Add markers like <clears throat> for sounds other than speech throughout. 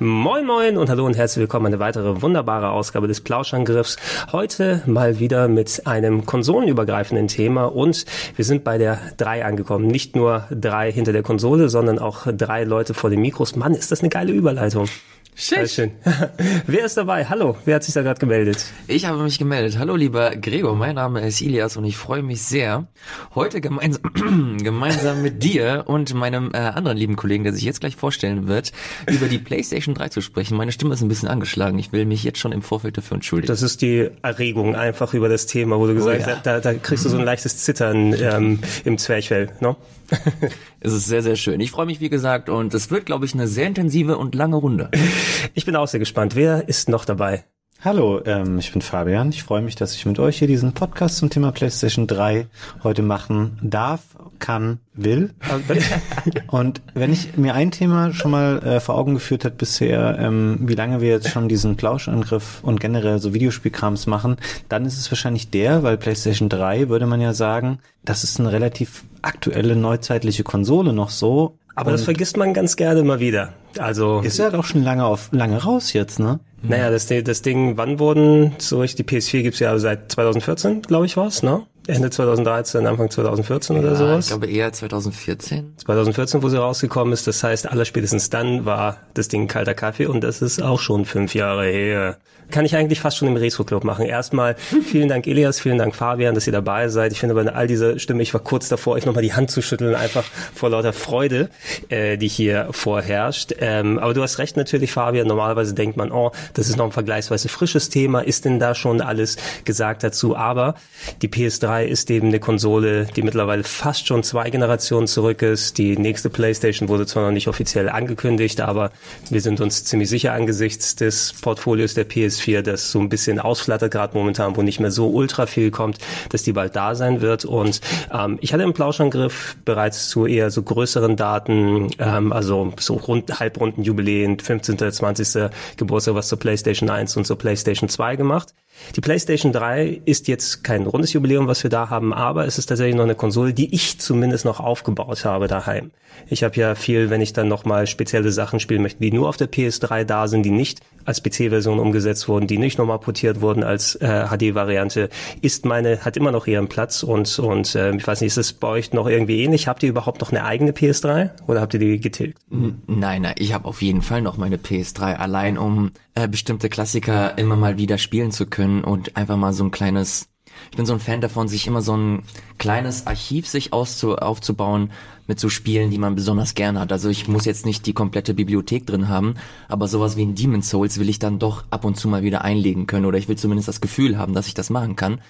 Moin Moin und hallo und herzlich willkommen eine weitere wunderbare Ausgabe des Plauschangriffs. Heute mal wieder mit einem konsolenübergreifenden Thema und wir sind bei der 3 angekommen. Nicht nur drei hinter der Konsole, sondern auch drei Leute vor den Mikros. Mann, ist das eine geile Überleitung. Sehr schön. <laughs> Wer ist dabei? Hallo, wer hat sich da gerade gemeldet? Ich habe mich gemeldet. Hallo lieber Gregor, mein Name ist Ilias und ich freue mich sehr, heute gemeinsam, <clears throat> gemeinsam mit dir und meinem äh, anderen lieben Kollegen, der sich jetzt gleich vorstellen wird, über die PlayStation 3 zu sprechen. Meine Stimme ist ein bisschen angeschlagen. Ich will mich jetzt schon im Vorfeld dafür entschuldigen. Das ist die Erregung einfach über das Thema, wo du gesagt hast, oh, ja. da, da kriegst du so ein leichtes Zittern ähm, im Zwerchfell, ne? <laughs> es ist sehr, sehr schön. Ich freue mich, wie gesagt, und es wird, glaube ich, eine sehr intensive und lange Runde. <laughs> Ich bin auch sehr gespannt. Wer ist noch dabei? Hallo, ähm, ich bin Fabian. Ich freue mich, dass ich mit euch hier diesen Podcast zum Thema PlayStation 3 heute machen darf, kann, will. <laughs> und wenn ich mir ein Thema schon mal äh, vor Augen geführt hat bisher, ähm, wie lange wir jetzt schon diesen Plauschangriff und generell so Videospielkrams machen, dann ist es wahrscheinlich der, weil PlayStation 3 würde man ja sagen, das ist eine relativ aktuelle neuzeitliche Konsole noch so. Aber das vergisst man ganz gerne mal wieder. Also ist ja doch schon lange auf lange raus jetzt, ne? Naja, das, das Ding, wann wurden so die PS4 gibt's ja seit 2014, glaube ich, war's, ne? Ende 2013, Anfang 2014 ja, oder sowas? Ich glaube eher 2014. 2014, wo sie rausgekommen ist. Das heißt, allerspätestens dann war das Ding kalter Kaffee und das ist auch schon fünf Jahre her kann ich eigentlich fast schon im Retro-Club machen. Erstmal vielen Dank Elias, vielen Dank Fabian, dass ihr dabei seid. Ich finde bei all dieser Stimme, ich war kurz davor, euch nochmal die Hand zu schütteln, einfach vor lauter Freude, äh, die hier vorherrscht. Ähm, aber du hast recht natürlich, Fabian. Normalerweise denkt man, oh, das ist noch ein vergleichsweise frisches Thema. Ist denn da schon alles gesagt dazu? Aber die PS3 ist eben eine Konsole, die mittlerweile fast schon zwei Generationen zurück ist. Die nächste PlayStation wurde zwar noch nicht offiziell angekündigt, aber wir sind uns ziemlich sicher angesichts des Portfolios der PS PS4, das so ein bisschen ausflattert gerade momentan, wo nicht mehr so ultra viel kommt, dass die bald da sein wird. Und ähm, ich hatte im Plauschangriff bereits zu eher so größeren Daten, ähm, also so rund, halbrunden Jubiläen, 15., 20. Geburtstag, was zur PlayStation 1 und zur PlayStation 2 gemacht. Die PlayStation 3 ist jetzt kein rundes Jubiläum, was wir da haben, aber es ist tatsächlich noch eine Konsole, die ich zumindest noch aufgebaut habe daheim. Ich habe ja viel, wenn ich dann nochmal spezielle Sachen spielen möchte, die nur auf der PS3 da sind, die nicht als PC-Version umgesetzt wurden, die nicht nochmal portiert wurden als äh, HD-Variante, ist meine, hat immer noch ihren Platz und, und äh, ich weiß nicht, ist es bei euch noch irgendwie ähnlich? Habt ihr überhaupt noch eine eigene PS3 oder habt ihr die getilgt? Nein, nein, ich habe auf jeden Fall noch meine PS3, allein um äh, bestimmte Klassiker immer mal wieder spielen zu können und einfach mal so ein kleines ich bin so ein Fan davon, sich immer so ein kleines Archiv sich auszu aufzubauen mit so Spielen, die man besonders gern hat. Also ich muss jetzt nicht die komplette Bibliothek drin haben, aber sowas wie ein Demon Souls will ich dann doch ab und zu mal wieder einlegen können oder ich will zumindest das Gefühl haben, dass ich das machen kann.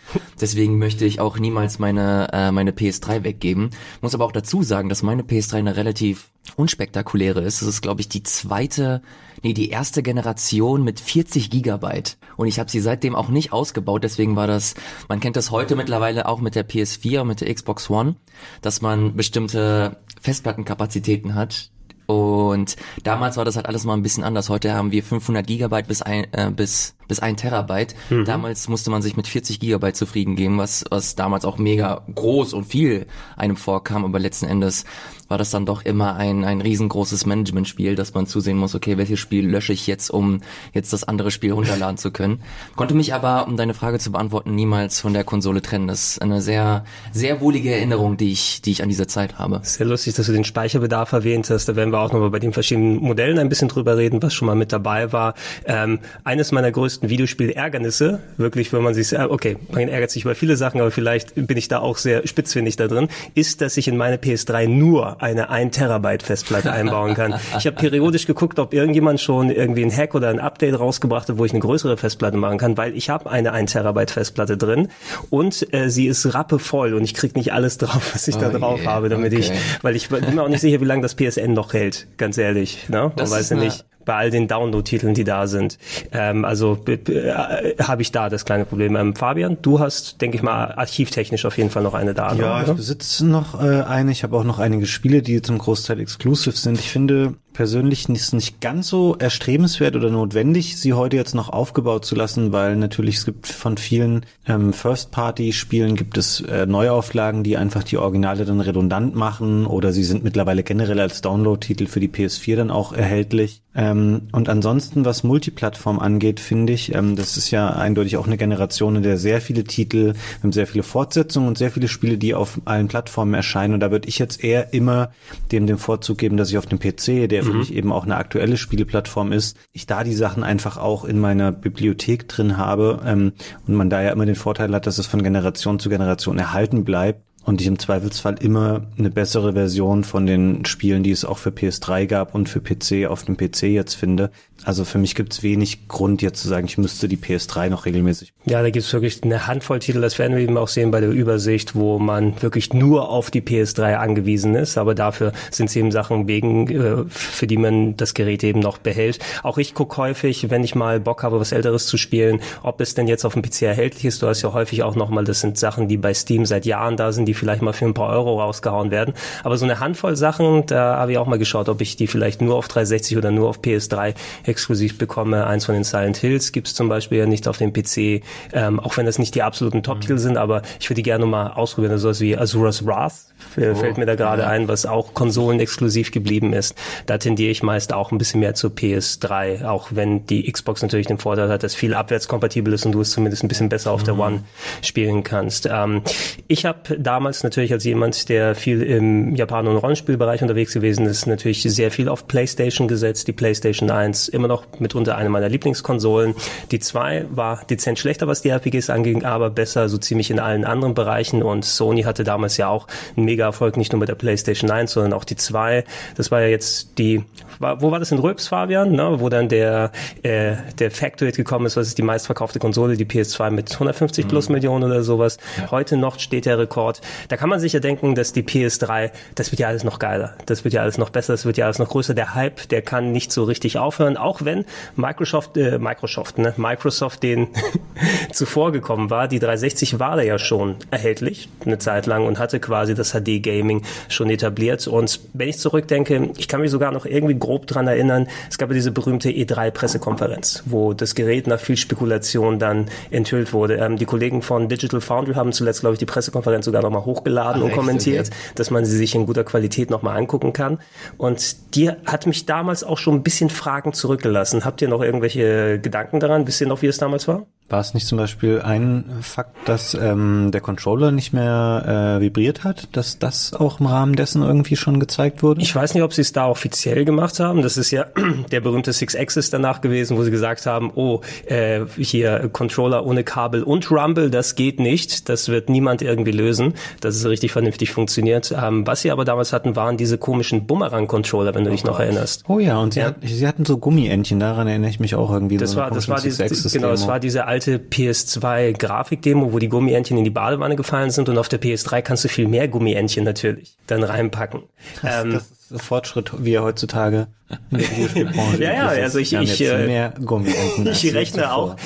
Deswegen möchte ich auch niemals meine äh, meine PS3 weggeben. Muss aber auch dazu sagen, dass meine PS3 eine relativ unspektakuläre ist. Das ist glaube ich die zweite nee, die erste Generation mit 40 Gigabyte. Und ich habe sie seitdem auch nicht ausgebaut, deswegen war das, man kennt das heute mittlerweile auch mit der PS4 und mit der Xbox One, dass man bestimmte Festplattenkapazitäten hat, und damals war das halt alles mal ein bisschen anders. Heute haben wir 500 Gigabyte bis ein, äh, bis bis ein Terabyte. Mhm. Damals musste man sich mit 40 Gigabyte zufrieden geben, was was damals auch mega groß und viel einem vorkam. Aber letzten Endes war das dann doch immer ein, ein riesengroßes Managementspiel, dass man zusehen muss, okay, welches Spiel lösche ich jetzt, um jetzt das andere Spiel runterladen zu können. <laughs> Konnte mich aber, um deine Frage zu beantworten, niemals von der Konsole trennen. Das ist eine sehr, sehr wohlige Erinnerung, die ich, die ich an diese Zeit habe. Sehr lustig, dass du den Speicherbedarf erwähnt hast. Da werden wir auch nochmal bei den verschiedenen Modellen ein bisschen drüber reden, was schon mal mit dabei war. Ähm, eines meiner größten größten Videospiel-Ärgernisse, wirklich, wenn man sich, äh, okay, man ärgert sich über viele Sachen, aber vielleicht bin ich da auch sehr spitzfindig da drin, ist, dass ich in meine PS3 nur eine 1 Terabyte Festplatte einbauen kann. Ich habe periodisch geguckt, ob irgendjemand schon irgendwie ein Hack oder ein Update rausgebracht hat, wo ich eine größere Festplatte machen kann, weil ich habe eine 1 Terabyte Festplatte drin und äh, sie ist rappevoll und ich krieg nicht alles drauf, was ich oh da drauf yeah, habe, damit okay. ich, weil ich bin mir auch nicht sicher, wie lange das PSN noch hält, ganz ehrlich. Ne? Man weiß ja nicht bei all den Download-Titeln, die da sind. Ähm, also äh, habe ich da das kleine Problem. Ähm, Fabian, du hast, denke ich mal, archivtechnisch auf jeden Fall noch eine da. Ja, oder? ich besitze noch äh, eine. Ich habe auch noch einige Spiele, die zum Großteil exclusive sind. Ich finde, persönlich ist nicht ganz so erstrebenswert oder notwendig, sie heute jetzt noch aufgebaut zu lassen, weil natürlich es gibt von vielen ähm, First-Party-Spielen gibt es äh, Neuauflagen, die einfach die Originale dann redundant machen oder sie sind mittlerweile generell als Download-Titel für die PS4 dann auch erhältlich. Ähm, und ansonsten, was Multiplattform angeht, finde ich, ähm, das ist ja eindeutig auch eine Generation, in der sehr viele Titel, haben sehr viele Fortsetzungen und sehr viele Spiele, die auf allen Plattformen erscheinen. Und da würde ich jetzt eher immer dem den Vorzug geben, dass ich auf dem PC, der für mhm. mich eben auch eine aktuelle Spieleplattform ist, ich da die Sachen einfach auch in meiner Bibliothek drin habe ähm, und man da ja immer den Vorteil hat, dass es von Generation zu Generation erhalten bleibt und ich im Zweifelsfall immer eine bessere Version von den Spielen, die es auch für PS3 gab und für PC auf dem PC jetzt finde. Also für mich gibt es wenig Grund jetzt zu sagen, ich müsste die PS3 noch regelmäßig. Ja, da gibt es wirklich eine Handvoll Titel, das werden wir eben auch sehen bei der Übersicht, wo man wirklich nur auf die PS3 angewiesen ist, aber dafür sind es eben Sachen wegen, äh, für die man das Gerät eben noch behält. Auch ich gucke häufig, wenn ich mal Bock habe, was Älteres zu spielen, ob es denn jetzt auf dem PC erhältlich ist. Du hast ja häufig auch nochmal, das sind Sachen, die bei Steam seit Jahren da sind, die vielleicht mal für ein paar Euro rausgehauen werden. Aber so eine Handvoll Sachen, da habe ich auch mal geschaut, ob ich die vielleicht nur auf 360 oder nur auf PS3 exklusiv bekomme. Eins von den Silent Hills gibt's zum Beispiel ja nicht auf dem PC, ähm, auch wenn das nicht die absoluten Top-Titel mhm. sind, aber ich würde die gerne mal ausprobieren. Also sowas wie Azura's Wrath oh, fällt mir da gerade ja. ein, was auch konsolenexklusiv geblieben ist. Da tendiere ich meist auch ein bisschen mehr zur PS3, auch wenn die Xbox natürlich den Vorteil hat, dass viel abwärtskompatibel ist und du es zumindest ein bisschen besser auf der mhm. One spielen kannst. Ähm, ich habe damals natürlich als jemand, der viel im Japan- und Rollenspielbereich unterwegs gewesen ist, natürlich sehr viel auf PlayStation gesetzt. Die PlayStation 1 immer noch mitunter eine meiner Lieblingskonsolen. Die 2 war dezent schlechter, was die RPGs anging, aber besser so ziemlich in allen anderen Bereichen. Und Sony hatte damals ja auch einen Mega-Erfolg, nicht nur mit der PlayStation 1, sondern auch die 2. Das war ja jetzt die, war, wo war das in Röps, Fabian? Ne? Wo dann der, äh, der Factoid gekommen ist, was ist die meistverkaufte Konsole, die PS2 mit 150 mhm. plus Millionen oder sowas. Ja. Heute noch steht der Rekord. Da kann man man sich ja denken, dass die PS3, das wird ja alles noch geiler, das wird ja alles noch besser, das wird ja alles noch größer. Der Hype, der kann nicht so richtig aufhören, auch wenn Microsoft, äh, Microsoft, ne, Microsoft den <laughs> zuvor gekommen war. Die 360 war da ja schon erhältlich eine Zeit lang und hatte quasi das HD Gaming schon etabliert. Und wenn ich zurückdenke, ich kann mich sogar noch irgendwie grob dran erinnern, es gab ja diese berühmte E3 Pressekonferenz, wo das Gerät nach viel Spekulation dann enthüllt wurde. Ähm, die Kollegen von Digital Foundry haben zuletzt, glaube ich, die Pressekonferenz sogar nochmal hochgeladen hochgeladen und kommentiert, okay. dass man sie sich in guter Qualität nochmal angucken kann. Und die hat mich damals auch schon ein bisschen Fragen zurückgelassen. Habt ihr noch irgendwelche Gedanken daran? Wisst ihr noch, wie es damals war? War es nicht zum Beispiel ein Fakt, dass ähm, der Controller nicht mehr äh, vibriert hat, dass das auch im Rahmen dessen irgendwie schon gezeigt wurde? Ich weiß nicht, ob sie es da offiziell gemacht haben. Das ist ja <clears throat> der berühmte Six Axis danach gewesen, wo sie gesagt haben, oh, äh, hier Controller ohne Kabel und Rumble, das geht nicht. Das wird niemand irgendwie lösen, dass es richtig vernünftig funktioniert. Ähm, was sie aber damals hatten, waren diese komischen Bumerang-Controller, wenn du oh dich noch erinnerst. Oh ja, und sie, ja. Hat, sie hatten so Gummientchen, daran erinnere ich mich auch irgendwie. Das so war, das war diese, genau, das war diese alte PS2 Grafikdemo, wo die Gummientchen in die Badewanne gefallen sind und auf der PS3 kannst du viel mehr Gummientchen natürlich dann reinpacken. Das, ähm, das ist Fortschritt, wie er heutzutage <laughs> Ja, ja, also ich, ich, äh, mehr Gummienten <laughs> ich rechne auch,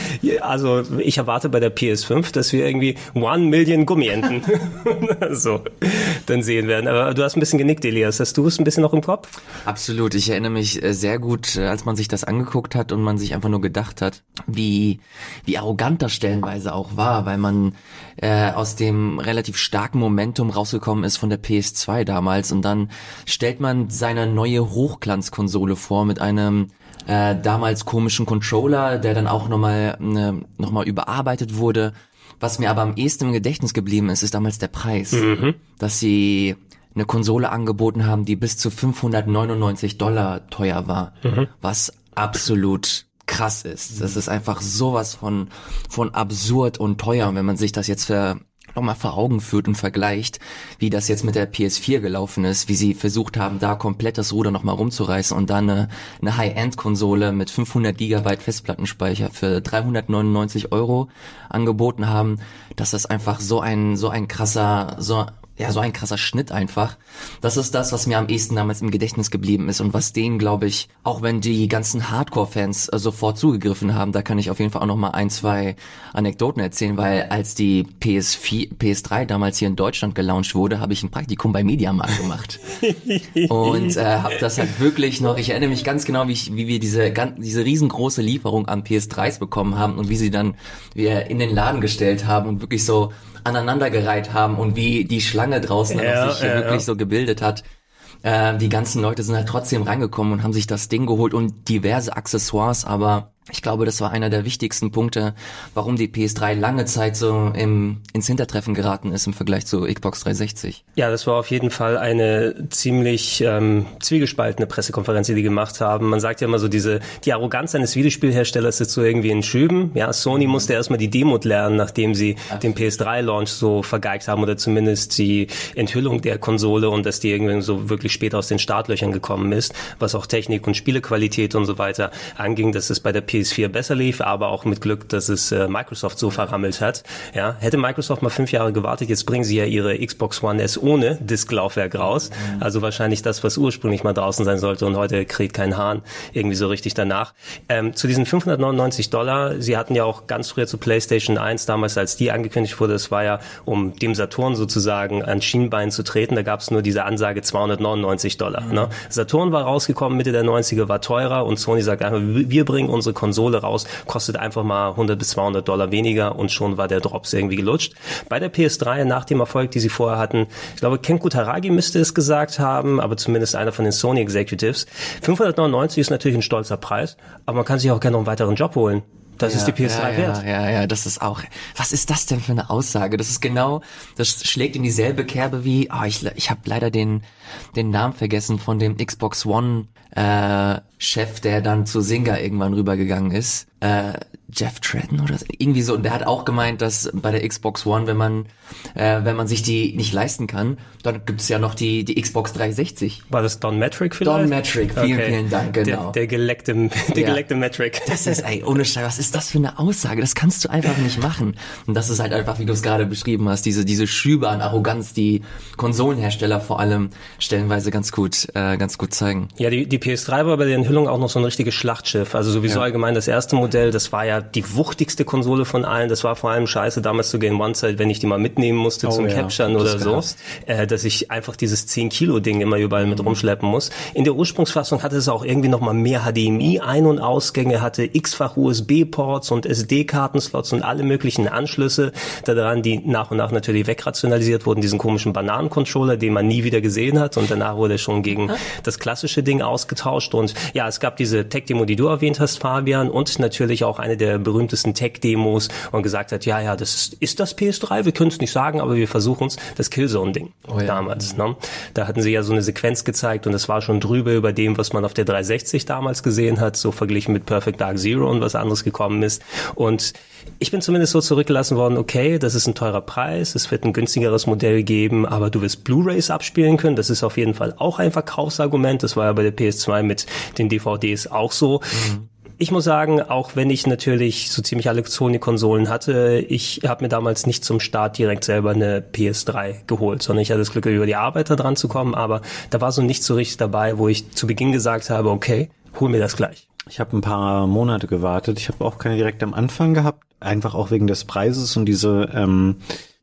also ich erwarte bei der PS5, dass wir irgendwie One Million Gummienten <laughs> so dann sehen werden. Aber du hast ein bisschen genickt, Elias. Hast du es ein bisschen noch im Kopf? Absolut. Ich erinnere mich äh, sehr gut, äh, als man sich das angeguckt hat und man sich einfach nur gedacht hat, wie, wie arrogant das stellenweise auch war, weil man äh, aus dem relativ starken Momentum rausgekommen ist von der PS2 damals und dann stellt man seine neue Hochglanzkonsole vor mit einem äh, damals komischen Controller, der dann auch nochmal äh, noch mal überarbeitet wurde. Was mir aber am ehesten im Gedächtnis geblieben ist, ist damals der Preis. Mhm. Dass sie eine Konsole angeboten haben, die bis zu 599 Dollar teuer war. Mhm. Was absolut krass ist. Das ist einfach sowas von, von absurd und teuer. Und wenn man sich das jetzt für nochmal vor Augen führt und vergleicht, wie das jetzt mit der PS4 gelaufen ist, wie sie versucht haben, da komplett das Ruder nochmal rumzureißen und dann eine, eine High-End-Konsole mit 500 Gigabyte Festplattenspeicher für 399 Euro angeboten haben, dass das einfach so ein, so ein krasser, so ja, so ein krasser Schnitt einfach. Das ist das, was mir am ehesten damals im Gedächtnis geblieben ist und was denen, glaube ich, auch wenn die ganzen Hardcore-Fans äh, sofort zugegriffen haben, da kann ich auf jeden Fall auch noch mal ein, zwei Anekdoten erzählen, weil als die PS4, PS3 damals hier in Deutschland gelauncht wurde, habe ich ein Praktikum bei Mediamarkt gemacht <laughs> und äh, habe das halt wirklich noch. Ich erinnere mich ganz genau, wie, ich, wie wir diese diese riesengroße Lieferung an PS3s bekommen haben und wie sie dann wir in den Laden gestellt haben und wirklich so aneinandergereiht haben und wie die Schlange draußen ja, sich ja, wirklich ja. so gebildet hat. Äh, die ganzen Leute sind halt trotzdem reingekommen und haben sich das Ding geholt und diverse Accessoires, aber ich glaube, das war einer der wichtigsten Punkte, warum die PS3 lange Zeit so im, ins Hintertreffen geraten ist im Vergleich zu Xbox 360. Ja, das war auf jeden Fall eine ziemlich ähm, zwiegespaltene Pressekonferenz, die die gemacht haben. Man sagt ja immer so, diese die Arroganz eines Videospielherstellers ist so irgendwie in Schüben. Ja, Sony musste erstmal die Demo lernen, nachdem sie den PS3-Launch so vergeigt haben oder zumindest die Enthüllung der Konsole und dass die irgendwie so wirklich später aus den Startlöchern gekommen ist, was auch Technik und Spielequalität und so weiter anging. Das ist bei der PS4 besser lief, aber auch mit Glück, dass es äh, Microsoft so verrammelt hat. Ja, hätte Microsoft mal fünf Jahre gewartet, jetzt bringen sie ja ihre Xbox One S ohne Disklaufwerk raus. Mhm. Also wahrscheinlich das, was ursprünglich mal draußen sein sollte und heute kriegt kein Hahn irgendwie so richtig danach. Ähm, zu diesen 599 Dollar, sie hatten ja auch ganz früher zu PlayStation 1 damals, als die angekündigt wurde, das war ja, um dem Saturn sozusagen an Schienbein zu treten, da gab es nur diese Ansage 299 Dollar. Mhm. Ne? Saturn war rausgekommen, Mitte der 90er war teurer und Sony sagt einfach, wir bringen unsere Konsole raus, kostet einfach mal 100 bis 200 Dollar weniger und schon war der Drops irgendwie gelutscht. Bei der PS3 nach dem Erfolg, die sie vorher hatten, ich glaube, Ken Kutaragi müsste es gesagt haben, aber zumindest einer von den Sony Executives. 599 ist natürlich ein stolzer Preis, aber man kann sich auch gerne noch einen weiteren Job holen. Das ja, ist die PS3 ja, wert. Ja, ja, ja, das ist auch. Was ist das denn für eine Aussage? Das ist genau, das schlägt in dieselbe Kerbe wie, oh, ich, ich habe leider den den Namen vergessen von dem Xbox One äh, Chef, der dann zu Singer irgendwann rübergegangen ist. Äh, Jeff Tretton oder so, irgendwie so. Und der hat auch gemeint, dass bei der Xbox One, wenn man äh, wenn man sich die nicht leisten kann, dann gibt's ja noch die die Xbox 360. War das Don Metric vielleicht? Don Metric, vielen okay. vielen Dank, genau. Der, der geleckte <laughs> der ja. geleckte Metric. Das ist ey ohne Scheiß, was ist das für eine Aussage? Das kannst du einfach nicht machen. Und das ist halt einfach, wie du es gerade beschrieben hast, diese diese Schübe an Arroganz, die Konsolenhersteller vor allem stellenweise ganz gut, äh, ganz gut zeigen. Ja, die, die PS3 war bei der Enthüllung auch noch so ein richtiges Schlachtschiff. Also sowieso ja. allgemein das erste Modell, das war ja die wuchtigste Konsole von allen. Das war vor allem scheiße damals zu Game One Zeit, wenn ich die mal mitnehmen musste oh, zum ja. Capturen oder so, äh, dass ich einfach dieses 10 Kilo Ding immer überall mhm. mit rumschleppen muss. In der Ursprungsfassung hatte es auch irgendwie noch mal mehr HDMI Ein- und Ausgänge, hatte x-fach USB-Ports und SD-Kartenslots und alle möglichen Anschlüsse daran, die nach und nach natürlich wegrationalisiert wurden, diesen komischen Bananen-Controller, den man nie wieder gesehen hat und danach wurde schon gegen das klassische Ding ausgetauscht. Und ja, es gab diese Tech-Demo, die du erwähnt hast, Fabian, und natürlich auch eine der berühmtesten Tech-Demos und gesagt hat, ja, ja, das ist, ist das PS3, wir können es nicht sagen, aber wir versuchen es, das Killzone-Ding oh ja. damals. Ne? Da hatten sie ja so eine Sequenz gezeigt und es war schon drüber über dem, was man auf der 360 damals gesehen hat, so verglichen mit Perfect Dark Zero und was anderes gekommen ist. Und ich bin zumindest so zurückgelassen worden, okay, das ist ein teurer Preis, es wird ein günstigeres Modell geben, aber du wirst Blu-rays abspielen können. Das ist auf jeden Fall auch ein Verkaufsargument. Das war ja bei der PS2 mit den DVDs auch so. Mhm. Ich muss sagen, auch wenn ich natürlich so ziemlich alle Sony-Konsolen hatte, ich habe mir damals nicht zum Start direkt selber eine PS3 geholt, sondern ich hatte das Glück, über die Arbeit da dran zu kommen, aber da war so nichts so richtig dabei, wo ich zu Beginn gesagt habe, okay, hol mir das gleich. Ich habe ein paar Monate gewartet. Ich habe auch keine direkt am Anfang gehabt, einfach auch wegen des Preises und diese ähm,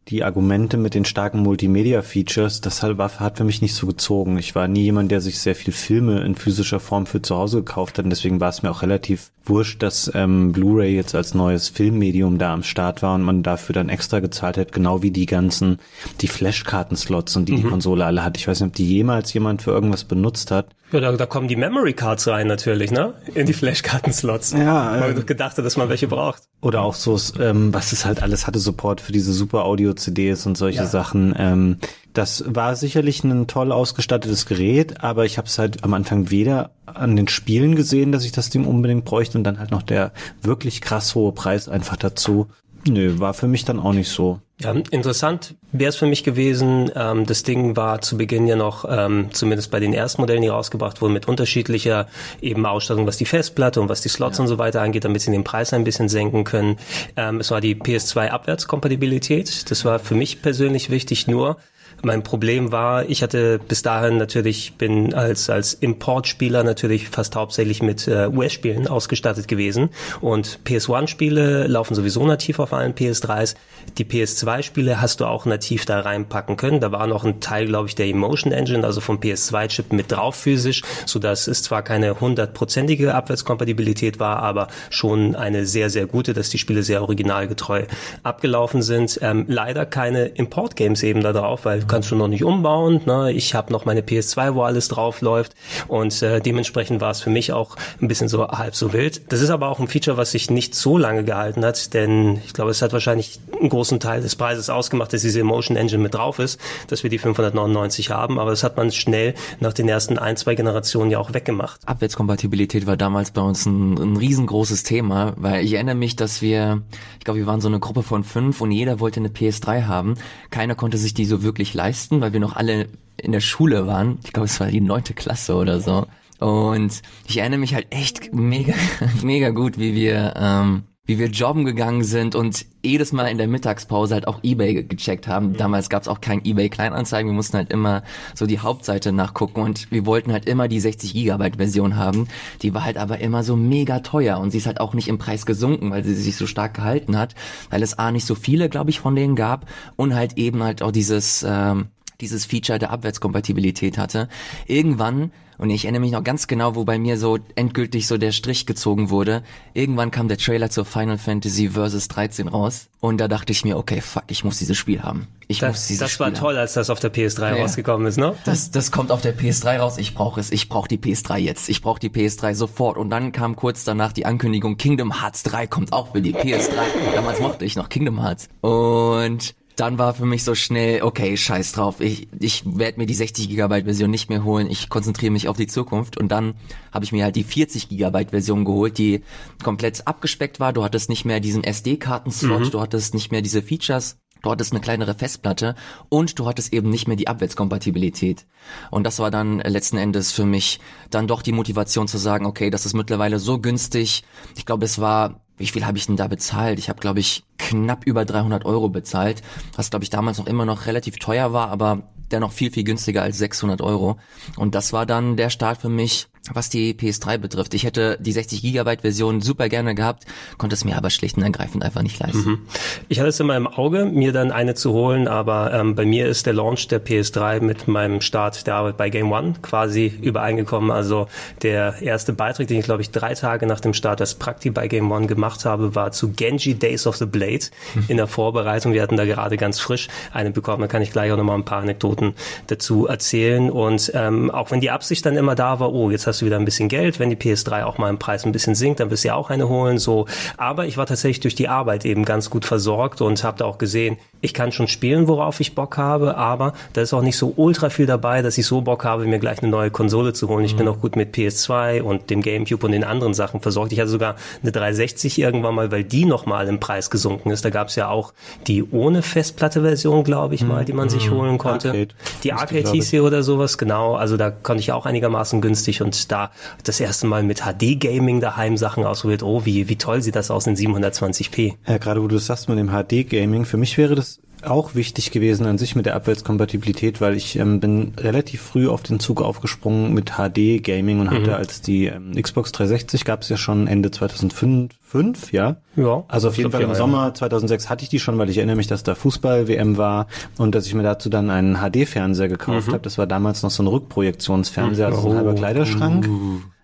die Argumente mit den starken Multimedia-Features, das hat, hat für mich nicht so gezogen. Ich war nie jemand, der sich sehr viel Filme in physischer Form für zu Hause gekauft hat und deswegen war es mir auch relativ wurscht, dass ähm, Blu-ray jetzt als neues Filmmedium da am Start war und man dafür dann extra gezahlt hat, genau wie die ganzen, die Flashkarten-Slots und die mhm. die Konsole alle hat. Ich weiß nicht, ob die jemals jemand für irgendwas benutzt hat. Ja, da, da kommen die Memory Cards rein natürlich, ne? In die Flashkarten-Slots. Ja, Weil ähm, du gedacht hast, dass man welche braucht. Oder auch so, ähm, was es halt alles hatte, Support für diese super Audio-CDs und solche Ja. Sachen. Ähm, das war sicherlich ein toll ausgestattetes Gerät, aber ich habe es halt am Anfang weder an den Spielen gesehen, dass ich das Ding unbedingt bräuchte und dann halt noch der wirklich krass hohe Preis einfach dazu. Nö, war für mich dann auch nicht so. Ja, interessant wäre es für mich gewesen. Ähm, das Ding war zu Beginn ja noch, ähm, zumindest bei den ersten Modellen, die rausgebracht wurden, mit unterschiedlicher eben Ausstattung, was die Festplatte und was die Slots und so weiter angeht, damit sie den Preis ein bisschen senken können. Ähm, es war die PS2 Abwärtskompatibilität. Das war für mich persönlich wichtig. Nur mein Problem war, ich hatte bis dahin natürlich, bin als, als Importspieler natürlich fast hauptsächlich mit äh, US-Spielen ausgestattet gewesen. Und PS1-Spiele laufen sowieso nativ auf allen PS3s. Die PS2-Spiele hast du auch nativ da reinpacken können. Da war noch ein Teil, glaube ich, der Emotion Engine, also vom PS2-Chip mit drauf physisch, sodass es zwar keine hundertprozentige Abwärtskompatibilität war, aber schon eine sehr, sehr gute, dass die Spiele sehr originalgetreu abgelaufen sind. Ähm, leider keine Import-Games eben da drauf, weil kannst du noch nicht umbauen. Ne? Ich habe noch meine PS2, wo alles drauf läuft und äh, dementsprechend war es für mich auch ein bisschen so halb so wild. Das ist aber auch ein Feature, was sich nicht so lange gehalten hat, denn ich glaube, es hat wahrscheinlich einen großen Teil des Preises ausgemacht, dass diese Emotion Engine mit drauf ist, dass wir die 599 haben, aber das hat man schnell nach den ersten ein, zwei Generationen ja auch weggemacht. Abwärtskompatibilität war damals bei uns ein, ein riesengroßes Thema, weil ich erinnere mich, dass wir, ich glaube, wir waren so eine Gruppe von fünf und jeder wollte eine PS3 haben. Keiner konnte sich die so wirklich leisten, weil wir noch alle in der Schule waren. Ich glaube, es war die neunte Klasse oder so. Und ich erinnere mich halt echt mega, <laughs> mega gut, wie wir, ähm, wie wir jobben gegangen sind und jedes Mal in der Mittagspause halt auch Ebay ge- gecheckt haben. Damals gab's auch kein Ebay Kleinanzeigen, wir mussten halt immer so die Hauptseite nachgucken und wir wollten halt immer die 60 Gigabyte Version haben. Die war halt aber immer so mega teuer und sie ist halt auch nicht im Preis gesunken, weil sie sich so stark gehalten hat, weil es A nicht so viele, glaube ich, von denen gab und halt eben halt auch dieses ähm, dieses Feature der Abwärtskompatibilität hatte. Irgendwann, und ich erinnere mich noch ganz genau, wo bei mir so endgültig so der Strich gezogen wurde, irgendwann kam der Trailer zur Final Fantasy Versus 13 raus und da dachte ich mir, okay, fuck, ich muss dieses Spiel haben. Ich muss Das, dieses das Spiel war toll, als das auf der PS3 Ja. rausgekommen ist, ne? das, das kommt auf der PS3 raus, ich brauche es, ich brauche die PS3 jetzt, ich brauche die PS3 sofort. Und dann kam kurz danach die Ankündigung, Kingdom Hearts 3 kommt auch für die PS3. Damals mochte ich noch Kingdom Hearts. Und dann war für mich so schnell, okay, scheiß drauf, ich, ich werde mir die 60 Gigabyte Version nicht mehr holen, ich konzentriere mich auf die Zukunft. Und dann habe ich mir halt die 40 Gigabyte Version geholt, die komplett abgespeckt war. Du hattest nicht mehr diesen SD-Karten-Slot, du hattest nicht mehr diese Features. Du hattest eine kleinere Festplatte und du hattest eben nicht mehr die Abwärtskompatibilität. Und das war dann letzten Endes für mich dann doch die Motivation zu sagen, okay, das ist mittlerweile so günstig. Ich glaube, es war, wie viel habe ich denn da bezahlt? Ich habe, glaube ich, knapp über 300 Euro bezahlt, was, glaube ich, damals noch immer noch relativ teuer war, aber dennoch viel, viel günstiger als 600 Euro. Und das war dann der Start für mich, was die PS3 betrifft. Ich hätte die 60 Gigabyte Version super gerne gehabt, konnte es mir aber schlicht und ergreifend einfach nicht leisten. Ich hatte es immer im Auge, mir dann eine zu holen, aber ähm, bei mir ist der Launch der PS3 mit meinem Start der Arbeit bei Game One quasi übereingekommen. Also der erste Beitrag, den ich glaube ich drei Tage nach dem Start des Prakti bei Game One gemacht habe, war zu Genji Days of the Blade in der Vorbereitung. Wir hatten da gerade ganz frisch eine bekommen. Da kann ich gleich auch nochmal ein paar Anekdoten dazu erzählen. Und ähm, auch wenn die Absicht dann immer da war, oh, jetzt hast du wieder ein bisschen Geld, wenn die PS3 auch mal im Preis ein bisschen sinkt, dann wirst du ja auch eine holen. So, aber ich war tatsächlich durch die Arbeit eben ganz gut versorgt und habe da auch gesehen, ich kann schon spielen, worauf ich Bock habe, aber da ist auch nicht so ultra viel dabei, dass ich so Bock habe, mir gleich eine neue Konsole zu holen. Ich bin auch gut mit PS2 und dem GameCube und den anderen Sachen versorgt. Ich hatte sogar eine 360 irgendwann mal, weil die nochmal im Preis gesunken ist. Da gab es ja auch die ohne Festplatte-Version, glaube ich mal, die man sich holen konnte. Arcade. Die Arcade hieß sie oder sowas, genau. Also da konnte ich auch einigermaßen günstig und da das erste Mal mit HD-Gaming daheim Sachen ausprobiert. Oh, wie, wie toll sieht das aus in 720p. Ja, gerade wo du das sagst mit dem HD-Gaming, für mich wäre das auch wichtig gewesen an sich mit der Abwärtskompatibilität, weil ich ähm, bin relativ früh auf den Zug aufgesprungen mit HD-Gaming und hatte als die ähm, Xbox 360 gab es ja schon Ende 2005, fünf, ja? Ja, Also auf jeden Fall im Sommer 2006 hatte ich die schon, weil ich erinnere mich, dass da Fußball-WM war und dass ich mir dazu dann einen HD-Fernseher gekauft habe. Das war damals noch so ein Rückprojektionsfernseher, also so ein Oh. halber Kleiderschrank.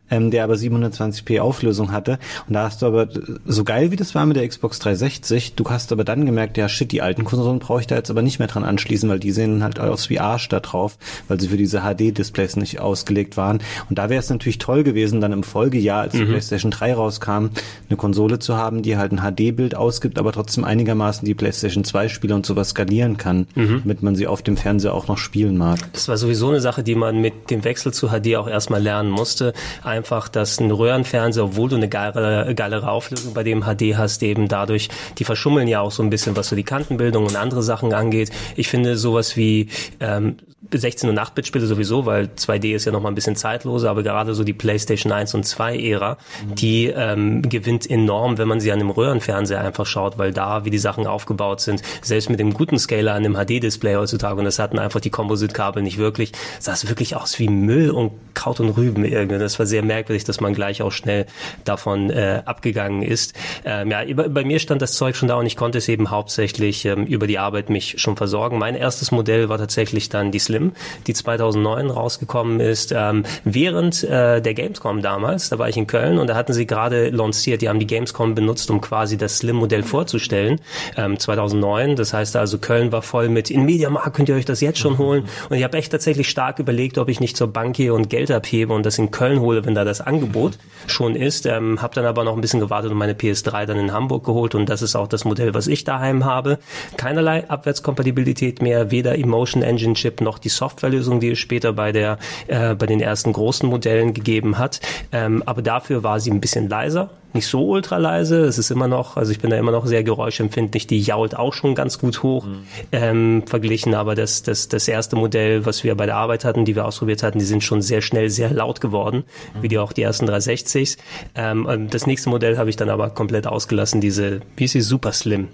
Ähm, der aber 720p Auflösung hatte. Und da hast du aber, so geil wie das war mit der Xbox 360, du hast aber dann gemerkt, ja shit, die alten Konsolen brauche ich da jetzt aber nicht mehr dran anschließen, weil die sehen halt aus wie Arsch da drauf, weil sie für diese HD-Displays nicht ausgelegt waren. Und da wäre es natürlich toll gewesen, dann im Folgejahr, als die mhm. PlayStation 3 rauskam, eine Konsole zu haben, die halt ein HD-Bild ausgibt, aber trotzdem einigermaßen die PlayStation 2 Spiele und sowas skalieren kann, mhm. damit man sie auf dem Fernseher auch noch spielen mag. Das war sowieso eine Sache, die man mit dem Wechsel zu HD auch erstmal lernen musste. Einfach, dass ein Röhrenfernseher, obwohl du eine geilere, geilere Auflösung bei dem HD hast, eben dadurch, die verschummeln ja auch so ein bisschen, was so die Kantenbildung und andere Sachen angeht. Ich finde sowas wie ähm, 16 und 8-Bit-Spiele sowieso, weil 2D ist ja noch mal ein bisschen zeitloser, aber gerade so die PlayStation 1 und 2 Ära, mhm. die ähm, gewinnt enorm, wenn man sie an einem Röhrenfernseher einfach schaut, weil da, wie die Sachen aufgebaut sind, selbst mit dem guten Scaler an einem HD-Display heutzutage, und das hatten einfach die Kompositkabel nicht wirklich, sah es wirklich aus wie Müll und Kraut und Rüben irgendwie. Das war sehr merkwürdig, dass man gleich auch schnell davon äh, abgegangen ist. Ähm, ja, bei, bei mir stand das Zeug schon da und ich konnte es eben hauptsächlich ähm, über die Arbeit mich schon versorgen. Mein erstes Modell war tatsächlich dann die Slim Slim, die 2009 rausgekommen ist, ähm, während äh, der Gamescom damals. Da war ich in Köln und da hatten sie gerade lanciert. Die haben die Gamescom benutzt, um quasi das Slim-Modell vorzustellen. Ähm, 2009. Das heißt also, Köln war voll mit in Mediamarkt könnt ihr euch das jetzt schon holen. Und ich habe echt tatsächlich stark überlegt, ob ich nicht zur Bank gehe und Geld abhebe und das in Köln hole, wenn da das Angebot schon ist. Ähm, habe dann aber noch ein bisschen gewartet und meine PS3 dann in Hamburg geholt und das ist auch das Modell, was ich daheim habe. Keinerlei Abwärtskompatibilität mehr, weder Emotion Engine Chip noch die Softwarelösung, die es später bei der äh, bei den ersten großen Modellen gegeben hat. Ähm, aber dafür war sie ein bisschen leiser, nicht so ultra leise. Es ist immer noch, also ich bin da immer noch sehr geräuschempfindlich. Die jault auch schon ganz gut hoch mhm. ähm, verglichen. Aber das, das, das erste Modell, was wir bei der Arbeit hatten, die wir ausprobiert hatten, die sind schon sehr schnell sehr laut geworden, mhm. wie die auch die ersten 360s. Ähm, das nächste Modell habe ich dann aber komplett ausgelassen, diese, wie ist sie, Super Slim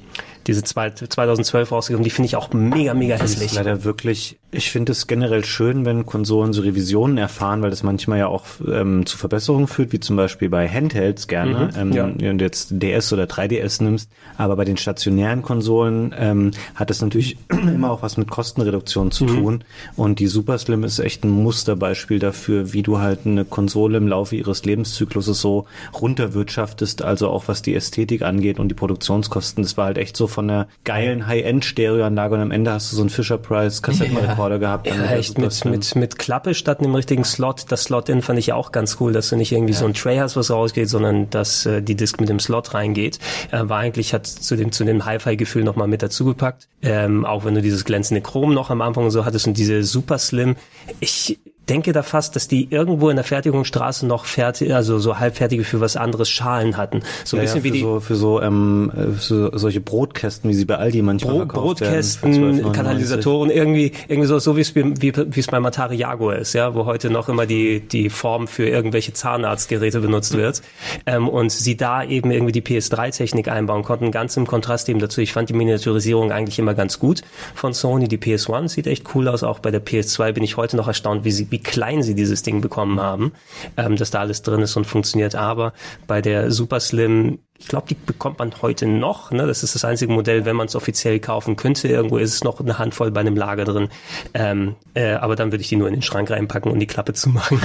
diese 2012 rausgekommen, die finde ich auch mega, mega hässlich. Das ist leider wirklich, ich finde es generell schön, wenn Konsolen so Revisionen erfahren, weil das manchmal ja auch ähm, zu Verbesserungen führt, wie zum Beispiel bei Handhelds gerne, mhm, ähm, ja. du jetzt DS oder 3DS nimmst, aber bei den stationären Konsolen ähm, hat das natürlich <clears throat> immer auch was mit Kostenreduktion zu mhm. tun und die Super Slim ist echt ein Musterbeispiel dafür, wie du halt eine Konsole im Laufe ihres Lebenszykluses so runterwirtschaftest, also auch was die Ästhetik angeht und die Produktionskosten, das war halt echt so von der geilen High-End-Stereoanlage und am Ende hast du so einen Fisher-Price-Kassettenrekorder ja. gehabt. Ja, echt mit, mit, mit Klappe statt einem richtigen Slot. Das Slot-In fand ich ja auch ganz cool, dass du nicht irgendwie ja. so ein Tray hast, was rausgeht, sondern äh, die Disk mit dem Slot reingeht. Äh, war eigentlich, hat zu dem, zu dem Hi-Fi-Gefühl nochmal mit dazugepackt. Ähm, auch wenn du dieses glänzende Chrom noch am Anfang so hattest und diese Super Slim. Ich, denke da fast, dass die irgendwo in der Fertigungsstraße noch fertig, also so halbfertige für was anderes Schalen hatten. So ein ja, bisschen ja, wie die so, für so, ähm, für solche Brotkästen, wie sie bei Aldi manchmal Bro Brotkästen, Katalysatoren, irgendwie irgendwie so so wie es wie, es beim Atari Jaguar ist, ja, wo heute noch immer die die Form für irgendwelche Zahnarztgeräte benutzt wird ähm, und sie da eben irgendwie die PS3-Technik einbauen konnten, ganz im Kontrast eben dazu. Ich fand die Miniaturisierung eigentlich immer ganz gut von Sony. Die PS1 sieht echt cool aus. Auch bei der PS2 bin ich heute noch erstaunt, wie sie wie klein sie dieses Ding bekommen haben, ähm, dass da alles drin ist und funktioniert. Aber bei der Super Slim ich glaube, die bekommt man heute noch. Ne? Das ist das einzige Modell, wenn man es offiziell kaufen könnte. Irgendwo ist es noch eine Handvoll bei einem Lager drin. Ähm, äh, aber dann würde ich die nur in den Schrank reinpacken und die Klappe zumachen.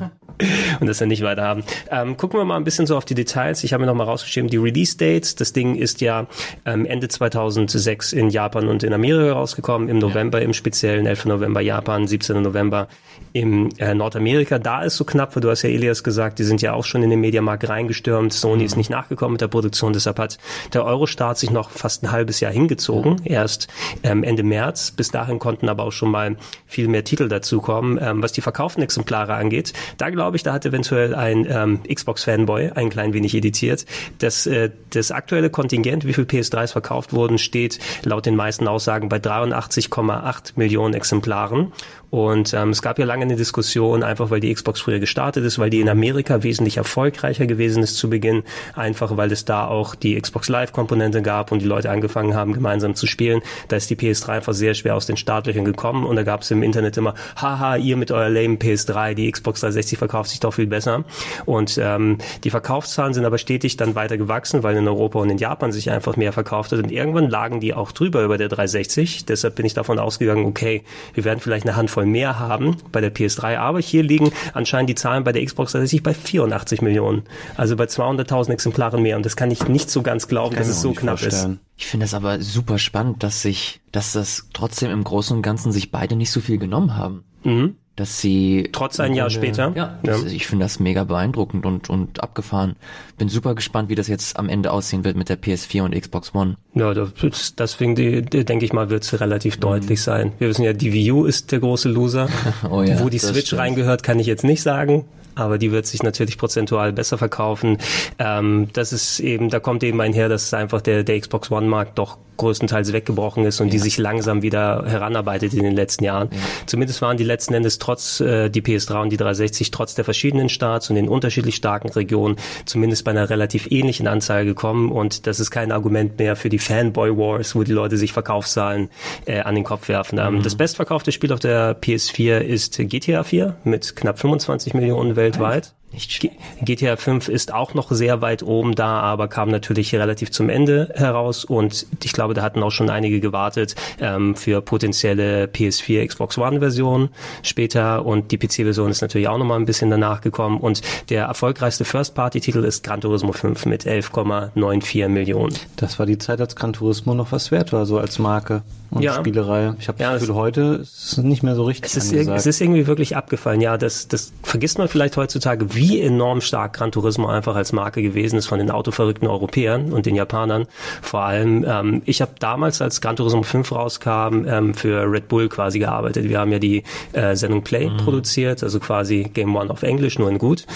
<laughs> und das dann nicht weiter haben. Ähm, gucken wir mal ein bisschen so auf die Details. Ich habe mir noch mal rausgeschrieben, die Release Dates. Das Ding ist ja ähm, Ende 2006 in Japan und in Amerika rausgekommen. Im November ja. im speziellen 11. November Japan, 17. November im äh, Nordamerika. Da ist so knapp, weil du hast ja Elias gesagt, die sind ja auch schon in den Mediamarkt reingestürmt. Sony mhm. ist nicht nachgekommen mit der Produktion. Deshalb hat der Eurostart sich noch fast ein halbes Jahr hingezogen, erst ähm, Ende März. Bis dahin konnten aber auch schon mal viel mehr Titel dazukommen. Ähm, was die verkauften Exemplare angeht, da glaube ich, da hat eventuell ein ähm, Xbox-Fanboy ein klein wenig editiert. Das, äh, das aktuelle Kontingent, wie viel PS3s verkauft wurden, steht laut den meisten Aussagen bei 83,8 Millionen Exemplaren. Und ähm, es gab ja lange eine Diskussion, einfach weil die Xbox früher gestartet ist, weil die in Amerika wesentlich erfolgreicher gewesen ist zu Beginn, einfach weil es da auch die Xbox Live-Komponente gab und die Leute angefangen haben, gemeinsam zu spielen. Da ist die PS3 einfach sehr schwer aus den Startlöchern gekommen und da gab es im Internet immer, haha, ihr mit eurer lame PS3, die Xbox 360 verkauft sich doch viel besser. Und ähm, die Verkaufszahlen sind aber stetig dann weiter gewachsen, weil in Europa und in Japan sich einfach mehr verkauft hat und irgendwann lagen die auch drüber über der 360. Deshalb bin ich davon ausgegangen, okay, wir werden vielleicht eine Handvoll Handvoll mehr haben bei der PS3, aber hier liegen anscheinend die Zahlen bei der Xbox tatsächlich bei 84 Millionen, also bei 200.000 Exemplaren mehr und das kann ich nicht so ganz glauben, dass es so knapp vorstellen. ist. Ich finde das aber super spannend, dass sich, dass das trotzdem im Großen und Ganzen sich beide nicht so viel genommen haben. Mhm dass sie trotz ein Jahr später. Ja, ja. ich finde das mega beeindruckend und und abgefahren. Bin super gespannt, wie das jetzt am Ende aussehen wird mit der PS4 und Xbox One. Ja, das, deswegen die, die, denke ich mal, wird es relativ mhm. deutlich sein. Wir wissen ja, die Wii U ist der große Loser. <laughs> oh ja, Wo die Switch stimmt. reingehört, kann ich jetzt nicht sagen aber die wird sich natürlich prozentual besser verkaufen. Ähm, das ist eben, da kommt eben einher, dass einfach der, der Xbox One-Markt doch größtenteils weggebrochen ist und ja. die sich langsam wieder heranarbeitet in den letzten Jahren. Ja. Zumindest waren die letzten Endes trotz äh, die PS3 und die 360 trotz der verschiedenen Starts und den unterschiedlich starken Regionen zumindest bei einer relativ ähnlichen Anzahl gekommen und das ist kein Argument mehr für die Fanboy Wars, wo die Leute sich Verkaufszahlen äh, an den Kopf werfen. Ähm, mhm. Das bestverkaufte Spiel auf der PS4 ist GTA 4 mit knapp 25 Millionen weltweit. Nicht GTA 5 ist auch noch sehr weit oben da, aber kam natürlich relativ zum Ende heraus und ich glaube, da hatten auch schon einige gewartet ähm, für potenzielle PS4, Xbox One Version später und die PC-Version ist natürlich auch nochmal ein bisschen danach gekommen und der erfolgreichste First-Party-Titel ist Gran Turismo 5 mit 11,94 Millionen. Das war die Zeit, als Gran Turismo noch was wert war, so als Marke und ja. Spielerei. Ich habe ja, das Gefühl, heute ist es nicht mehr so richtig es ist, es ist irgendwie wirklich abgefallen. Ja, das, das vergisst man vielleicht heutzutage, wie enorm stark Gran Turismo einfach als Marke gewesen ist von den autoverrückten Europäern und den Japanern. Vor allem, ähm, ich habe damals, als Gran Turismo 5 rauskam, ähm, für Red Bull quasi gearbeitet. Wir haben ja die äh, Sendung Play mhm. produziert, also quasi Game One auf Englisch, nur in gut.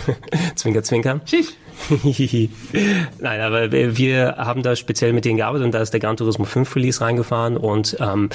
<laughs> zwinker, zwinker. Schief. <laughs> Nein, aber wir haben da speziell mit denen gearbeitet und da ist der Gran Turismo 5 Release reingefahren und ähm,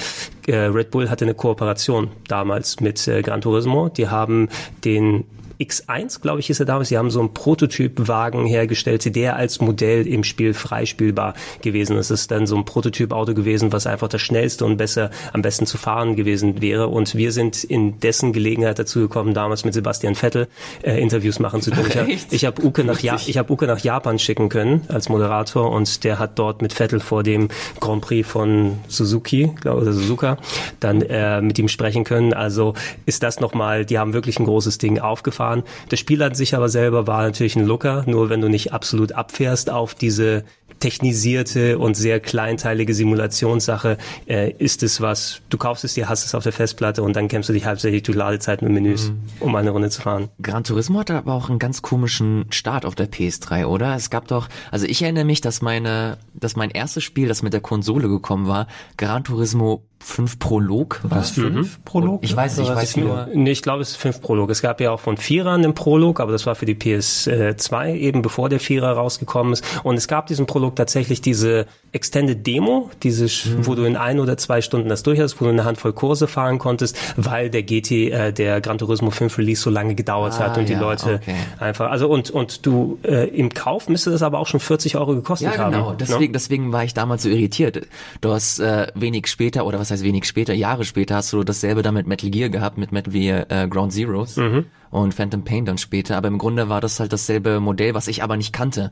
äh, Red Bull hatte eine Kooperation damals mit äh, Gran Turismo. Die haben den X1, glaube ich, ist er damals. Sie haben so einen Prototypwagen hergestellt, der als Modell im Spiel freispielbar gewesen ist. Es ist dann so ein Prototypauto gewesen, was einfach das schnellste und besser, am besten zu fahren gewesen wäre. Und wir sind in dessen Gelegenheit dazu gekommen, damals mit Sebastian Vettel äh, Interviews machen zu können. Ich, ich habe Uke nach ja ich habe Uke nach Japan schicken können als Moderator und der hat dort mit Vettel vor dem Grand Prix von Suzuki, glaube oder Suzuka, dann äh, mit ihm sprechen können. Also ist das nochmal, die haben wirklich ein großes Ding aufgefahren fahren. Das Spiel an sich aber selber war natürlich ein Looker, nur wenn du nicht absolut abfährst auf diese technisierte und sehr kleinteilige Simulationssache äh, ist es was, du kaufst es dir, hast es auf der Festplatte und dann kämpfst du dich hauptsächlich durch Ladezeiten und Menüs, mhm. um eine Runde zu fahren. Gran Turismo hatte aber auch einen ganz komischen Start auf der PS3, oder? Es gab doch, also ich erinnere mich, dass meine, dass mein erstes Spiel, das mit der Konsole gekommen war, Gran Turismo 5 Prolog war. Was, 5 mhm. Prolog? Ich weiß nicht, ich weiß nur. Nee, ich glaube, es ist 5 Prolog. Es gab ja auch von Vierern einen Prolog, aber das war für die PS2 eben bevor der Vierer rausgekommen ist. Und es gab diesen Prolog tatsächlich diese Extended Demo, diese, mhm. wo du in ein oder zwei Stunden das durch hast, wo du eine Handvoll Kurse fahren konntest, weil der GT, äh, der Gran Turismo 5 Release so lange gedauert ah, hat und ja, die Leute okay. einfach, also und, und du, äh, im Kauf müsste das aber auch schon 40 Euro gekostet haben. Ja, genau. Haben, deswegen, no? deswegen war ich damals so irritiert. Du hast äh, wenig später, oder was heißt wenig später, Jahre später hast du dasselbe dann mit Metal Gear gehabt, mit Metal Gear äh, Ground Zeroes. Mhm und Phantom Pain dann später. Aber im Grunde war das halt dasselbe Modell, was ich aber nicht kannte.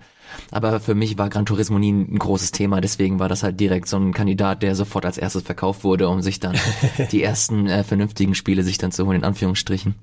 Aber für mich war Gran Turismo nie ein großes Thema, deswegen war das halt direkt so ein Kandidat, der sofort als erstes verkauft wurde, um sich dann <laughs> die ersten äh, vernünftigen Spiele sich dann zu holen, in Anführungsstrichen.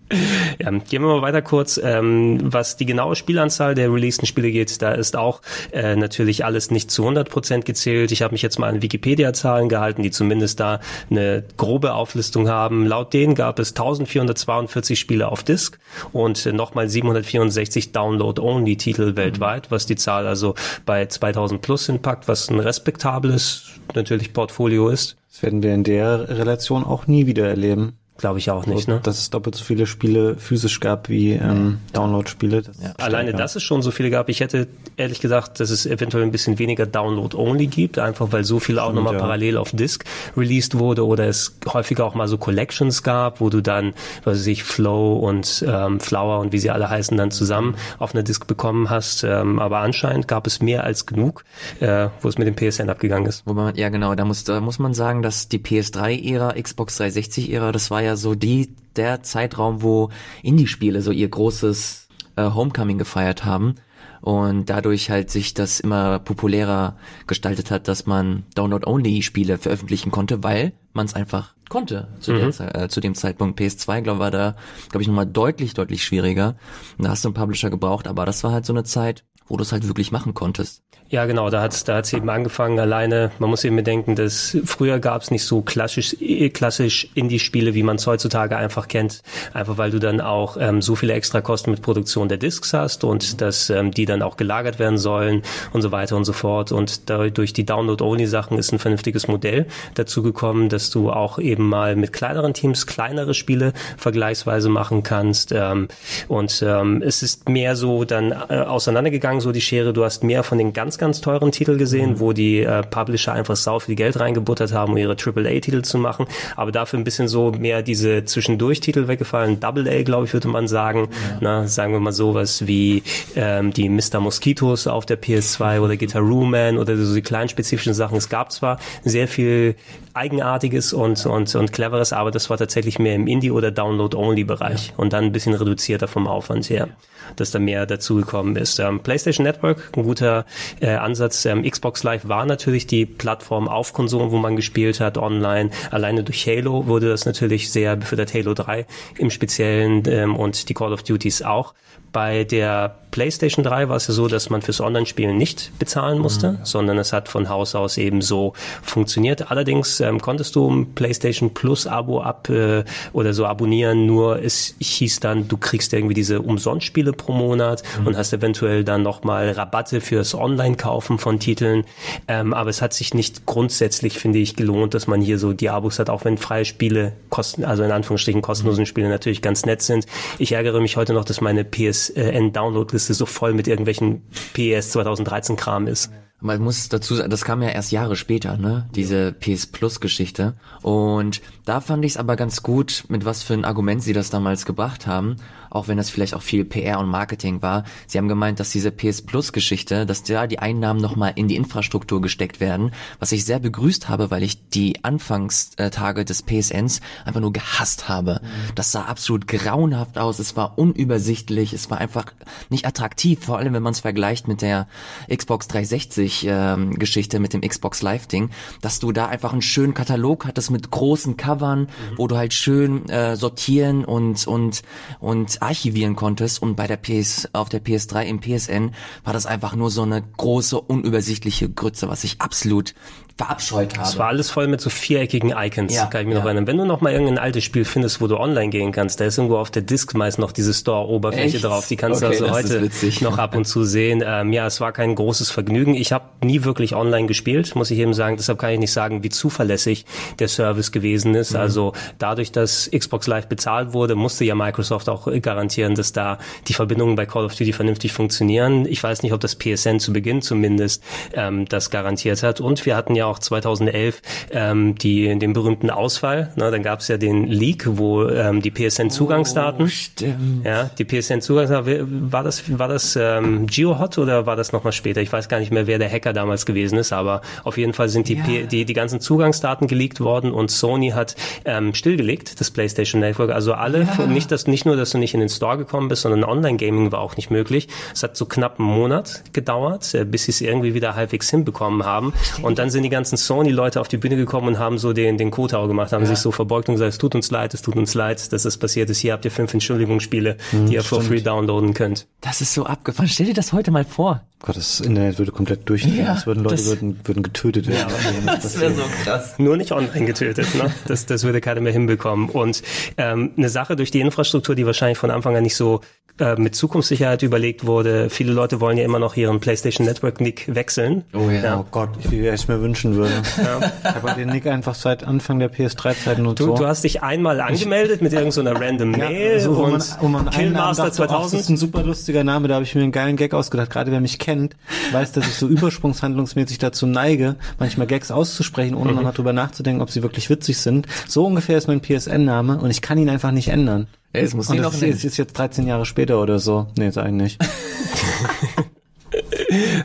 Ja, gehen wir mal weiter kurz. Ähm, was die genaue Spielanzahl der releaseden Spiele geht, da ist auch äh, natürlich alles nicht zu 100 Prozent gezählt. Ich habe mich jetzt mal an Wikipedia-Zahlen gehalten, die zumindest da eine grobe Auflistung haben. Laut denen gab es 1442 Spiele auf Disk und nochmal 764 Download-Only-Titel weltweit, was die Zahl also bei 2000 plus hinpackt, was ein respektables natürlich Portfolio ist. Das werden wir in der Relation auch nie wieder erleben. Glaube ich auch nicht, ne? Dass es doppelt so viele Spiele physisch gab wie ähm, Download-Spiele. Ja. Alleine, dass es schon so viele gab. Ich hätte ehrlich gesagt, dass es eventuell ein bisschen weniger Download-only gibt, einfach weil so viel auch nochmal ja. parallel auf Disk released wurde oder es häufiger auch mal so Collections gab, wo du dann, was weiß ich, Flow und ähm, Flower und wie sie alle heißen, dann zusammen auf einer Disk bekommen hast. Ähm, aber anscheinend gab es mehr als genug, äh, wo es mit dem PSN abgegangen ist. Wo man, ja genau, da muss, da muss man sagen, dass die PS3-Ära, Xbox 360-Ära, das war ja so die, der Zeitraum, wo Indie-Spiele so ihr großes äh, Homecoming gefeiert haben und dadurch halt sich das immer populärer gestaltet hat, dass man Download-Only-Spiele veröffentlichen konnte, weil man es einfach konnte zu, mhm. der, äh, zu dem Zeitpunkt. PS2, glaube war da, glaube ich, nochmal deutlich, deutlich schwieriger. Und da hast du einen Publisher gebraucht, aber das war halt so eine Zeit, wo du es halt wirklich machen konntest. Ja, genau, da hat da hat's eben angefangen alleine. Man muss eben bedenken, dass früher gab es nicht so klassisch, äh, klassisch Indie-Spiele, wie man es heutzutage einfach kennt. Einfach weil du dann auch ähm, so viele Extrakosten mit Produktion der Discs hast und dass ähm, die dann auch gelagert werden sollen und so weiter und so fort. Und durch die Download-Only-Sachen ist ein vernünftiges Modell dazu gekommen, dass du auch eben mal mit kleineren Teams kleinere Spiele vergleichsweise machen kannst. Ähm, und ähm, es ist mehr so dann äh, auseinandergegangen, so die Schere. Du hast mehr von den ganz ganz teuren Titel gesehen, mhm. wo die äh, Publisher einfach sau viel Geld reingebuttert haben, um ihre AAA-Titel zu machen, aber dafür ein bisschen so mehr diese Zwischendurch-Titel weggefallen. Double A, glaube ich, würde man sagen. Ja. Na, sagen wir mal sowas wie ähm, die Mr. Mosquitos auf der PS2 oder Guitar Man oder so die kleinen spezifischen Sachen. Es gab zwar sehr viel Eigenartiges und, und, und Cleveres, aber das war tatsächlich mehr im Indie- oder Download-Only-Bereich ja. und dann ein bisschen reduzierter vom Aufwand her, dass da mehr dazugekommen ist. Ähm, PlayStation Network, ein guter äh, Ansatz. Ähm, Xbox Live war natürlich die Plattform auf Konsolen, wo man gespielt hat, online. Alleine durch Halo wurde das natürlich sehr befördert, Halo 3 im Speziellen ähm, und die Call of Duties auch. Bei der PlayStation 3 war es ja so, dass man fürs Online-Spielen nicht bezahlen musste, mhm. sondern es hat von Haus aus eben so funktioniert. Allerdings ähm, konntest du ein PlayStation Plus Abo ab äh, oder so abonnieren, nur es hieß dann, du kriegst irgendwie diese Umsonstspiele pro Monat mhm. und hast eventuell dann nochmal Rabatte fürs Online-Kaufen von Titeln. Ähm, aber es hat sich nicht grundsätzlich, finde ich, gelohnt, dass man hier so die Abos hat, auch wenn freie Spiele kosten, also in Anführungsstrichen kostenlosen Spiele natürlich ganz nett sind. Ich ärgere mich heute noch, dass meine PS PSN-Downloadliste so voll mit irgendwelchen PS 2013 Kram ist. Man muss dazu sagen, das kam ja erst Jahre später, ne? Diese PS Plus Geschichte. Und da fand ich es aber ganz gut, mit was für ein Argument sie das damals gebracht haben auch wenn das vielleicht auch viel PR und Marketing war. Sie haben gemeint, dass diese PS Plus Geschichte, dass da die Einnahmen nochmal in die Infrastruktur gesteckt werden, was ich sehr begrüßt habe, weil ich die Anfangstage des PSNs einfach nur gehasst habe. Mhm. Das sah absolut grauenhaft aus, es war unübersichtlich, es war einfach nicht attraktiv, vor allem wenn man es vergleicht mit der Xbox 360 ähm, Geschichte, mit dem Xbox Live Ding, dass du da einfach einen schönen Katalog hattest mit großen Covern, mhm. wo du halt schön äh, sortieren und und und archivieren konntest und bei der PS, auf der PS3 im PSN war das einfach nur so eine große, unübersichtliche Grütze, was ich absolut verabscheut habe. Es war alles voll mit so viereckigen Icons, ja, kann ich mir ja. noch erinnern. Wenn du noch mal irgendein altes Spiel findest, wo du online gehen kannst, da ist irgendwo auf der Disk meist noch diese Store-Oberfläche drauf. Die kannst okay, du also heute noch ab und zu sehen. Ähm, ja, es war kein großes Vergnügen. Ich habe nie wirklich online gespielt, muss ich eben sagen. Deshalb kann ich nicht sagen, wie zuverlässig der Service gewesen ist. Mhm. Also dadurch, dass Xbox Live bezahlt wurde, musste ja Microsoft auch garantieren, dass da die Verbindungen bei Call of Duty vernünftig funktionieren. Ich weiß nicht, ob das PSN zu Beginn zumindest ähm, das garantiert hat. Und wir hatten ja auch 2011 ähm, die, den berühmten Ausfall. Ne? Dann gab es ja den Leak, wo ähm, die PSN-Zugangsdaten. Oh, stimmt. Ja, die PSN-Zugangsdaten. War das, war das ähm, GeoHot oder war das nochmal später? Ich weiß gar nicht mehr, wer der Hacker damals gewesen ist, aber auf jeden Fall sind die, ja. die, die ganzen Zugangsdaten geleakt worden und Sony hat ähm, stillgelegt, das PlayStation Network. Also alle, ja. nicht, dass, nicht nur, dass du nicht in den Store gekommen bist, sondern Online-Gaming war auch nicht möglich. Es hat so knapp einen Monat gedauert, äh, bis sie es irgendwie wieder halbwegs hinbekommen haben. Und dann sind die ganzen Sony-Leute auf die Bühne gekommen und haben so den, den Kotau gemacht, haben ja. sich so verbeugt und gesagt, es tut uns leid, es tut uns leid, dass das passiert ist. Hier habt ihr fünf Entschuldigungsspiele, hm, die ihr for free downloaden könnt. Das ist so abgefahren. Stell dir das heute mal vor. Gott, das Internet würde komplett durchdrehen. Ja, das würden Leute das, würden, würden getötet werden. Ja, das wäre so krass. Nur nicht online getötet. Ne? Das, das würde keiner mehr hinbekommen. Und ähm, eine Sache durch die Infrastruktur, die wahrscheinlich von Anfang an nicht so äh, mit Zukunftssicherheit überlegt wurde. Viele Leute wollen ja immer noch ihren PlayStation Network Nick wechseln. Oh ja, ja. oh Gott, wie ich es mir wünschen würde. Ja. Ich habe den Nick einfach seit Anfang der PS3-Zeiten und du, so. Du hast dich einmal angemeldet mit irgendeiner random Mail ja, so, wo man, wo man Killmaster dachte, 2000. Oh, das ist ein super lustiger Name, da habe ich mir einen geilen Gag ausgedacht. Gerade wer mich kennt, weiß, dass ich so übersprungshandlungsmäßig dazu neige, manchmal Gags auszusprechen, ohne mhm. nochmal drüber nachzudenken, ob sie wirklich witzig sind. So ungefähr ist mein PSN-Name und ich kann ihn einfach nicht ändern. Ey, es muss und das noch ist, ist jetzt 13 Jahre später oder so. Nee, ist eigentlich nicht. <laughs>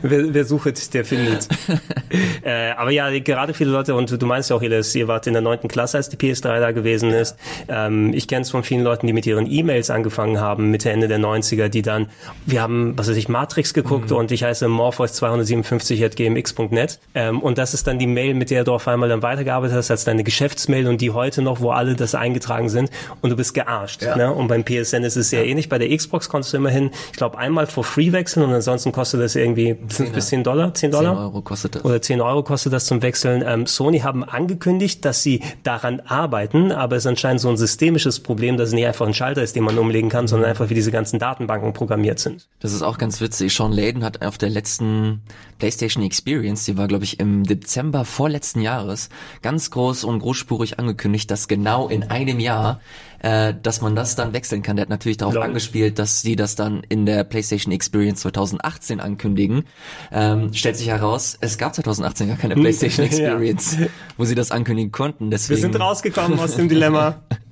wer, wer sucht, der findet. <laughs> äh, aber ja, gerade viele Leute, und du meinst ja auch, Elias, ihr wart in der neunten Klasse, als die PS3 da gewesen ist. Ähm, ich kenne es von vielen Leuten, die mit ihren E-Mails angefangen haben, Mitte, Ende der 90er, die dann, wir haben, was weiß ich, Matrix geguckt mhm. und ich heiße morpheus257 at gmx.net. Ähm, und das ist dann die Mail, mit der du auf einmal dann weitergearbeitet hast, als deine Geschäftsmail und die heute noch, wo alle das eingetragen sind und du bist gearscht. Ja. Ne? Und beim PSN ist es sehr ja. ähnlich. Bei der Xbox konntest du immerhin, ich glaube, einmal for free wechseln und ansonsten kostet das irgendwie 5 bis 10 Dollar, 10 Dollar? 10 Euro kostet das. Oder 10 Euro kostet das zum Wechseln. Ähm, Sony haben angekündigt, dass sie daran arbeiten, aber es ist anscheinend so ein systemisches Problem, dass es nicht einfach ein Schalter ist, den man umlegen kann, sondern einfach wie diese ganzen Datenbanken programmiert sind. Das ist auch ganz witzig. Sean Layden hat auf der letzten PlayStation Experience, die war glaube ich im Dezember vorletzten Jahres, ganz groß und großspurig angekündigt, dass genau in einem Jahr äh, dass man das dann wechseln kann. Der hat natürlich darauf Lol. angespielt, dass sie das dann in der PlayStation Experience 2018 ankündigen. Ähm, stellt sich heraus, es gab 2018 gar keine. <laughs> PlayStation Experience, ja. wo sie das ankündigen konnten. Deswegen Wir sind rausgekommen aus dem Dilemma. <laughs>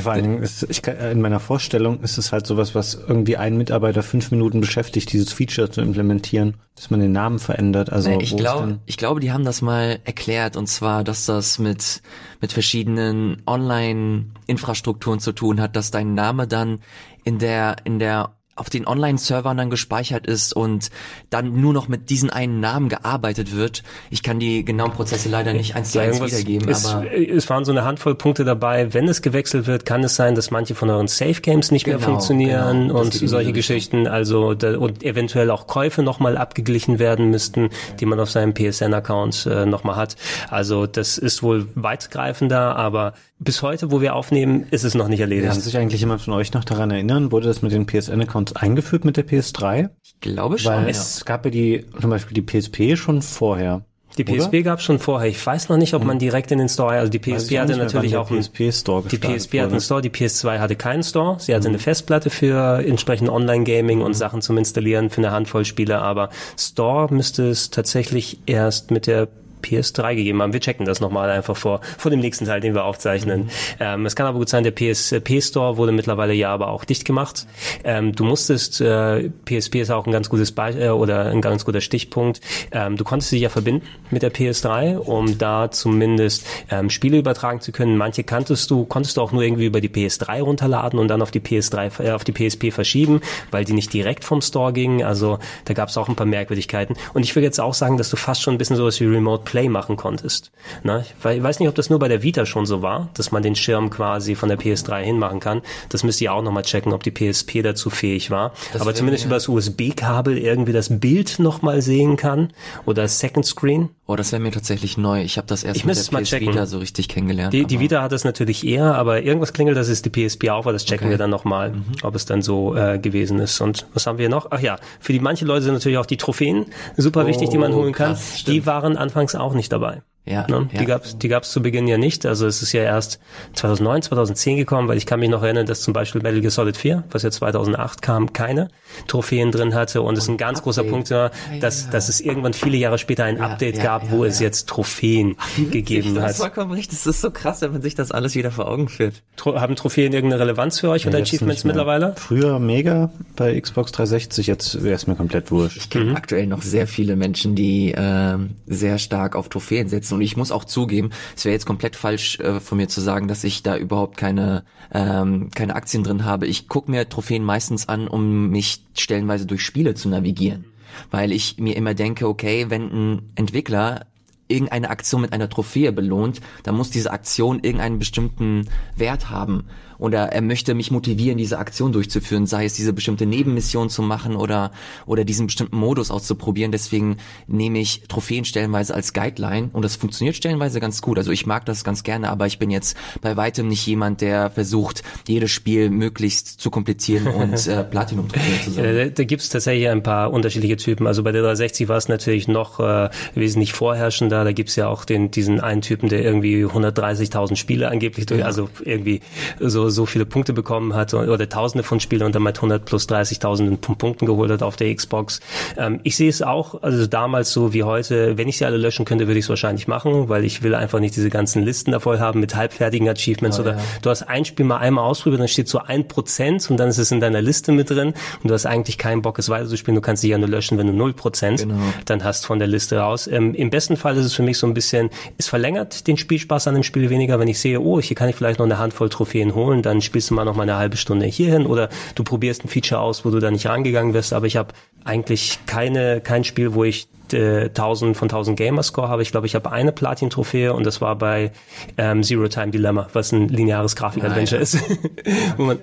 Vor allen Dingen ist, ich, in meiner Vorstellung ist es halt sowas, was irgendwie einen Mitarbeiter fünf Minuten beschäftigt, dieses Feature zu implementieren, dass man den Namen verändert. Also ich glaube, ich glaube, die haben das mal erklärt und zwar, dass das mit mit verschiedenen Online-Infrastrukturen zu tun hat, dass dein Name dann in der in der auf den Online-Servern dann gespeichert ist und dann nur noch mit diesen einen Namen gearbeitet wird. Ich kann die genauen Prozesse leider nicht eins zu eins wiedergeben. Es, aber es waren so eine Handvoll Punkte dabei. Wenn es gewechselt wird, kann es sein, dass manche von euren Safe Games nicht genau, mehr funktionieren genau, und solche Geschichten. Also da, und eventuell auch Käufe nochmal abgeglichen werden müssten, die man auf seinem PSN-Account äh, nochmal hat. Also das ist wohl weitgreifender, aber bis heute, wo wir aufnehmen, ist es noch nicht erledigt. Kann sich eigentlich jemand von euch noch daran erinnern? Wurde das mit den PSN-Accounts eingeführt mit der PS3? Ich glaube schon. Weil ja. es gab ja die, zum Beispiel die PSP schon vorher. Die PSP gab es schon vorher. Ich weiß noch nicht, ob man hm. direkt in den Store, also die PSP hatte natürlich auch einen PSP Store Die PSP hatte einen Store, die PS2 hatte keinen Store. Sie hatte mhm. eine Festplatte für entsprechend Online-Gaming mhm. und Sachen zum Installieren für eine Handvoll Spiele, aber Store müsste es tatsächlich erst mit der PS3 gegeben haben. Wir checken das nochmal einfach vor, vor dem nächsten Teil, den wir aufzeichnen. Mhm. Ähm, es kann aber gut sein, der PSP Store wurde mittlerweile ja aber auch dicht gemacht. Ähm, du musstest, äh, PSP ist auch ein ganz gutes Be äh, oder ein ganz guter Stichpunkt. Ähm, du konntest dich ja verbinden mit der PS3, um da zumindest ähm, Spiele übertragen zu können. Manche kanntest du, konntest du auch nur irgendwie über die PS3 runterladen und dann auf die PS3, äh, auf die PSP verschieben, weil die nicht direkt vom Store gingen. Also da gab es auch ein paar Merkwürdigkeiten. Und ich würde jetzt auch sagen, dass du fast schon ein bisschen sowas wie Remote Play machen konntest. Na, ich weiß nicht, ob das nur bei der Vita schon so war, dass man den Schirm quasi von der PS3 hinmachen kann. Das müsst ihr auch nochmal checken, ob die PSP dazu fähig war. Das Aber zumindest über das USB-Kabel irgendwie das Bild nochmal sehen kann oder Second Screen. Oh, das wäre mir tatsächlich neu. Ich habe das erst ich mit der PS checken. Vita so richtig kennengelernt. Die, die Vita hat das natürlich eher, aber irgendwas klingelt, das ist die PSP auch, aber das checken okay. wir dann nochmal, mhm. ob es dann so äh, gewesen ist. Und was haben wir noch? Ach ja, für die manche Leute sind natürlich auch die Trophäen super oh, wichtig, die man holen kann. Krass, die waren anfangs auch nicht dabei. Ja, ne? ja. Die gab's, die gab's zu Beginn ja nicht. Also es ist ja erst 2009, 2010 gekommen, weil ich kann mich noch erinnern, dass zum Beispiel Metal Gear Solid 4, was ja 2008 kam, keine Trophäen drin hatte. Und es ist ein ganz Update. großer Punkt, ja, dass, dass es irgendwann viele Jahre später ein Update ja, gab, wo es jetzt Trophäen Ach, gegeben hat. Das ist vollkommen richtig. Das ist so krass, wenn man sich das alles wieder vor Augen führt. Tro haben Trophäen irgendeine Relevanz für euch oder Achievements mittlerweile? Früher mega bei Xbox 360, jetzt wäre es mir komplett wurscht. Ich kenne mhm. aktuell noch sehr viele Menschen, die äh, sehr stark auf Trophäen setzen. Und ich muss auch zugeben, zugeben. Es wäre jetzt komplett falsch äh, von mir zu sagen, dass ich da überhaupt keine ähm, keine Aktien drin habe. Ich gucke mir Trophäen meistens an, um mich stellenweise durch Spiele zu navigieren, weil ich mir immer denke, okay, wenn ein Entwickler irgendeine Aktion mit einer Trophäe belohnt, dann muss diese Aktion irgendeinen bestimmten Wert haben oder er möchte mich motivieren, diese Aktion durchzuführen, sei es diese bestimmte Nebenmission zu machen oder, oder diesen bestimmten Modus auszuprobieren. Deswegen nehme ich Trophäen stellenweise als Guideline und das funktioniert stellenweise ganz gut. Also ich mag das ganz gerne, aber ich bin jetzt bei weitem nicht jemand, der versucht, jedes Spiel möglichst zu komplizieren <laughs> und äh, Platinum-Trophäen zu sammeln. Da, da gibt es tatsächlich ein paar unterschiedliche Typen. Also bei der 360 war es natürlich noch äh, wesentlich vorherrschender da gibt's ja auch den, diesen einen Typen, der irgendwie 130.000 Spiele angeblich durch, ja. also irgendwie so, so viele Punkte bekommen hat oder tausende von Spielen und damit 100 plus 30.000 Punkten geholt hat auf der Xbox. Ähm, ich sehe es auch, also damals so wie heute, wenn ich sie alle löschen könnte, würde ich es wahrscheinlich machen, weil ich will einfach nicht diese ganzen Listen da voll haben mit halbfertigen Achievements oh, oder ja. du hast ein Spiel mal einmal ausprobiert, dann steht so ein Prozent und dann ist es in deiner Liste mit drin und du hast eigentlich keinen Bock, es weiterzuspielen. Du kannst sie ja nur löschen, wenn du null Prozent genau. dann hast von der Liste raus. Ähm, Im besten Fall ist es für mich so ein bisschen, es verlängert den Spielspaß an dem Spiel weniger, wenn ich sehe, oh, hier kann ich vielleicht noch eine Handvoll Trophäen holen, dann spielst du mal noch mal eine halbe Stunde hierhin oder du probierst ein Feature aus, wo du da nicht rangegangen wirst. Aber ich habe eigentlich keine kein Spiel, wo ich äh, 1000 von 1000 Gamerscore habe. Ich glaube, ich habe eine Platin-Trophäe und das war bei ähm, Zero Time Dilemma, was ein lineares Grafik-Adventure ist, <laughs> wo man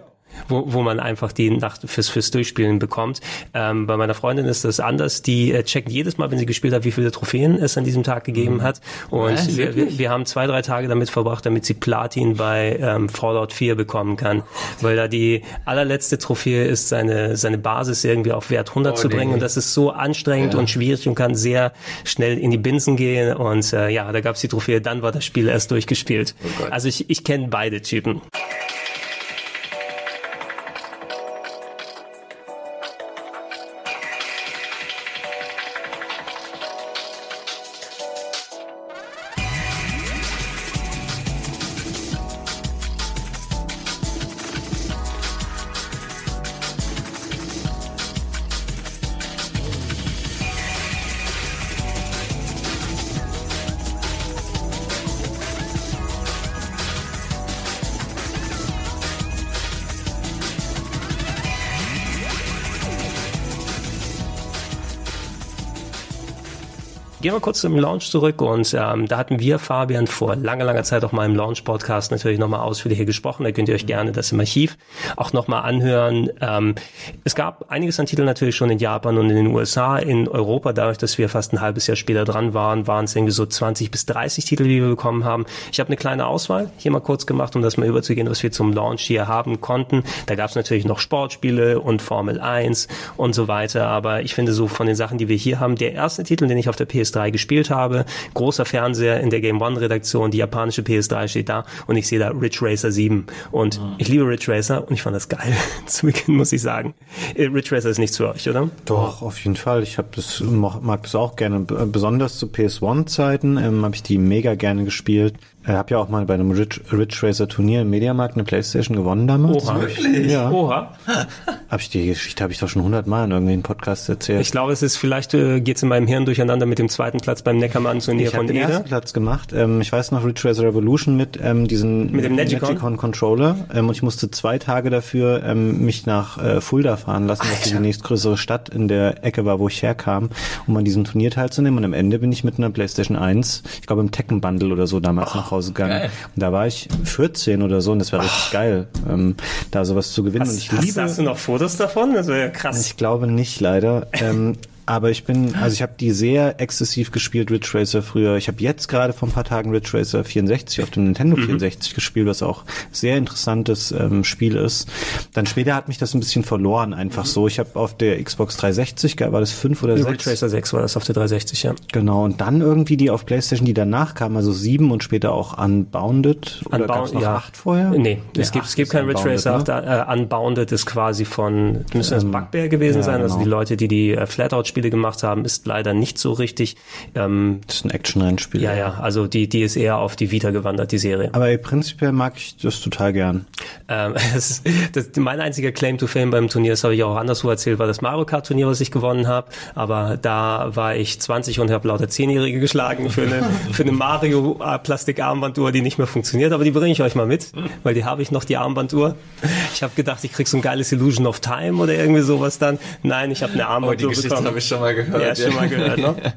wo, wo man einfach die Nacht fürs, fürs Durchspielen bekommt. Ähm, bei meiner Freundin ist das anders. Die äh, checkt jedes Mal, wenn sie gespielt hat, wie viele Trophäen es an diesem Tag gegeben mhm. hat. Und ja, wir, wir, wir, haben zwei, drei Tage damit verbracht, damit sie Platin bei ähm, Fallout 4 bekommen kann. Weil da die allerletzte Trophäe ist, seine, seine Basis irgendwie auf Wert 100 oh, zu bringen. Nee. Und das ist so anstrengend ja. und schwierig und kann sehr schnell in die Binsen gehen. Und äh, ja, da gab es die Trophäe, dann war das Spiel erst durchgespielt. Oh also ich, ich kenne beide Typen. Gehen wir kurz zum Launch zurück und ähm, da hatten wir, Fabian, vor langer, langer Zeit auch mal im Launch-Podcast natürlich nochmal ausführlicher gesprochen. Da könnt ihr euch gerne das im Archiv auch nochmal anhören. Ähm, es gab einiges an Titeln natürlich schon in Japan und in den USA. In Europa, dadurch, dass wir fast ein halbes Jahr später dran waren, waren es irgendwie so 20 bis 30 Titel, die wir bekommen haben. Ich habe eine kleine Auswahl hier mal kurz gemacht, um das mal überzugehen, was wir zum Launch hier haben konnten. Da gab es natürlich noch Sportspiele und Formel 1 und so weiter. Aber ich finde so von den Sachen, die wir hier haben, der erste Titel, den ich auf der PS PS3 gespielt habe. Großer Fernseher in der Game One Redaktion, die japanische PS3 steht da und ich sehe da Ridge Racer 7. Und mhm. ich liebe Ridge Racer und ich fand das geil. <laughs> Zu Beginn muss ich sagen. Äh, Ridge Racer ist nichts für euch, oder? Doch, auf jeden Fall. Ich habe das mag das auch gerne. Besonders zu PS1-Zeiten ähm, habe ich die mega gerne gespielt. Ich habe ja auch mal bei einem Ridge, Ridge Racer Turnier im Mediamarkt eine Playstation gewonnen damals. Oha, wirklich? Ja. Oha. <laughs> Hab ich die Geschichte habe ich doch schon hundertmal in irgendeinem Podcast erzählt. Ich glaube, es ist vielleicht äh, geht's in meinem Hirn durcheinander mit dem zweiten Platz beim Neckermann Turnier ich von den ersten Platz gemacht. Ähm, ich weiß noch Ridge Racer Revolution mit ähm, diesen mit dem Negicon, Controller ähm, und ich musste zwei Tage dafür ähm, mich nach äh, Fulda fahren lassen, Alter. was die nächstgrößere Stadt in der Ecke war, wo ich herkam, um an diesem Turnier teilzunehmen und am Ende bin ich mit einer Playstation 1, ich glaube im Tekken Bundle oder so damals oh. Nach Hause gegangen. Geil. Und da war ich 14 oder so und das war richtig oh. geil, ähm, da sowas zu gewinnen. Hast, und ich hast, liebe, hast du noch Fotos davon? Das wäre ja krass. Ich glaube nicht, leider. Ähm, <laughs> aber ich bin, also ich habe die sehr exzessiv gespielt, Ridge Racer früher. Ich habe jetzt gerade vor ein paar Tagen Ridge Racer 64 auf dem Nintendo mhm. 64 gespielt, was auch sehr interessantes ähm, Spiel ist. Dann später hat mich das ein bisschen verloren, einfach mhm. so. Ich habe auf der Xbox 360, war das 5 oder 6? Ridge Racer 6 war das auf der 360, ja. Genau, und dann irgendwie die auf Playstation, die danach kamen, also 7 und später auch Unbounded. Oder Unbound, noch ja. 8 vorher? Nee, ja, es gibt, es gibt kein Ridge Racer ne? äh, Unbounded ist quasi von, müssen das ähm, Bugbear gewesen ja, sein, also genau. die Leute, die die äh, Flatout Spiele gemacht haben, ist leider nicht so richtig. Ähm, das ist ein Action-Rennspiel. Ja, ja, also die, die ist eher auf die Vita gewandert, die Serie. Aber prinzipiell mag ich das total gern. Ähm, <laughs> das ist, das, mein einziger Claim to Fame beim Turnier, das habe ich auch anderswo erzählt, war das Mario Kart Turnier, was ich gewonnen habe. Aber da war ich 20 und habe lauter Zehnjährige geschlagen für eine, <laughs> für eine Mario Plastik Armbanduhr, die nicht mehr funktioniert. Aber die bringe ich euch mal mit, weil die habe ich noch, die Armbanduhr. Ich habe gedacht, ich krieg so ein geiles Illusion of Time oder irgendwie sowas dann. Nein, ich habe eine Armbanduhr oh, die Geschichte habe ich schon mal gehört. Ja, schon mal gehört, ne?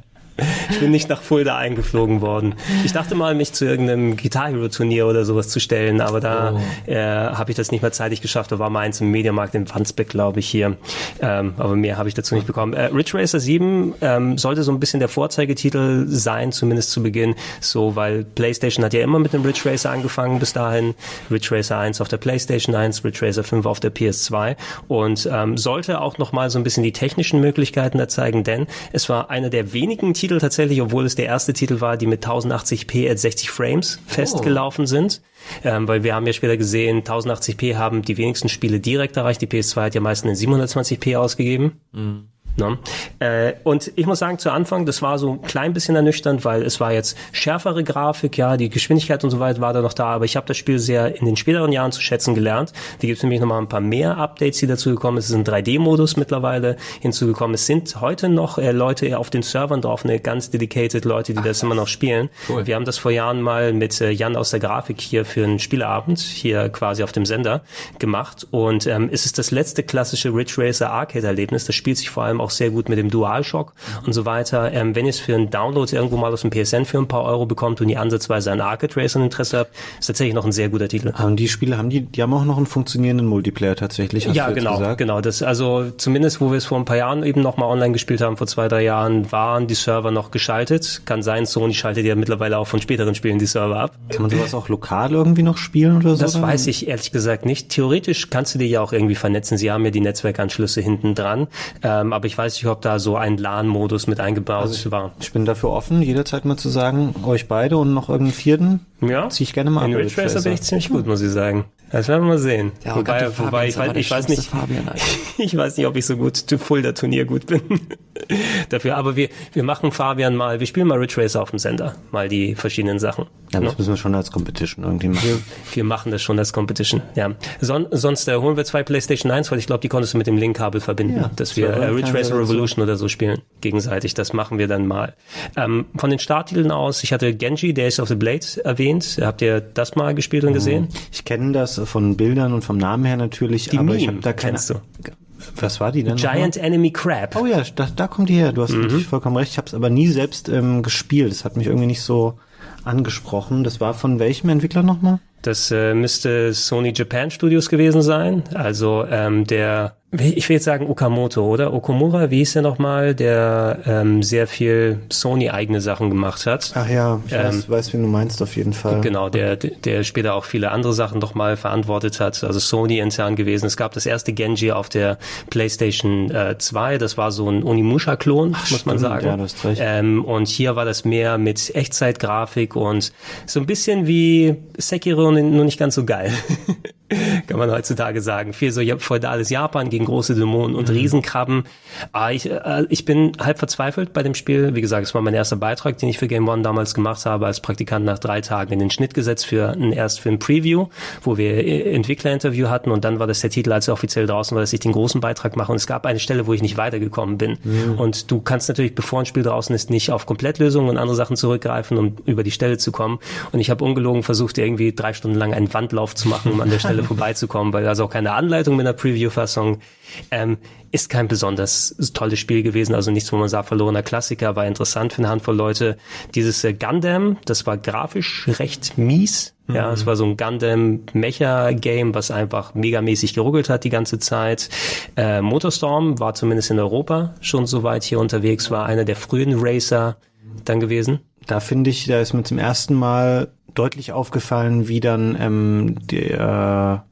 Ich bin nicht nach Fulda eingeflogen worden. Ich dachte mal, mich zu irgendeinem Guitar Hero Turnier oder sowas zu stellen, aber da oh. äh, habe ich das nicht mehr zeitig geschafft. Da war meins im Mediamarkt in Wandsbek, glaube ich, hier. Ähm, aber mehr habe ich dazu nicht bekommen. Äh, Ridge Racer 7 ähm, sollte so ein bisschen der Vorzeigetitel sein, zumindest zu Beginn. So, weil PlayStation hat ja immer mit dem Ridge Racer angefangen bis dahin. Ridge Racer 1 auf der PlayStation 1, Ridge Racer 5 auf der PS2 und ähm, sollte auch noch mal so ein bisschen die technischen Möglichkeiten da zeigen, denn es war einer der wenigen Titel Titel tatsächlich, obwohl es der erste Titel war, die mit 1080p at 60 Frames festgelaufen sind. Ähm, weil wir haben ja später gesehen, 1080p haben die wenigsten Spiele direkt erreicht. Die PS2 hat ja meistens in 720p ausgegeben. Mhm. Ne? Äh, und ich muss sagen, zu Anfang, das war so ein klein bisschen ernüchternd, weil es war jetzt schärfere Grafik, ja, die Geschwindigkeit und so weiter war da noch da, aber ich habe das Spiel sehr in den späteren Jahren zu schätzen gelernt. Da gibt es nämlich nochmal ein paar mehr Updates, die dazu gekommen sind. Es ist ein 3D-Modus mittlerweile hinzugekommen. Es sind heute noch äh, Leute auf den Servern drauf, eine ganz dedicated Leute, die Ach, das immer noch spielen. Cool. Wir haben das vor Jahren mal mit äh, Jan aus der Grafik hier für einen Spieleabend hier quasi auf dem Sender gemacht und ähm, es ist das letzte klassische Ridge Racer Arcade-Erlebnis. Das spielt sich vor allem auch sehr gut mit dem DualShock und so weiter. Ähm, wenn ihr es für einen Download irgendwo mal aus dem PSN für ein paar Euro bekommt und ihr ansatzweise an Arcade Racer Interesse habt, ist tatsächlich noch ein sehr guter Titel. Und die Spiele haben die, die haben auch noch einen funktionierenden Multiplayer tatsächlich. ja, genau, gesagt? genau. Das also zumindest, wo wir es vor ein paar Jahren eben noch mal online gespielt haben, vor zwei drei Jahren, waren die Server noch geschaltet. Kann sein, Sony schaltet ja mittlerweile auch von späteren Spielen die Server ab. Kann man sowas auch lokal irgendwie noch spielen oder so? Das weiß ich ehrlich gesagt nicht. Theoretisch kannst du dir ja auch irgendwie vernetzen. Sie haben ja die Netzwerkanschlüsse hinten dran, ähm, aber ich weiß nicht, ob da so ein LAN-Modus mit eingebaut also war. Ich bin dafür offen, jederzeit mal zu sagen, euch beide und noch irgendeinen vierten. Ja. Zieh ich gerne mal In Ridge Racer bin ich ziemlich gut, muss ich sagen. Das werden wir mal sehen. Ja, wobei, wobei ich, weiß, ich weiß nicht, <laughs> ich weiß nicht, ob ich so gut zu Fulda Turnier gut bin. Dafür, aber wir, wir machen Fabian mal, wir spielen mal Ridge Racer auf dem Sender, mal die verschiedenen Sachen. Ja, das no? müssen wir schon als Competition irgendwie machen. Wir, wir machen das schon als Competition, ja. Son, sonst äh, holen wir zwei PlayStation 1, weil ich glaube, die konntest du mit dem Link-Kabel verbinden, ja, dass wir äh, Ridge Racer Revolution so. oder so spielen, gegenseitig. Das machen wir dann mal. Ähm, von den Starttiteln aus, ich hatte Genji, Days of the Blade erwähnt. Habt ihr das mal gespielt und gesehen? Ich kenne das von Bildern und vom Namen her natürlich, die aber Meme ich habe da keine. Kennst du? Was war die denn? Giant Enemy Crab. Oh ja, da, da kommt die her. Du hast mhm. natürlich vollkommen recht. Ich habe es aber nie selbst ähm, gespielt. Das hat mich irgendwie nicht so angesprochen. Das war von welchem Entwickler nochmal? Das äh, müsste Sony Japan Studios gewesen sein. Also ähm, der ich will jetzt sagen Okamoto, oder? Okumura, wie hieß der nochmal, der ähm, sehr viel Sony-eigene Sachen gemacht hat. Ach ja, ich ähm, weiß, weiß, wie du meinst auf jeden Fall. Genau, der, der später auch viele andere Sachen nochmal verantwortet hat, also Sony intern gewesen. Es gab das erste Genji auf der PlayStation äh, 2, das war so ein Onimusha-Klon, muss stimmt, man sagen. Ja, du hast recht. Ähm, und hier war das mehr mit Echtzeitgrafik und so ein bisschen wie Sekiro, nur nicht ganz so geil. <laughs> <laughs> Kann man heutzutage sagen. Viel so feudales Japan gegen große Dämonen und mhm. Riesenkrabben. Ah, ich, äh, ich bin halb verzweifelt bei dem Spiel. Wie gesagt, es war mein erster Beitrag, den ich für Game One damals gemacht habe, als Praktikant nach drei Tagen in den Schnitt gesetzt für ein, erst für ein Preview, wo wir äh, Entwicklerinterview hatten und dann war das der Titel, als er offiziell draußen war, dass ich den großen Beitrag mache und es gab eine Stelle, wo ich nicht weitergekommen bin. Mhm. Und du kannst natürlich, bevor ein Spiel draußen ist, nicht auf Komplettlösungen und andere Sachen zurückgreifen, um über die Stelle zu kommen. Und ich habe ungelogen versucht, irgendwie drei Stunden lang einen Wandlauf zu machen, um an der <laughs> Stelle vorbeizukommen, weil also auch keine Anleitung mit einer Preview-Fassung. Ähm, ist kein besonders tolles Spiel gewesen, also nichts, wo man sagt, verlorener Klassiker, war interessant für eine Handvoll Leute. Dieses äh, Gundam, das war grafisch recht mies. Mhm. Ja, es war so ein Gundam Mecha Game, was einfach megamäßig geruckelt hat die ganze Zeit. Äh, Motorstorm war zumindest in Europa schon so weit hier unterwegs, war einer der frühen Racer dann gewesen. Da finde ich, da ist mir zum ersten Mal deutlich aufgefallen, wie dann ähm, der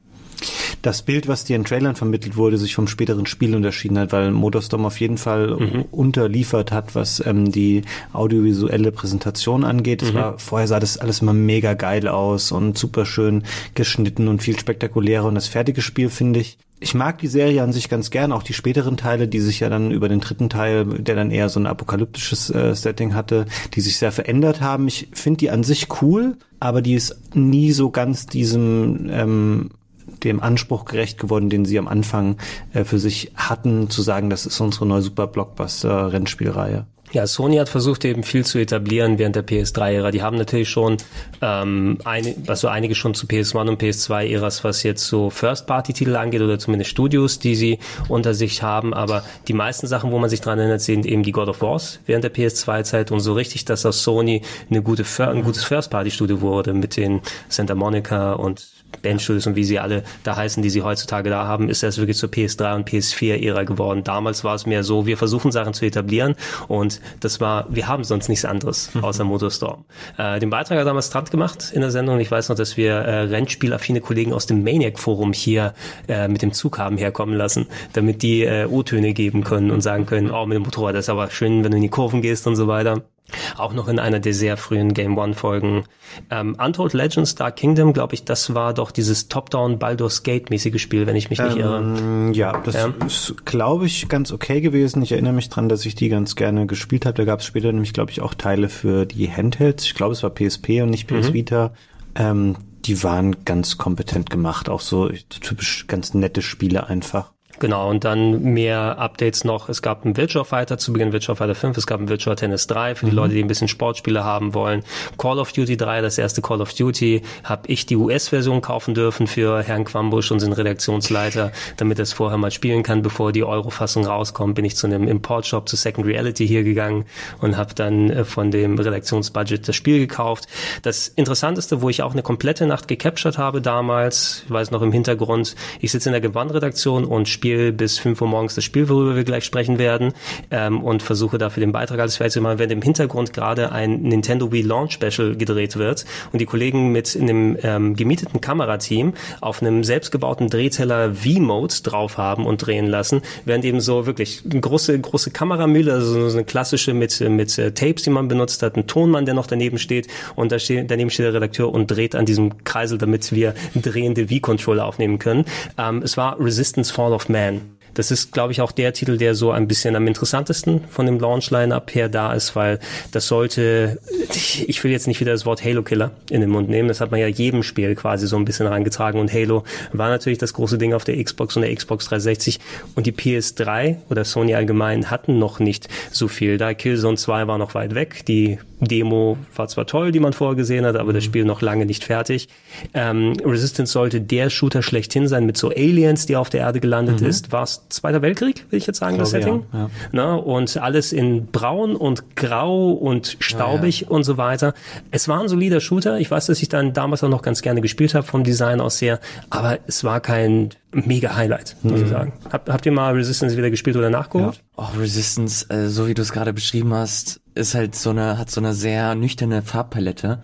das Bild, was dir in Trailern vermittelt wurde, sich vom späteren Spiel unterschieden hat, weil Motorstorm auf jeden Fall mhm. unterliefert hat, was ähm, die audiovisuelle Präsentation angeht. Es mhm. war vorher sah das alles immer mega geil aus und super schön geschnitten und viel spektakulärer und das fertige Spiel finde ich ich mag die Serie an sich ganz gern, auch die späteren Teile, die sich ja dann über den dritten Teil, der dann eher so ein apokalyptisches äh, Setting hatte, die sich sehr verändert haben. Ich finde die an sich cool, aber die ist nie so ganz diesem ähm, dem Anspruch gerecht geworden, den sie am Anfang äh, für sich hatten, zu sagen, das ist unsere neue Super Blockbuster Rennspielreihe. Ja, Sony hat versucht eben viel zu etablieren während der PS3-Ära. Die haben natürlich schon ähm, eine, also einige schon zu PS1 und PS2-Äras, was jetzt so First-Party-Titel angeht oder zumindest Studios, die sie unter sich haben. Aber die meisten Sachen, wo man sich dran erinnert, sind eben die God of Wars während der PS2-Zeit und so richtig, dass aus Sony eine gute, ein gutes First-Party-Studio wurde mit den Santa Monica und Bandstudios und wie sie alle da heißen, die sie heutzutage da haben, ist das wirklich zur PS3 und PS4-Ära geworden. Damals war es mehr so, wir versuchen Sachen zu etablieren und das war, wir haben sonst nichts anderes außer Motorstorm. Äh, den Beitrag hat damals Strand gemacht in der Sendung. Ich weiß noch, dass wir äh, Rennspielaffine Kollegen aus dem Maniac-Forum hier äh, mit dem Zug haben herkommen lassen, damit die äh, O-Töne geben können und sagen können, oh, mit dem Motorrad, das ist aber schön, wenn du in die Kurven gehst und so weiter. Auch noch in einer der sehr frühen Game One Folgen. Ähm, Untold Legends Dark Kingdom, glaube ich, das war doch dieses Top-Down Baldur's Gate mäßige Spiel, wenn ich mich nicht irre. Ähm, ja, das Ja. ist, glaube ich, ganz okay gewesen. Ich erinnere mich dran, dass ich die ganz gerne gespielt habe. Da gab es später nämlich, glaube ich, auch Teile für die Handhelds. Ich glaube, es war PSP und nicht PS Mhm. Vita. Ähm, die waren ganz kompetent gemacht. Auch so typisch ganz nette Spiele einfach. Genau, und dann mehr Updates noch. Es gab einen Virtua Fighter zu Beginn, Virtua Fighter 5, es gab einen Virtua Tennis 3 für die Leute, die ein bisschen Sportspiele haben wollen. Call of Duty 3, das erste Call of Duty, habe ich die US-Version kaufen dürfen für Herrn Quambusch, unseren Redaktionsleiter, damit er es vorher mal spielen kann, bevor die Euro-Fassung rauskommt, bin ich zu einem Import-Shop zu Second Reality hier gegangen und habe dann äh, von dem Redaktionsbudget das Spiel gekauft. Das Interessanteste, wo ich auch eine komplette Nacht gecaptured habe damals, ich weiß noch im Hintergrund, ich sitze in der Gewandredaktion und spiele bis 5 Uhr morgens das Spiel, worüber wir gleich sprechen werden, ähm, und versuche dafür den Beitrag alles fertig zu machen, während im Hintergrund gerade ein Nintendo Wii Launch Special gedreht wird und die Kollegen mit einem ähm, gemieteten Kamerateam auf einem selbstgebauten Drehteller V-Mode drauf haben und drehen lassen, während eben so wirklich große, große Kameramühle, also so eine klassische mit, mit äh, Tapes, die man benutzt hat, ein Tonmann, der noch daneben steht und da steht, daneben steht der Redakteur und dreht an diesem Kreisel, damit wir drehende Wii-Controller aufnehmen können. Ähm, es war Resistance Fall of Man. Das ist, glaube ich, auch der Titel, der so ein bisschen am interessantesten von dem Launch-Line-Up her da ist, weil das sollte, ich, will jetzt nicht wieder das Wort Halo-Killer in den Mund nehmen, das hat man ja jedem Spiel quasi so ein bisschen reingetragen und Halo war natürlich das große Ding auf der Xbox und der Xbox 360 und die PS3 oder Sony allgemein hatten noch nicht so viel. Da Killzone 2 war noch weit weg, die Demo war zwar toll, die man vorher gesehen hat, aber das Spiel noch lange nicht fertig. Ähm, Resistance sollte der Shooter schlechthin sein mit so Aliens, die auf der Erde gelandet ist. War Zweiter Weltkrieg, will ich jetzt sagen, das glaube, Setting? ja, ja. Na, und alles in braun und grau und staubig und so weiter. Es war ein solider Shooter. Ich weiß, dass ich dann damals auch noch ganz gerne gespielt habe vom Design aus her, aber es war kein mega Highlight, muss Mhm. ich sagen. Habt, habt ihr mal Resistance wieder gespielt oder nachgeholt? Oh, Resistance, äh, so wie du es gerade beschrieben hast, ist halt so eine, hat so eine sehr nüchterne Farbpalette.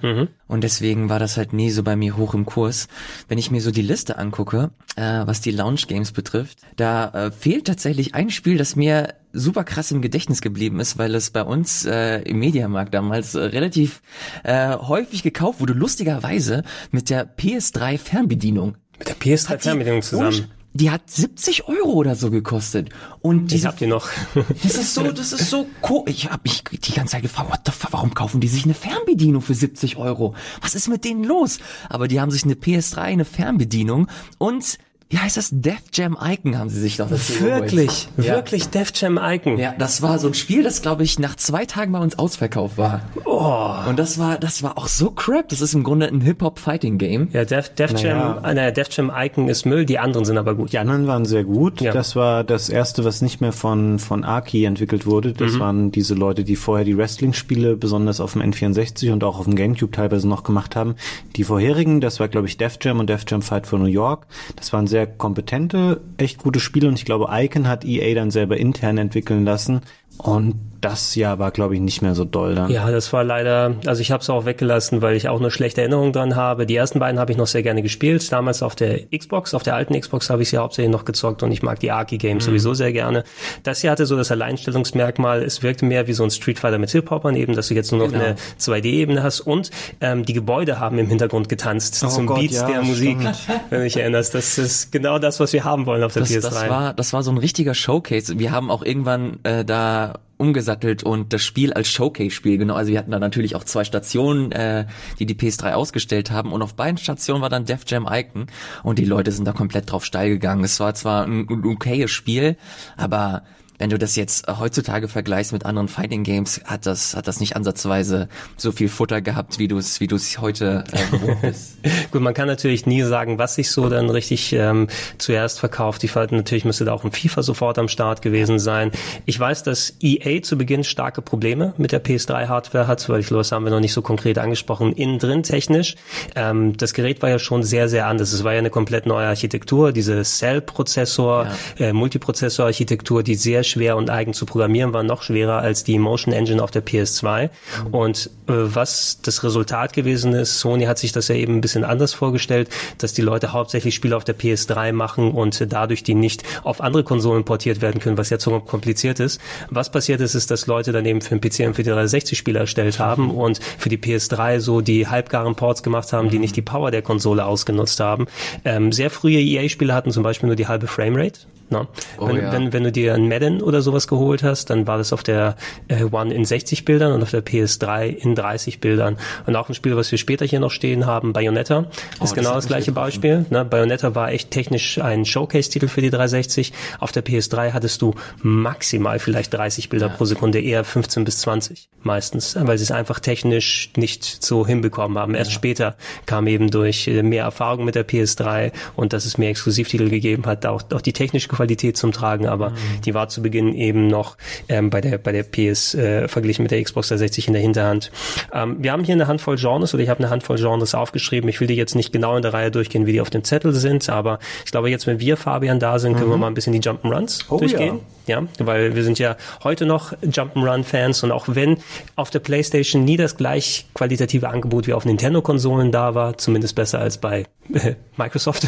Und deswegen war das halt nie so bei mir hoch im Kurs. Wenn ich mir so die Liste angucke, äh, was die Launch Games betrifft, da äh, fehlt tatsächlich ein Spiel, das mir super krass im Gedächtnis geblieben ist, weil es bei uns äh, im Mediamarkt damals äh, relativ äh, häufig gekauft wurde, lustigerweise mit der PS3 Fernbedienung. Mit der PS3 Hat die- Fernbedienung zusammen. Die hat 70 Euro oder so gekostet. Und Ich diese hab die noch. <laughs> das ist so, das ist so cool. Ich habe mich die ganze Zeit gefragt, what the fuck, warum kaufen die sich eine Fernbedienung für 70 Euro? Was ist mit denen los? Aber die haben sich eine PS3, eine Fernbedienung und wie heißt das? Def Jam Icon haben sie sich doch dazu. Wirklich, Ja. wirklich Def Jam Icon. Ja, das war so ein Spiel, das glaube ich nach zwei Tagen bei uns ausverkauft war. Oh. Und das war, das war auch so crap. Das ist im Grunde ein Hip-Hop-Fighting-Game. Ja, Def, Def Jam, Naja. äh, naja, Def Jam Icon ist Müll, die anderen sind aber gut. Die anderen waren sehr gut. Ja. Das war das erste, was nicht mehr von, von Aki entwickelt wurde. Das Mhm. waren diese Leute, die vorher die Wrestling-Spiele besonders auf dem N64 und auch auf dem Gamecube teilweise noch gemacht haben. Die vorherigen, das war glaube ich Def Jam und Def Jam Fight for New York. Das waren sehr kompetente, echt gute Spiele und ich glaube Icon hat EA dann selber intern entwickeln lassen. Und das Jahr war glaube ich nicht mehr so doll dann. Ja, das war leider, also ich habe es auch weggelassen, weil ich auch nur schlechte Erinnerungen dran habe. Die ersten beiden habe ich noch sehr gerne gespielt. Damals auf der Xbox, auf der alten Xbox habe ich sie hauptsächlich noch gezockt und ich mag die Arky-Games sowieso sehr gerne. Das hier hatte so das Alleinstellungsmerkmal, es wirkte mehr wie so ein Street Fighter mit Hip-Hopern, eben, dass du jetzt nur noch Genau. eine 2D-Ebene hast und ähm, die Gebäude haben im Hintergrund getanzt Oh zum Gott, Beat ja, der Musik, stimmt. wenn du dich erinnerst. Das ist genau das, was wir haben wollen auf der Das, PS3. das war, das war so ein richtiger Showcase. Wir haben auch irgendwann äh, da umgesattelt und das Spiel als Showcase-Spiel, genau. Also wir hatten da natürlich auch zwei Stationen, äh, die die PS3 ausgestellt haben und auf beiden Stationen war dann Def Jam Icon und die Leute sind da komplett drauf steil gegangen. Es war zwar ein okayes Spiel, aber wenn du das jetzt heutzutage vergleichst mit anderen Fighting Games, hat das hat das nicht ansatzweise so viel Futter gehabt, wie du es wie du es heute äh, bist. <laughs> Gut, man kann natürlich nie sagen, was sich so dann richtig ähm, zuerst verkauft. Ich fand natürlich müsste da auch ein FIFA sofort am Start gewesen sein. Ich weiß, dass EA zu Beginn starke Probleme mit der PS3 Hardware hat, weil ich glaube, das haben wir noch nicht so konkret angesprochen. Innen drin technisch, ähm, das Gerät war ja schon sehr sehr anders. Es war ja eine komplett neue Architektur, diese Cell-Prozessor, ja. äh, Multiprozessor-Architektur, die sehr schwer und eigen zu programmieren war, noch schwerer als die Motion Engine auf der PS2. Mhm. Und äh, was das Resultat gewesen ist, Sony hat sich das ja eben ein bisschen anders vorgestellt, dass die Leute hauptsächlich Spiele auf der PS3 machen und dadurch die nicht auf andere Konsolen portiert werden können, was ja zu kompliziert ist. Was passiert ist, ist, dass Leute dann eben für den PC und für die 360 Spiele erstellt haben und für die PS3 so die halbgaren Ports gemacht haben, die nicht die Power der Konsole ausgenutzt haben. Ähm, sehr frühe EA-Spiele hatten zum Beispiel nur die halbe Framerate. Ne? Oh, wenn, ja. wenn, wenn du dir ein Madden oder sowas geholt hast, dann war das auf der äh, One in 60 Bildern und auf der PS3 in 30 Bildern. Und auch ein Spiel, was wir später hier noch stehen haben, Bayonetta, oh, ist genau das, das gleiche Beispiel. Ne? Bayonetta war echt technisch ein Showcase-Titel für die 360. Auf der PS3 hattest du maximal vielleicht 30 Bilder ja. pro Sekunde, eher 15 bis 20 meistens, weil sie es einfach technisch nicht so hinbekommen haben. Erst ja. später kam eben durch äh, mehr Erfahrung mit der PS3 und dass es mehr Exklusivtitel gegeben hat, auch, auch die technische Qualität zum Tragen, aber mhm. die war zu Beginn eben noch ähm, bei der bei der PS äh, verglichen mit der Xbox 360 in der Hinterhand. Ähm, wir haben hier eine Handvoll Genres oder ich habe eine Handvoll Genres aufgeschrieben. Ich will die jetzt nicht genau in der Reihe durchgehen, wie die auf dem Zettel sind, aber ich glaube jetzt, wenn wir Fabian da sind, können mhm. wir mal ein bisschen die Jump'n'Runs oh, durchgehen. Ja ja, weil wir sind ja heute noch Jump'n'Run-Fans und auch wenn auf der PlayStation nie das gleich qualitative Angebot wie auf Nintendo-Konsolen da war, zumindest besser als bei äh, Microsoft.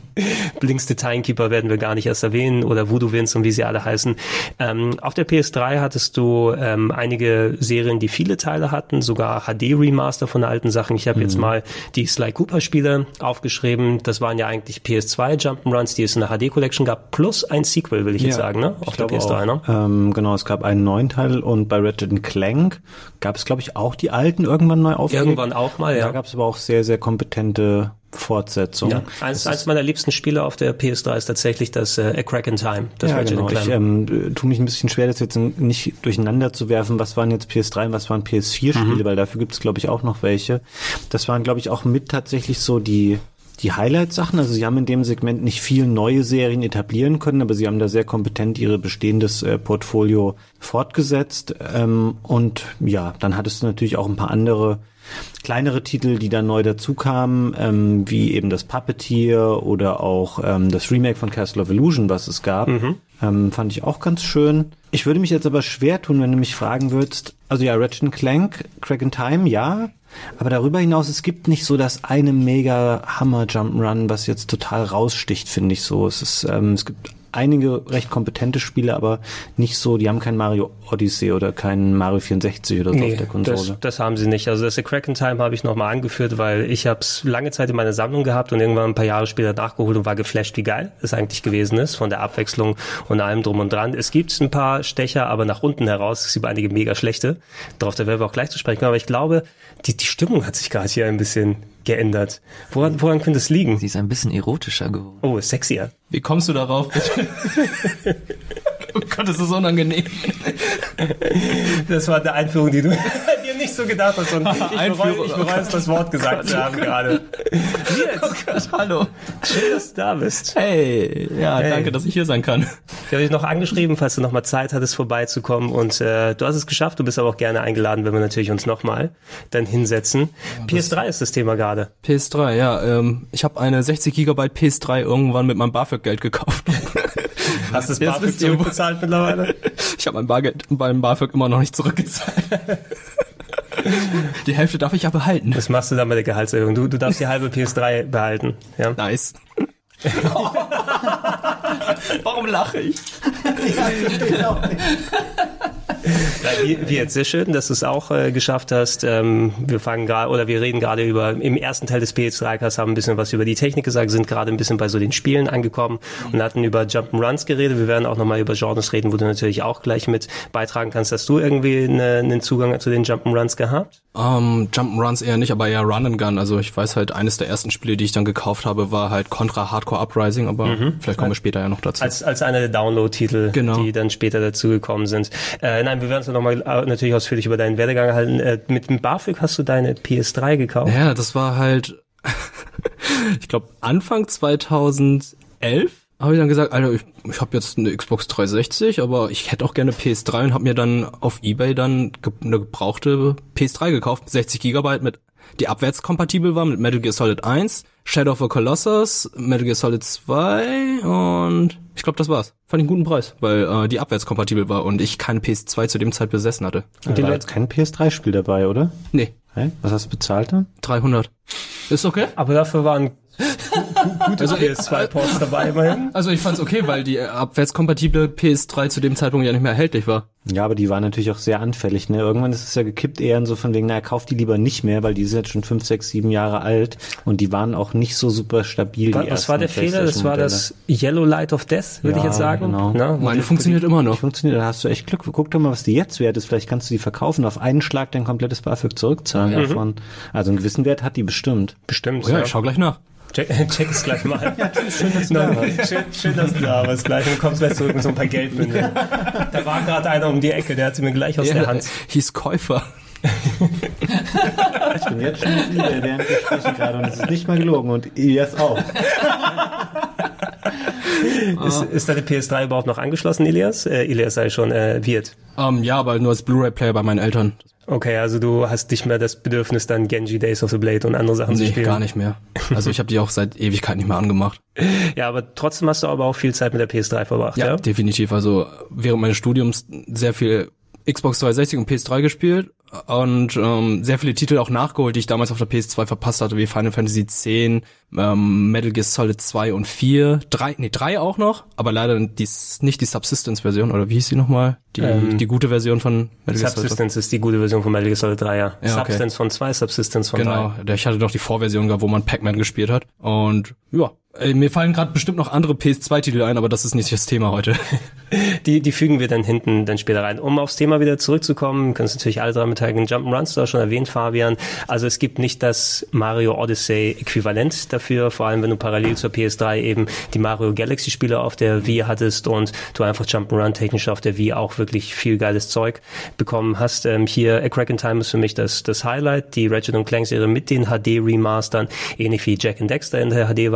<laughs> Blinks the Timekeeper werden wir gar nicht erst erwähnen oder Voodoo Wins und wie sie alle heißen. Ähm, auf der PS3 hattest du ähm, einige Serien, die viele Teile hatten, sogar HD-Remaster von alten Sachen. Ich habe mhm. jetzt mal die Sly Cooper-Spiele aufgeschrieben. Das waren ja eigentlich PS2 Jump'n'Runs, die es in der HD-Collection gab, plus ein Sequel, will ich ja. jetzt sagen, ne? auf der PS3, ne? Ähm, genau, es gab einen neuen Teil und bei Ratchet Clank gab es, glaube ich, auch die alten irgendwann neu aufgelegt. Irgendwann auch mal, ja. Da gab es aber auch sehr, sehr kompetente Fortsetzung. Ja, eins, eins meiner liebsten Spiele auf der PS3 ist tatsächlich das äh, A Crack in Time. Das ja, genau. Ich ähm, tue mich ein bisschen schwer, das jetzt nicht durcheinander zu werfen. Was waren jetzt PS3 und was waren PS4-Spiele, mhm. weil dafür gibt es, glaube ich, auch noch welche. Das waren, glaube ich, auch mit tatsächlich so die die Highlight-Sachen. Also sie haben in dem Segment nicht viel neue Serien etablieren können, aber sie haben da sehr kompetent ihre bestehendes äh, Portfolio fortgesetzt. Ähm, und ja, dann hattest du natürlich auch ein paar andere kleinere Titel, die dann neu dazukamen, ähm, wie eben das Puppeteer oder auch ähm, das Remake von Castle of Illusion, was es gab. Mhm. Ähm, fand ich auch ganz schön. Ich würde mich jetzt aber schwer tun, wenn du mich fragen würdest, also ja, Ratchet Clank, Crack in Time, ja, aber darüber hinaus, es gibt nicht so das eine mega Hammer Jump'n'Run, was jetzt total raussticht, finde ich so. Es ist, ähm, es gibt einige recht kompetente Spiele, aber nicht so, die haben kein Mario Odyssey oder kein Mario 64 oder so nee, auf der Konsole. Das, das haben sie nicht. Also das The Crack in Time habe ich nochmal angeführt, weil ich habe es lange Zeit in meiner Sammlung gehabt und irgendwann ein paar Jahre später nachgeholt und war geflasht, wie geil es eigentlich gewesen ist, von der Abwechslung und allem drum und dran. Es gibt ein paar Stecher, aber nach unten heraus, es gibt einige mega schlechte. Darauf werden wir auch gleich zu sprechen. Aber ich glaube, die, die Stimmung hat sich gerade hier ein bisschen geändert. Woran, woran könnte es liegen? Sie ist ein bisschen erotischer geworden. Oh, sexier. Wie kommst du darauf, bitte? <laughs> oh Gott, das ist unangenehm. Das war der Einführung, die du <laughs> dir nicht so gedacht hast. Und ich bereue, ich bereue es, das Wort gesagt oh zu haben gerade. Jetzt. Oh Gott, hallo. Schön, dass du da bist. Hey, ja, hey. danke, dass ich hier sein kann. Ich habe dich noch angeschrieben, falls du noch mal Zeit hattest, vorbeizukommen. Und äh, du hast es geschafft. Du bist aber auch gerne eingeladen, wenn wir natürlich uns noch mal dann hinsetzen. Ja, PS3 ist das Thema gerade. PS3, ja. Ähm, ich habe eine 60 Gigabyte PS3 irgendwann mit meinem BAföG-Geld gekauft. <laughs> Hast du das BAföG zurückbezahlt mittlerweile? <laughs> Ich habe mein Bargeld beim BAföG immer noch nicht zurückgezahlt. <laughs> Die Hälfte darf ich ja behalten. Was machst du dann mit der Gehaltserhöhung? Du, du darfst die halbe PS3 behalten. Ja? Nice. <laughs> Warum lache ich? ja, genau. Wie, wie jetzt sehr schön, dass du es auch äh, geschafft hast. Ähm, wir fangen gerade oder wir reden gerade über im ersten Teil des PS3-Casts haben ein bisschen was über die Technik gesagt, sind gerade ein bisschen bei so den Spielen angekommen und hatten über Jump'n'Runs geredet. Wir werden auch nochmal über Genres reden, wo du natürlich auch gleich mit beitragen kannst. Hast du irgendwie eine, einen Zugang zu den Jump'n'Runs gehabt? Ähm, Jump'n'Runs eher nicht, aber eher Run and Gun. Also ich weiß halt, eines der ersten Spiele, die ich dann gekauft habe, war halt Contra Hardcore Uprising, aber vielleicht kommen wir später ja noch dazu. Als, als einer der Download-Titel, Genau. die dann später dazugekommen sind. Äh, nein, wir werden uns nochmal äh, natürlich ausführlich über deinen Werdegang halten. Äh, mit dem BAföG hast du deine PS3 gekauft? Ja, das war halt, <laughs> ich glaube Anfang 2011 habe ich dann gesagt, Alter, ich, ich habe jetzt eine Xbox 360, aber ich hätte auch gerne PS3 und habe mir dann auf eBay dann eine gebrauchte PS3 gekauft, 60 Gigabyte mit die abwärtskompatibel war mit Metal Gear Solid 1, Shadow of the Colossus, Metal Gear Solid 2 und ich glaube, das war's. Fand ich einen guten Preis, weil äh, die abwärtskompatibel war und ich keine PS2 zu dem Zeit besessen hatte. Da war jetzt kein PS3-Spiel dabei, oder? Nee, Hä? Was hast du bezahlt dann? 300. Ist okay? Aber dafür waren <laughs> gute PS2-Ports dabei immerhin. Also ich fand's okay, weil die abwärtskompatible PS3 zu dem Zeitpunkt ja nicht mehr erhältlich war. Ja, aber die waren natürlich auch sehr anfällig. Ne? Irgendwann ist es ja gekippt eher in so von wegen, naja, kauft die lieber nicht mehr, weil die sind jetzt schon fünf, sechs, sieben Jahre alt und die waren auch nicht so super stabil. die Was, was war der Fehler? Das war das Yellow Light of Death, würde ich Ja, jetzt sagen. genau. Na, Meine die- funktioniert immer Die noch. funktioniert, da hast du echt Glück. Guck doch mal, was die jetzt wert ist. Vielleicht kannst du die verkaufen, auf einen Schlag dein komplettes BAföG zurückzahlen Mhm. davon. Also einen gewissen Wert hat die bestimmt. Bestimmt. Oh ja, ich schau gleich nach. Check, <laughs> check es gleich mal. <laughs> schön, dass du da warst. Schön, schön, dass du da warst. Gleich und kommst gleich zurück mit so ein paar Geldbündeln. Da war gerade einer um die Ecke, der hat sie mir gleich aus der Hand. hieß Käufer. <laughs> Ich bin jetzt schon müde während wir sprechen gerade und es ist nicht mal gelogen und Elias auch. Ist, ist deine PS3 überhaupt noch angeschlossen, Elias? Äh, Elias sei schon äh, wird. Ähm, ja, aber nur als Blu-ray-Player bei meinen Eltern. Okay, also du hast nicht mehr das Bedürfnis, dann Genji Days of the Blade und andere Sachen zu Nee, spielen. gar nicht mehr. Also ich habe die auch seit Ewigkeit nicht mehr angemacht. <laughs> Ja, aber trotzdem hast du aber auch viel Zeit mit der PS3 verbracht, ja? definitiv. Also während meines Studiums sehr viel Xbox 360 und PS3 gespielt und ähm, sehr viele Titel auch nachgeholt, die ich damals auf der PS2 verpasst hatte, wie Final Fantasy X, ähm, Metal Gear Solid 2 und 4, 3, nee, 3 auch noch, aber leider die, nicht die Subsistence-Version, oder wie hieß die nochmal? Die, Ähm, die gute Version von Metal Gear Solid. Subsistence ist die gute Version von Metal Gear Solid 3, ja. Ja, okay. Substance von 2, Subsistence von 3. Genau, ich hatte doch die Vorversion gehabt, wo man Pac-Man gespielt hat. Und ja, mir fallen gerade bestimmt noch andere PS2-Titel ein, aber das ist nicht das Thema heute. <laughs> Die, die fügen wir dann hinten dann später rein. Um aufs Thema wieder zurückzukommen, kannst natürlich alle dran beteiligen. Jump'n'Runs, du hast schon erwähnt, Fabian. Also es gibt nicht das Mario Odyssey Äquivalent dafür, vor allem wenn du parallel zur PS3 eben die Mario Galaxy Spiele auf der Wii hattest und du einfach Jump'n'Run technisch auf der Wii auch wirklich viel geiles Zeug bekommen hast. Ähm, hier A Crack in Time ist für mich das, das Highlight, die Ratchet Clank Serie mit den HD Remastern, ähnlich wie Jack and Dexter in der HD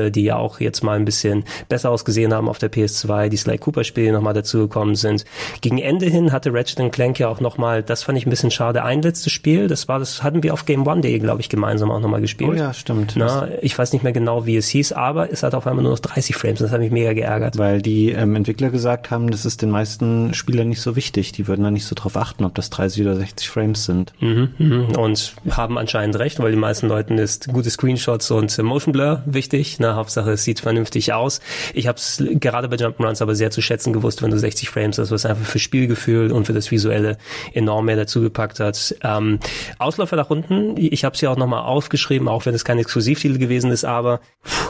Variante, die ja auch jetzt mal ein bisschen besser ausgesehen haben auf der PS2, die Sly Cooper Spiele nochmal dazugekommen sind. Gegen Ende hin hatte Ratchet Clank ja auch nochmal, das fand ich ein bisschen schade, ein letztes Spiel, das war, das hatten wir auf Game One.de, glaube ich, gemeinsam auch nochmal gespielt. Oh ja, stimmt. Na, ich weiß nicht mehr genau, wie es hieß, aber es hat auf einmal nur noch 30 Frames, das hat mich mega geärgert. Weil die ähm, Entwickler gesagt haben, das ist den meisten Spielern nicht so wichtig. Die würden da nicht so drauf achten, ob das 30 oder 60 Frames sind. Mhm, mhm. Und haben anscheinend recht, weil die meisten Leuten ist gute Screenshots und Motion Blur wichtig. Hauptsache es sieht vernünftig aus. Ich habe es gerade bei Jump'n'Runs aber sehr zu schätzen gewusst, wenn du 60 Frames hast, was einfach für Spielgefühl und für das Visuelle enorm mehr dazu gepackt hat. Ähm, Ausläufer nach unten, ich habe es ja auch nochmal aufgeschrieben, auch wenn es kein Exklusivtitel gewesen ist, aber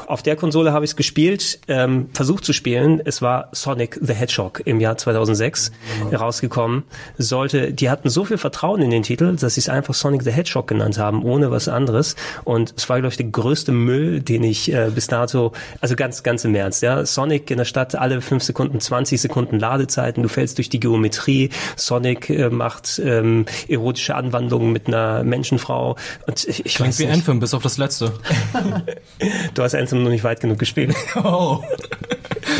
auf der Konsole habe ich es gespielt, ähm, versucht zu spielen. Es war Sonic the Hedgehog im Jahr 2006 rausgekommen. Sollte, die hatten so viel Vertrauen in den Titel, dass sie es einfach Sonic the Hedgehog genannt haben, ohne was anderes. Und es war, glaube ich, der größte Müll, den ich äh, bis dato, also ganz, ganz im Ernst, ja. Sonic in der Stadt alle fünf Sekunden, 20 Sekunden Ladezeiten, du fällst durch die Geometrie, Sonic äh, macht ähm, erotische Anwandlungen mit einer Menschenfrau und ich, ich Klingt weiß wie nicht, Anthem, bis auf das letzte. <laughs> du hast Anthem noch nicht weit genug gespielt. Oh.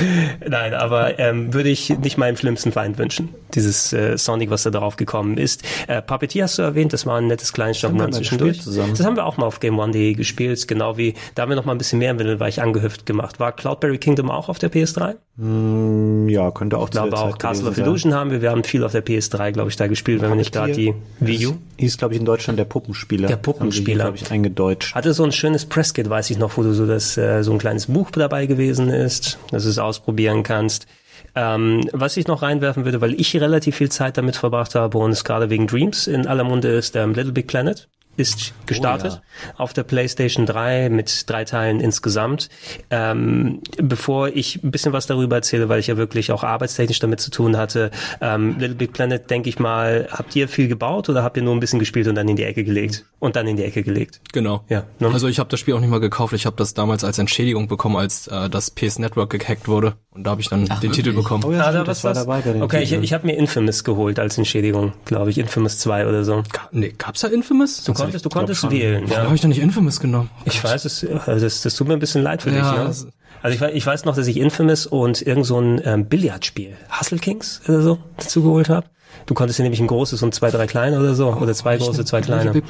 <laughs> Nein, aber ähm, würde ich nicht meinem schlimmsten Feind wünschen. Dieses äh, Sonic, was da drauf gekommen ist. Äh, Puppeteer hast du erwähnt, das war ein nettes mal zwischendurch. zusammen. Das haben wir auch mal auf Game One.de gespielt, genau wie, da haben wir noch mal ein bisschen mehr im Windelweich angehüpft gemacht. War Cloudberry Kingdom auch auf der PS3? Hm, ja, könnte auch Ich glaube auch Castle of Illusion haben wir, wir haben viel auf der PS3, glaube ich, da gespielt, wenn wir nicht gerade die Wii U. Hieß, glaube ich, in Deutschland der Puppenspieler. Der Puppenspieler. glaube ich, eingedeutscht. Hatte so ein schönes Presskit, weiß ich noch, wo du so das, äh, so ein kleines Buch dabei gewesen ist, dass du es ausprobieren kannst. Ähm, was ich noch reinwerfen würde, weil ich relativ viel Zeit damit verbracht habe und es gerade wegen Dreams in aller Munde ist, ähm, Little Big Planet ist gestartet Oh auf der PlayStation 3 mit drei Teilen insgesamt. Ähm, bevor ich ein bisschen was darüber erzähle, weil ich ja wirklich auch arbeitstechnisch damit zu tun hatte, ähm, Little Big Planet, denke ich mal, habt ihr viel gebaut oder habt ihr nur ein bisschen gespielt und dann in die Ecke gelegt? Und dann in die Ecke gelegt? Genau. Ja, ne? Also ich habe das Spiel auch nicht mal gekauft. Ich habe das damals als Entschädigung bekommen, als äh, das PS Network gehackt wurde. Und da habe ich dann den wirklich? Titel bekommen. Oh ja, Ah, da das was war das? dabei bei den Okay, ich, Titeln. ich habe mir Infamous geholt als Entschädigung, glaube ich, Infamous 2 oder so. Ga nee, gab's da Infamous? Du konntest, du konntest wählen, Warum ja. habe ich denn nicht Infamous genommen? Ich weiß es, also das, das tut mir ein bisschen leid für Ja, dich, ne? das- Also ich, ich weiß noch, dass ich Infamous und irgend so ein ähm, Billardspiel, Hustle Kings oder so, dazu geholt habe. Du konntest dir nämlich ein großes und zwei, drei kleine oder so, oder zwei große, zwei kleine.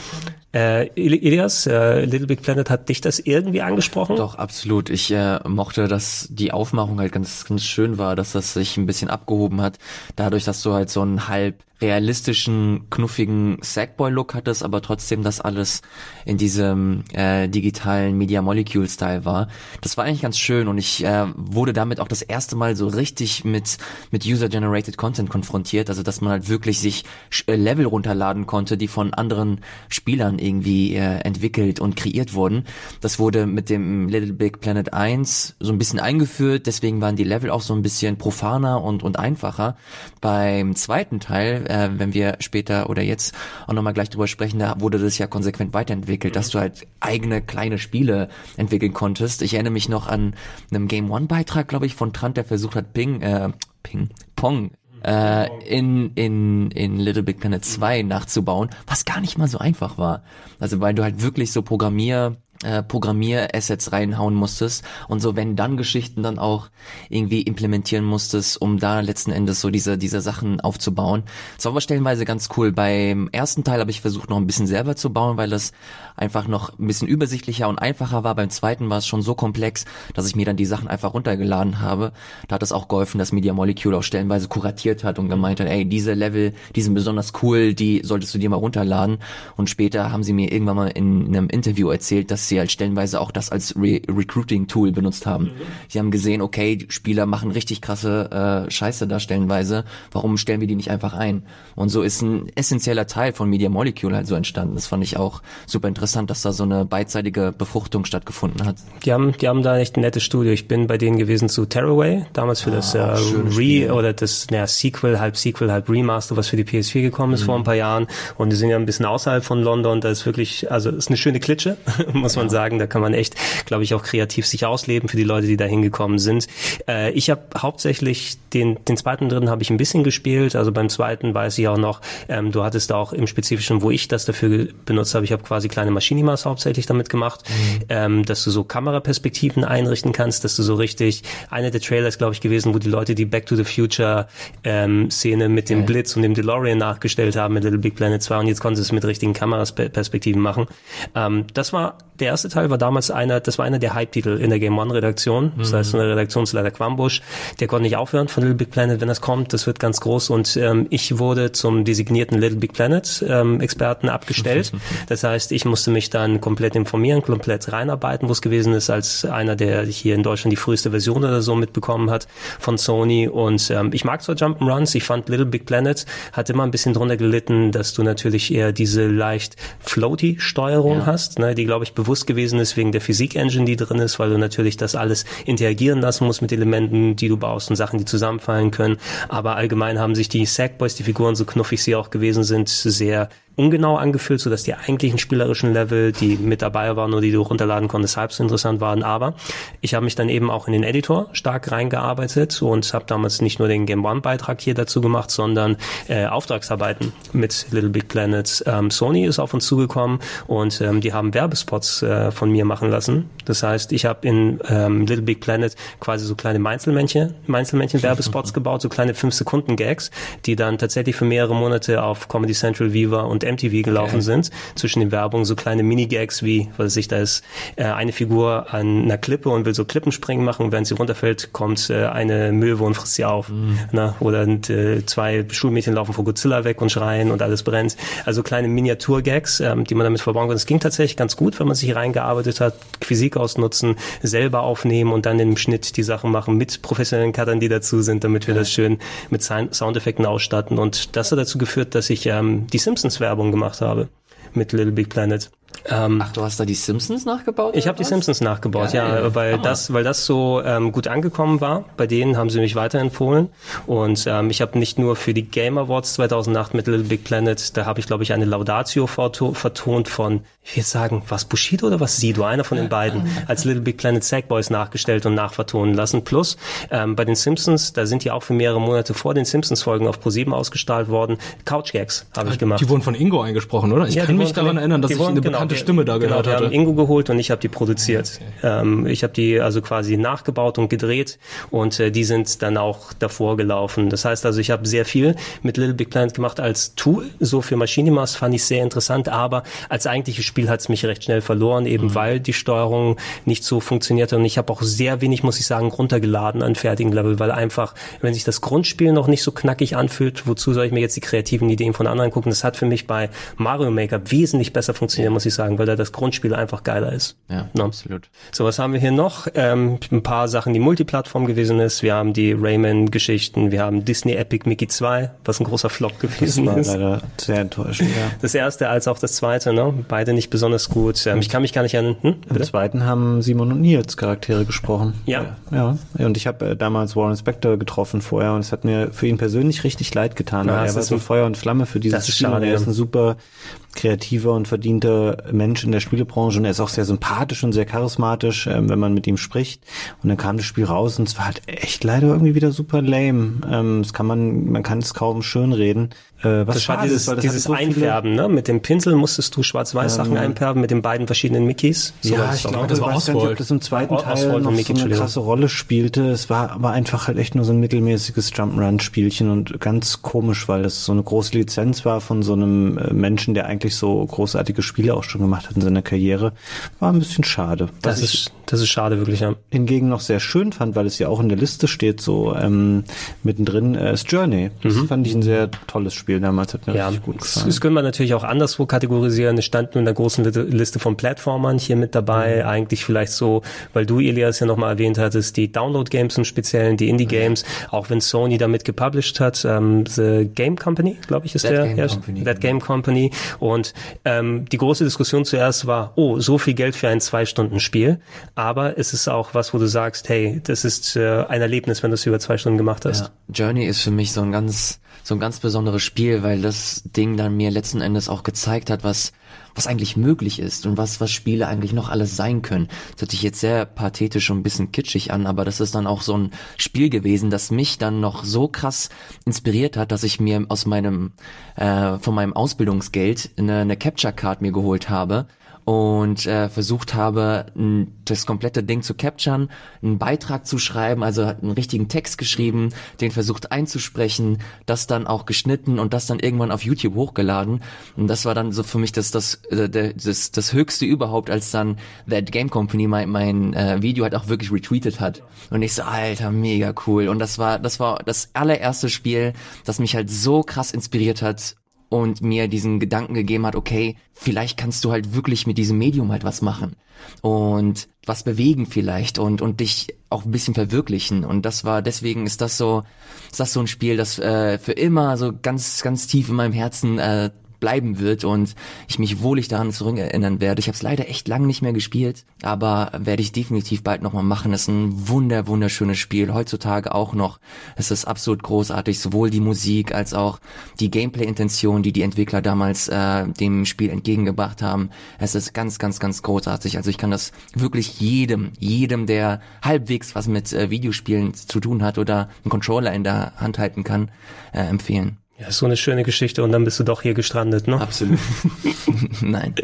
Äh, Ilias, äh, Little Big Planet, hat dich das irgendwie angesprochen? Doch, absolut. Ich äh, mochte, dass die Aufmachung halt ganz, ganz schön war, dass das sich ein bisschen abgehoben hat. Dadurch, dass du halt so einen halb realistischen, knuffigen Sackboy-Look hattest, aber trotzdem das alles in diesem äh, digitalen Media Molecule-Style war. Das war eigentlich ganz schön und ich äh, wurde damit auch das erste Mal so richtig mit, mit User-Generated Content konfrontiert, also dass man halt wirklich sich äh, Level runterladen konnte, die von anderen Spielern irgendwie äh, entwickelt und kreiert wurden. Das wurde mit dem Little Big Planet 1 so ein bisschen eingeführt, deswegen waren die Level auch so ein bisschen profaner und, und einfacher. Beim zweiten Teil, äh, wenn wir später oder jetzt auch nochmal gleich drüber sprechen, da wurde das ja konsequent weiterentwickelt, dass du halt eigene kleine Spiele entwickeln konntest. Ich erinnere mich noch an einem Game One Beitrag, glaube ich, von Trant, der versucht hat, Ping, äh, Ping, Pong äh, in, in, in Little Big Planet 2 nachzubauen, was gar nicht mal so einfach war. Also weil du halt wirklich so Programmier äh, Programmier-Assets reinhauen musstest und so wenn dann Geschichten dann auch irgendwie implementieren musstest, um da letzten Endes so diese diese Sachen aufzubauen. Das war aber stellenweise ganz cool. Beim ersten Teil habe ich versucht noch ein bisschen selber zu bauen, weil das einfach noch ein bisschen übersichtlicher und einfacher war. Beim zweiten war es schon so komplex, dass ich mir dann die Sachen einfach runtergeladen habe. Da hat es auch geholfen, dass Media Molecule auch stellenweise kuratiert hat und gemeint hat, ey, diese Level, die sind besonders cool, die solltest du dir mal runterladen. Und später haben sie mir irgendwann mal in einem Interview erzählt, dass sie halt stellenweise auch das als Re Recruiting-Tool benutzt haben. Sie haben gesehen, okay, die Spieler machen richtig krasse äh, Scheiße da stellenweise, warum stellen wir die nicht einfach ein? Und so ist ein essentieller Teil von Media Molecule halt so entstanden. Das fand ich auch super interessant, dass da so eine beidseitige Befruchtung stattgefunden hat. Die haben, die haben da echt ein nettes Studio. Ich bin bei denen gewesen zu Tearaway, damals für das äh, Re oder das naja, Sequel, halb Sequel, halb Remaster, was für die PS4 gekommen ist vor ein paar Jahren. Und die sind ja ein bisschen außerhalb von London. Da ist wirklich, also ist eine schöne Klitsche, <laughs> muss man sagen. Da kann man echt, glaube ich, auch kreativ sich ausleben für die Leute, die da hingekommen sind. Äh, ich habe hauptsächlich den, den zweiten drin habe ich ein bisschen gespielt. Also beim zweiten weiß ich auch noch, ähm, du hattest da auch im Spezifischen, wo ich das dafür benutzt habe, ich habe quasi kleine Machinimas hauptsächlich damit gemacht, ähm, dass du so Kameraperspektiven einrichten kannst, dass du so richtig, eine der Trailers, glaube ich, gewesen, wo die Leute die Back to the Future ähm, Szene mit dem Blitz und dem DeLorean nachgestellt haben mit Little Big Planet 2 und jetzt konntest du es mit richtigen Kameraperspektiven machen. Ähm, das war, der erste Teil war damals einer, das war einer der Hype-Titel in der Game One Redaktion. Das heißt, der Redaktionsleiter Quambusch, der konnte nicht aufhören von Little Big Planet, wenn das kommt, das wird ganz groß und ähm, ich wurde zum designierten Little Big Planet ähm, Experten abgestellt. <laughs> Das heißt, ich musste mich dann komplett informieren, komplett reinarbeiten, wo es gewesen ist, als einer, der hier in Deutschland die früheste Version oder so mitbekommen hat von Sony. Und ähm, ich mag zwar Jump'n'Runs, ich fand Little Big Planet hat immer ein bisschen drunter gelitten, dass du natürlich eher diese leicht floaty Steuerung hast, ne, die glaube ich bewusst gewesen ist wegen der Physik-Engine, die drin ist, weil du natürlich das alles interagieren lassen musst mit Elementen, die du baust und Sachen, die zusammenfallen können. Aber allgemein haben sich die Sackboys, die Figuren, so knuffig sie auch gewesen sind, sehr ungenau angefühlt, sodass die eigentlichen spielerischen Level, die mit dabei waren oder die du runterladen konntest, halb so interessant waren. Aber ich habe mich dann eben auch in den Editor stark reingearbeitet und habe damals nicht nur den Game One Beitrag hier dazu gemacht, sondern äh, Auftragsarbeiten mit Little Big Planet. Ähm, Sony ist auf uns zugekommen und ähm, die haben Werbespots äh, von mir machen lassen. Das heißt, ich habe in ähm, Little Big Planet quasi so kleine Meinzelmännchen, Meinzelmännchen Werbespots <laughs> gebaut, so kleine 5 Sekunden Gags, die dann tatsächlich für mehrere Monate auf Comedy Central, Viva und MTV gelaufen sind, zwischen den Werbungen so kleine Minigags wie, was weiß ich, da ist äh, eine Figur an einer Klippe und will so Klippenspringen machen und während sie runterfällt, kommt äh, eine Möwe und frisst sie auf. Mhm. Na, oder und, äh, zwei Schulmädchen laufen vor Godzilla weg und schreien und alles brennt. Also kleine Miniatur-Gags, ähm, die man damit verbauen kann. Es ging tatsächlich ganz gut, wenn man sich reingearbeitet hat, Physik ausnutzen, selber aufnehmen und dann im Schnitt die Sachen machen mit professionellen Cuttern, die dazu sind, damit wir ja. das schön mit Soundeffekten ausstatten. Und das hat dazu geführt, dass ich ähm, die Simpsons-Werbung gemacht habe mit Little Big Planet. Ähm, Ach, du hast da die Simpsons nachgebaut? Ich habe die Simpsons nachgebaut, ja, ja weil Hammer. das, weil das so ähm, gut angekommen war. Bei denen haben sie mich weiterempfohlen und ähm, ich habe nicht nur für die Game Awards 2008 mit Little Big Planet, da habe ich glaube ich eine Laudatio vertont von, ich will sagen, was Bushido oder was Sido, einer von den beiden, als Little Big Planet Sackboys nachgestellt und nachvertonen lassen. Plus ähm, bei den Simpsons, da sind die auch für mehrere Monate vor den Simpsons Folgen auf Pro7 ausgestrahlt worden. Couch Gags habe ich gemacht. Die wurden von Ingo eingesprochen, oder? Ich ja, kann mich daran erinnern, dass ich eine genau, bekannte Stimme da genau, gehört hatte. Wir haben Ingo geholt und ich habe die produziert. Okay. Ähm, ich habe die also quasi nachgebaut und gedreht und äh, die sind dann auch davor gelaufen. Das heißt also, ich habe sehr viel mit Little Big Planet gemacht als Tool. So für Machinimas fand ich sehr interessant, aber als eigentliches Spiel hat es mich recht schnell verloren, eben mhm. weil die Steuerung nicht so funktionierte und ich habe auch sehr wenig, muss ich sagen, runtergeladen an fertigen Level, weil einfach, wenn sich das Grundspiel noch nicht so knackig anfühlt, wozu soll ich mir jetzt die kreativen Ideen von anderen gucken? Das hat für mich bei Mario Maker wesentlich besser funktioniert, muss ich sagen, weil da das Grundspiel einfach geiler ist. Ja, no? absolut. So, was haben wir hier noch? Ähm, ein paar Sachen, die Multiplattform gewesen ist. Wir haben die Rayman-Geschichten, wir haben Disney Epic Mickey 2, was ein großer Flop gewesen das war ist. leider sehr enttäuschend, ja. Das erste als auch das zweite, ne? Beide nicht besonders gut. Ähm, ich kann mich gar nicht erinnern. Hm? Im zweiten haben Simon und Nils Charaktere gesprochen. Ja. Ja. Und ich habe äh, damals Warren Spector getroffen vorher und es hat mir für ihn persönlich richtig leid getan. Ja, er war so Feuer und Flamme für dieses das ist Spiel. Schade, er ist ein super kreativer und verdienter Mensch in der Spielebranche und er ist auch sehr sympathisch und sehr charismatisch, ähm, wenn man mit ihm spricht. Und dann kam das Spiel raus und es war halt echt leider irgendwie wieder super lame. Ähm, das kann man, man kann es kaum schön reden. Äh, was das war dieses, ist, dieses so Einfärben, ne? Mit dem Pinsel musstest du schwarz-weiß Sachen ähm, einfärben mit den beiden verschiedenen Mickeys. So ja, ich glaube, das war gar nicht, ob das im zweiten Teil Oswald noch Mickey, so eine krasse Rolle spielte. Es war aber einfach halt echt nur so ein mittelmäßiges Jump'n'Run-Spielchen und ganz komisch, weil das so eine große Lizenz war von so einem äh, Menschen, der eigentlich so großartige Spiele auch schon gemacht hat in seiner Karriere. War ein bisschen schade. Das ist, das ist schade, wirklich, ja. Hingegen noch sehr schön fand, weil es ja auch in der Liste steht, so ähm, mittendrin, äh, ist Journey. Das mhm. fand ich ein sehr tolles Spiel damals, hat mir ja, richtig gut gefallen. Das können wir natürlich auch anderswo kategorisieren. Es stand nur in der großen Liste von Plattformern hier mit dabei. Mhm. Eigentlich vielleicht so, weil du, Elias, ja nochmal erwähnt hattest, die Download-Games im Speziellen, die Indie-Games, mhm. auch wenn Sony damit gepublished hat, ähm, The Game Company, glaube ich, ist That der Game Company. That Game Company. Und ähm, die große Diskussion zuerst war, oh, so viel Geld für ein Zwei-Stunden-Spiel. Aber es ist auch was, wo du sagst, hey, das ist äh, ein Erlebnis, wenn du es über zwei Stunden gemacht hast. Ja. Journey ist für mich so ein ganz so ein ganz besonderes Spiel, weil das Ding dann mir letzten Endes auch gezeigt hat, was was eigentlich möglich ist und was was Spiele eigentlich noch alles sein können. Das hört sich jetzt sehr pathetisch und ein bisschen kitschig an, aber das ist dann auch so ein Spiel gewesen, das mich dann noch so krass inspiriert hat, dass ich mir aus meinem äh, von meinem Ausbildungsgeld eine, eine Capture Card mir geholt habe und äh, versucht habe, das komplette Ding zu capturen, einen Beitrag zu schreiben, also einen richtigen Text geschrieben, den versucht einzusprechen, das dann auch geschnitten und das dann irgendwann auf YouTube hochgeladen. Und das war dann so für mich das das äh, das, das höchste überhaupt, als dann That Game Company mein, mein äh, Video halt auch wirklich retweetet hat. Und ich so, Alter, mega cool. Und das war das war das allererste Spiel, das mich halt so krass inspiriert hat und mir diesen Gedanken gegeben hat, okay, vielleicht kannst du halt wirklich mit diesem Medium halt was machen und was bewegen vielleicht und und dich auch ein bisschen verwirklichen. Und das war deswegen ist das so ist das so ein Spiel, das äh, für immer so ganz ganz tief in meinem Herzen äh, bleiben wird und ich mich wohlig daran zurückerinnern werde. Ich habe es leider echt lange nicht mehr gespielt, aber werde ich definitiv bald nochmal machen. Es ist ein wunder, wunderschönes Spiel. Heutzutage auch noch. Es ist absolut großartig, sowohl die Musik als auch die Gameplay-Intention, die die Entwickler damals äh, dem Spiel entgegengebracht haben. Es ist ganz, ganz, ganz großartig. Also ich kann das wirklich jedem, jedem, der halbwegs was mit äh, Videospielen zu tun hat oder einen Controller in der Hand halten kann, äh, empfehlen. Ja, so eine schöne Geschichte und dann bist du doch hier gestrandet, ne? Absolut. <laughs> Nein.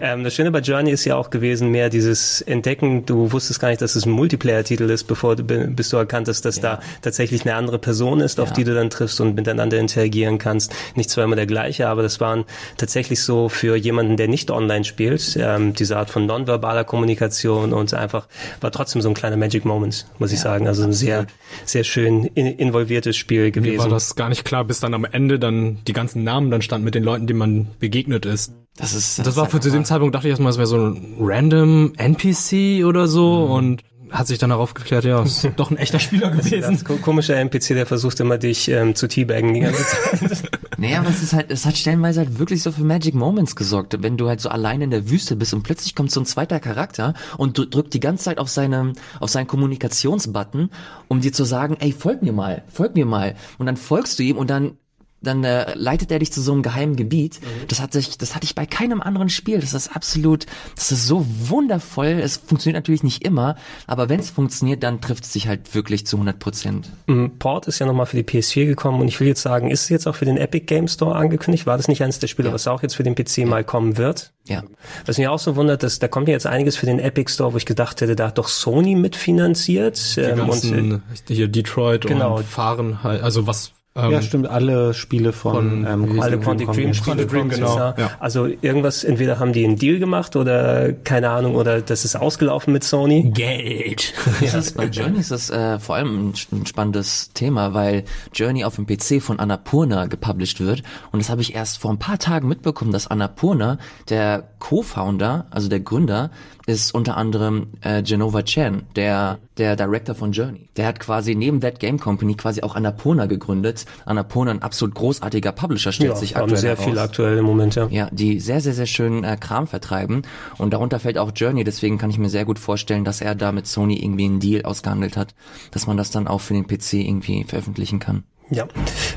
Ähm, das Schöne bei Journey ist ja auch gewesen, mehr dieses Entdecken, du wusstest gar nicht, dass es ein Multiplayer-Titel ist, bevor du, bis du erkannt hast, dass ja. da tatsächlich eine andere Person ist, auf ja. die du dann triffst und miteinander interagieren kannst. Nicht zweimal der gleiche, aber das waren tatsächlich so für jemanden, der nicht online spielt, ähm, diese Art von nonverbaler Kommunikation und einfach war trotzdem so ein kleiner Magic Moment, muss ich sagen. Also ein sehr, sehr schön in, involviertes Spiel gewesen. Mir war das gar nicht klar, bis dann am Ende Ende dann die ganzen Namen dann standen mit den Leuten, denen man begegnet ist. Das ist das, das war für zu dem Zeitpunkt dachte ich erstmal, es wäre so ein random NPC oder so mhm. und hat sich dann darauf geklärt, ja, ist <laughs> doch ein echter Spieler gewesen. Das komischer NPC, der versucht immer dich ähm, zu teabaggen die ganze Zeit. <laughs> naja, aber es ist halt, es hat stellenweise halt wirklich so für Magic Moments gesorgt, wenn du halt so allein in der Wüste bist und plötzlich kommt so ein zweiter Charakter und drückt die ganze Zeit auf seine, auf seinen Kommunikationsbutton, um dir zu sagen, ey, folg mir mal, folg mir mal. Und dann folgst du ihm und dann dann äh, leitet er dich zu so einem geheimen Gebiet. Mhm. Das hat sich, das hatte ich bei keinem anderen Spiel. Das ist absolut, das ist so wundervoll. Es funktioniert natürlich nicht immer, aber wenn es funktioniert, dann trifft es sich halt wirklich zu 100 Prozent. Mhm. Port ist ja nochmal für die PS4 gekommen und ich will jetzt sagen, ist es jetzt auch für den Epic Game Store angekündigt? War das nicht eines der Spiele, ja. was auch jetzt für den PC ja. mal kommen wird? Ja. Was mich auch so wundert, dass da kommt ja jetzt einiges für den Epic Store, wo ich gedacht hätte, da hat doch Sony mitfinanziert. Die ähm, ganzen, und, äh, hier Detroit genau. und Fahren halt, also was ähm, ja, stimmt, alle Spiele von, von ähm, alle Quantic Dream Spiele, Dream, genau. Ja. Also irgendwas, entweder haben die einen Deal gemacht oder keine Ahnung, oder das ist ausgelaufen mit Sony. Geld. <laughs> Ja. Ist, bei Journey ist das äh, vor allem ein, ein, spannendes Thema, weil Journey auf dem PC von Annapurna gepublished wird und das habe ich erst vor ein paar Tagen mitbekommen, dass Annapurna, der Co-Founder, also der Gründer, ist unter anderem äh, Genova Chan, der der Director von Journey. Der hat quasi neben That Game Company quasi auch Annapurna gegründet. Annapurna, ein absolut großartiger Publisher, stellt ja, sich aktuell sehr heraus. viel aktuell im Moment, ja. Ja, die sehr, sehr, sehr schön äh, Kram vertreiben. Und darunter fällt auch Journey. Deswegen kann ich mir sehr gut vorstellen, dass er da mit Sony irgendwie einen Deal ausgehandelt hat, dass man das dann auch für den PC irgendwie veröffentlichen kann. Ja,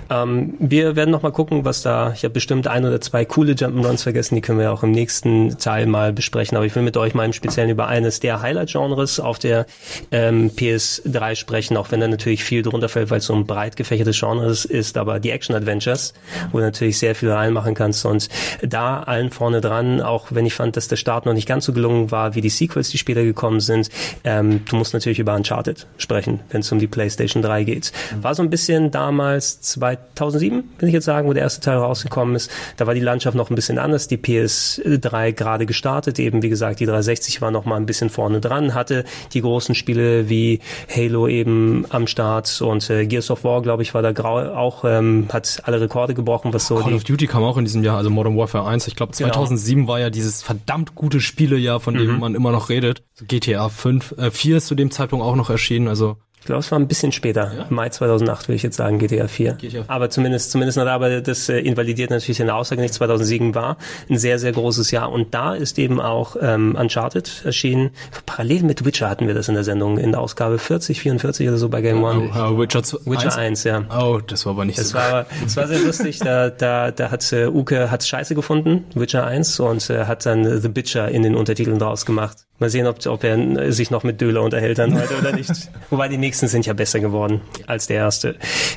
ähm, wir werden noch mal gucken, was da. Ich habe bestimmt ein oder zwei coole Jump'n'Runs vergessen, die können wir auch im nächsten Teil mal besprechen. Aber ich will mit euch mal im Speziellen über eines der Highlight-Genres auf der ähm, PS3 sprechen, auch wenn da natürlich viel drunter fällt, weil es so ein breit gefächertes Genre ist. Aber die Action-Adventures, wo du natürlich sehr viel reinmachen kannst. Und da allen vorne dran, auch wenn ich fand, dass der Start noch nicht ganz so gelungen war wie die Sequels, die später gekommen sind. Ähm, du musst natürlich über Uncharted sprechen, wenn es um die PlayStation 3 geht. War so ein bisschen damals damals 2007, will ich jetzt sagen, wo der erste Teil rausgekommen ist. Da war die Landschaft noch ein bisschen anders. Die PS3 gerade gestartet, eben wie gesagt, die 360 war noch mal ein bisschen vorne dran, hatte die großen Spiele wie Halo eben am Start und äh, Gears of War, glaube ich, war da grau auch ähm, hat alle Rekorde gebrochen, was so Call of Duty kam auch in diesem Jahr, also Modern Warfare 1. Ich glaube 2007 genau. war ja dieses verdammt gute Spielejahr, von dem mhm. man immer noch redet. GTA 5, äh, 4 ist zu dem Zeitpunkt auch noch erschienen, also glaube, es war ein bisschen später. Ja? Mai 2008 würde ich jetzt sagen, GTA 4. GTA Aber zumindest, zumindest aber das äh, invalidiert natürlich eine Aussage nicht. 2007 war ein sehr, sehr großes Jahr. Und da ist eben auch ähm, Uncharted erschienen. Parallel mit Witcher hatten wir das in der Sendung, in der Ausgabe 40, 44 oder so bei Game One. Oh, uh, Witcher, Witcher 1? 1, ja. Oh, das war aber nicht das so. War, das war sehr lustig. Da, da, da hat äh, Uke hat's scheiße gefunden, Witcher 1, und äh, hat dann The Bitcher in den Untertiteln draus gemacht. Mal sehen, ob, ob er sich noch mit Döler unterhält dann heute oder nicht. <laughs> Wobei die nächsten sind ja besser geworden als der erste.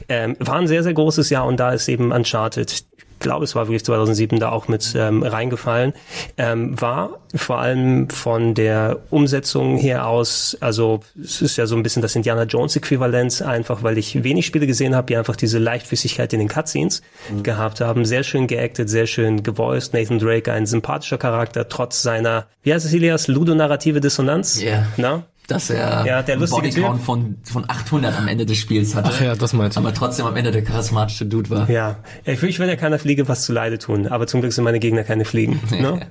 Ähm, war ein sehr, sehr großes Jahr und da ist eben Uncharted glaube, es war wirklich 2007 da auch mit ähm, reingefallen, ähm, war vor allem von der Umsetzung her aus, also es ist ja so ein bisschen das Indiana Jones Äquivalent, einfach weil ich wenig Spiele gesehen habe, die einfach diese Leichtfüßigkeit in den Cutscenes mhm. gehabt haben. Sehr schön geactet, sehr schön gevoiced. Nathan Drake, ein sympathischer Charakter, trotz seiner, wie heißt es, Elias, ludonarrative Dissonanz? Ja. Yeah dass er ja, der lustige Bodycount von, von 800 am Ende des Spiels hatte. Ach ja, das meinst du. Aber trotzdem am Ende der charismatische Dude war. Ja, ich will, ich ja keiner Fliege was zu Leide tun, aber zum Glück sind meine Gegner keine Fliegen. <laughs> ne?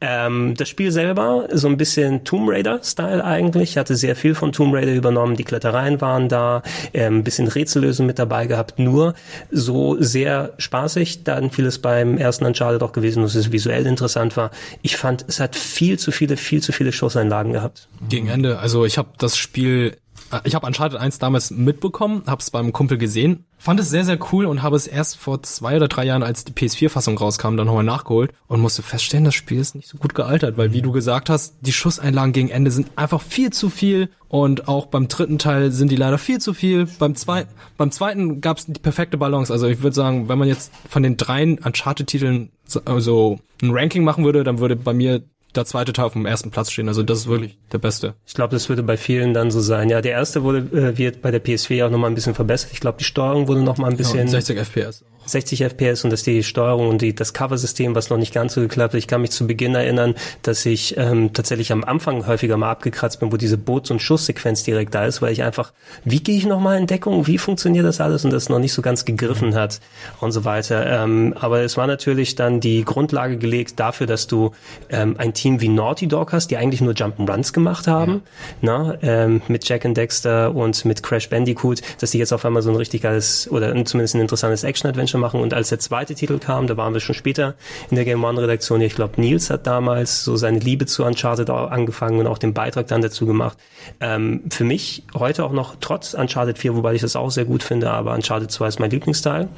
ähm, das Spiel selber, so ein bisschen Tomb Raider-Style eigentlich, hatte sehr viel von Tomb Raider übernommen, die Klettereien waren da, ähm, ein bisschen Rätsellösen mit dabei gehabt, nur so sehr spaßig, dann vieles beim ersten Uncharted auch gewesen, dass es visuell interessant war. Ich fand, es hat viel zu viele, viel zu viele Schusseinlagen gehabt. Gegen Ende also ich habe das Spiel äh, ich habe Uncharted 1 damals mitbekommen, habe es beim Kumpel gesehen, fand es sehr, sehr cool und habe es erst vor zwei oder drei Jahren, als die PS4-Fassung rauskam, dann nochmal nachgeholt und musste feststellen, das Spiel ist nicht so gut gealtert, weil wie du gesagt hast, die Schusseinlagen gegen Ende sind einfach viel zu viel und auch beim dritten Teil sind die leider viel zu viel. Beim zweiten, beim zweiten gab es die perfekte Balance. Also ich würde sagen, wenn man jetzt von den dreien Uncharted-Titeln so also ein Ranking machen würde, dann würde bei mir der zweite Teil auf dem ersten Platz stehen. Also das ist wirklich der beste. Ich glaube, das würde bei vielen dann so sein. Ja, der erste wurde äh, wird bei der PS4 auch nochmal ein bisschen verbessert. Ich glaube, die Steuerung wurde nochmal ein bisschen Ja, 60 FPS. 60 FPS und dass die Steuerung und die, das Cover-System, was noch nicht ganz so geklappt hat. Ich kann mich zu Beginn erinnern, dass ich ähm, tatsächlich am Anfang häufiger mal abgekratzt bin, wo diese Boots- und Schusssequenz direkt da ist, weil ich einfach, wie gehe ich nochmal in Deckung, wie funktioniert das alles und das noch nicht so ganz gegriffen hat und so weiter. Ähm, aber es war natürlich dann die Grundlage gelegt dafür, dass du ähm, ein Team wie Naughty Dog hast, die eigentlich nur Jump'n'Runs gemacht haben, na, ähm, mit Jack and Dexter und mit Crash Bandicoot, dass die jetzt auf einmal so ein richtig geiles oder zumindest ein interessantes Action-Adventure machen. Und als der zweite Titel kam, da waren wir schon später in der Game One-Redaktion. Ich glaube, Nils hat damals so seine Liebe zu Uncharted angefangen und auch den Beitrag dann dazu gemacht. Ähm, für mich heute auch noch trotz Uncharted 4, wobei ich das auch sehr gut finde, aber Uncharted 2 ist mein Lieblingsteil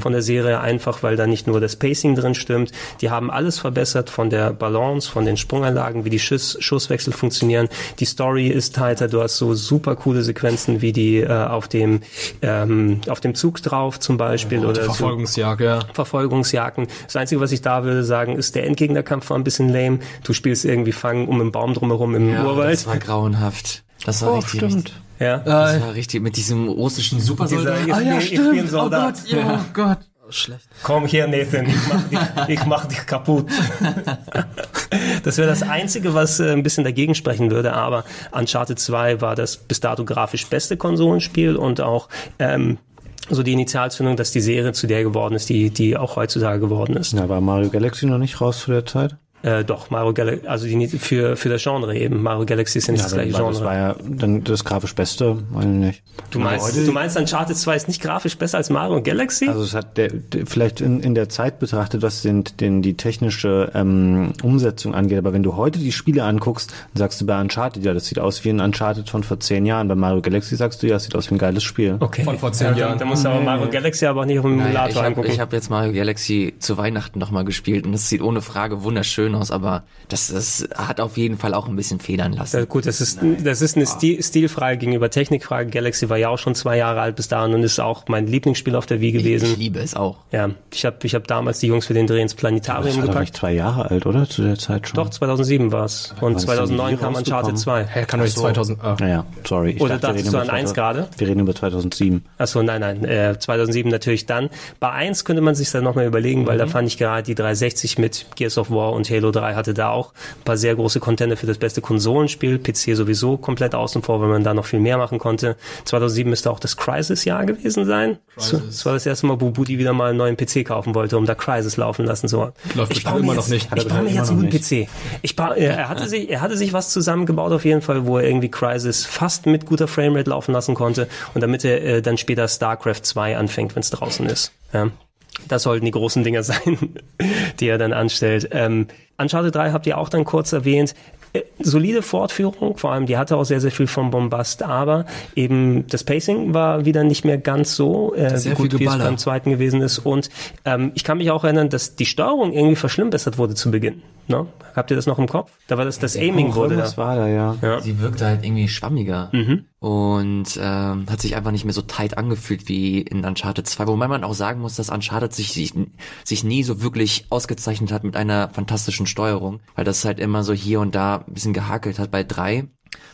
von der Serie, einfach weil da nicht nur das Pacing drin stimmt. Die haben alles verbessert von der Balance, von den Sprungeinlagen, wie die Schuss, Schusswechsel funktionieren. Die Story ist tighter. Du hast so super coole Sequenzen wie die äh, auf dem ähm, auf dem Zug drauf zum Beispiel oder so. Verfolgungsjagd, ja. Verfolgungsjagden. Das Einzige, was ich da würde sagen, ist, der Endgegnerkampf war ein bisschen lame. Du spielst irgendwie Fangen um einen Baum drumherum im Ja, Urwald. das war grauenhaft. Das war richtig, richtig. ja. Das war richtig mit diesem russischen Supersoldaten. Dieser- ich, bin- ich bin Soldat. Oh Gott, ja, oh Gott. Schlecht. Komm hier, Nathan, ich mach dich, ich mach dich kaputt. <laughs> Das wäre das Einzige, was äh, ein bisschen dagegen sprechen würde, aber Uncharted 2 war das bis dato grafisch beste Konsolenspiel und auch ähm, so die Initialzündung, dass die Serie zu der geworden ist, die, die auch heutzutage geworden ist. Ja, war Mario Galaxy noch nicht raus zu der Zeit? Äh, doch, Mario Galaxy, also die, für, für das Genre eben. Mario Galaxy ist ja nicht das aber gleiche war- das Genre. war ja dann das grafisch Beste, meine ich nicht. Du meinst, du meinst, Uncharted 2 ist nicht grafisch besser als Mario Galaxy? Also es hat der, der, vielleicht in, in der Zeit betrachtet, was den, den, die technische ähm, Umsetzung angeht, aber wenn du heute die Spiele anguckst, dann sagst du bei Uncharted, ja, das sieht aus wie ein Uncharted von vor zehn Jahren. Bei Mario Galaxy sagst du, ja, das sieht aus wie ein geiles Spiel. okay. Von vor zehn ja, Jahren. Da musst du aber Mario Galaxy aber auch nicht auf dem Naja, Emulator ich habe angucken. hab jetzt Mario Galaxy zu Weihnachten nochmal gespielt und das sieht ohne Frage wunderschön aus, aber das, das hat auf jeden Fall auch ein bisschen federn lassen. Ja, gut, das ist, das ist eine Stil, Stilfrage gegenüber Technikfrage. Galaxy war ja auch schon zwei Jahre alt bis dahin und ist auch mein Lieblingsspiel auf der Wii ich, ich gewesen. liebe es auch. Ja, ich habe ich hab damals die Jungs für den Dreh ins Das Planetarium war doch gepackt. nicht zwei Jahre alt, oder? Zu der Zeit schon. Doch, 2007 war's. Und ist 2009 die kam? Uncharted 2. Hä, kann doch nicht 2000. Ah. Naja, sorry. Ich Oder dachte, wir dachtest reden du über an eins 2000 gerade? Wir reden über 2007. Achso, nein, nein, äh, 2007 natürlich dann. Bei 1 könnte man sich dann nochmal überlegen, weil da fand ich gerade die 360 mit Gears of War und Halo 3 hatte da auch ein paar sehr große Contender für das beste Konsolenspiel. PC sowieso komplett außen vor, weil man da noch viel mehr machen konnte. 2007 müsste auch das Crisis-Jahr gewesen sein. Crisis. Das war das erste Mal, wo Budi wieder mal einen neuen PC kaufen wollte, um da Crisis laufen lassen zu wollen. Läuft ich baue immer jetzt, noch nicht. Ich er baue mir jetzt einen. PC. Ich baue, er, er, hatte sich, er hatte sich was zusammengebaut auf jeden Fall, wo er irgendwie Crisis fast mit guter Framerate laufen lassen konnte und damit er äh, dann später StarCraft 2 anfängt, wenn es draußen ist. Ja. Das sollten die großen Dinger <laughs> sein, die er dann anstellt. Ähm, Uncharted 3 habt ihr auch dann kurz erwähnt. Äh, Solide Fortführung, vor allem die hatte auch sehr, sehr viel vom Bombast, aber eben das Pacing war wieder nicht mehr ganz so äh, gut, wie es beim zweiten gewesen ist. Und ähm, ich kann mich auch erinnern, dass die Steuerung irgendwie verschlimmbessert wurde zu Beginn. Ne? Habt ihr das noch im Kopf? Da war das, das Aiming Auch wurde da. irgendwas war da, ja. Ja. Sie wirkte halt irgendwie schwammiger Mhm. und ähm, hat sich einfach nicht mehr so tight angefühlt wie in Uncharted 2. Wobei man auch sagen muss, dass Uncharted sich, sich, sich nie so wirklich ausgezeichnet hat mit einer fantastischen Steuerung, weil das halt immer so hier und da ein bisschen gehakelt hat. Bei 3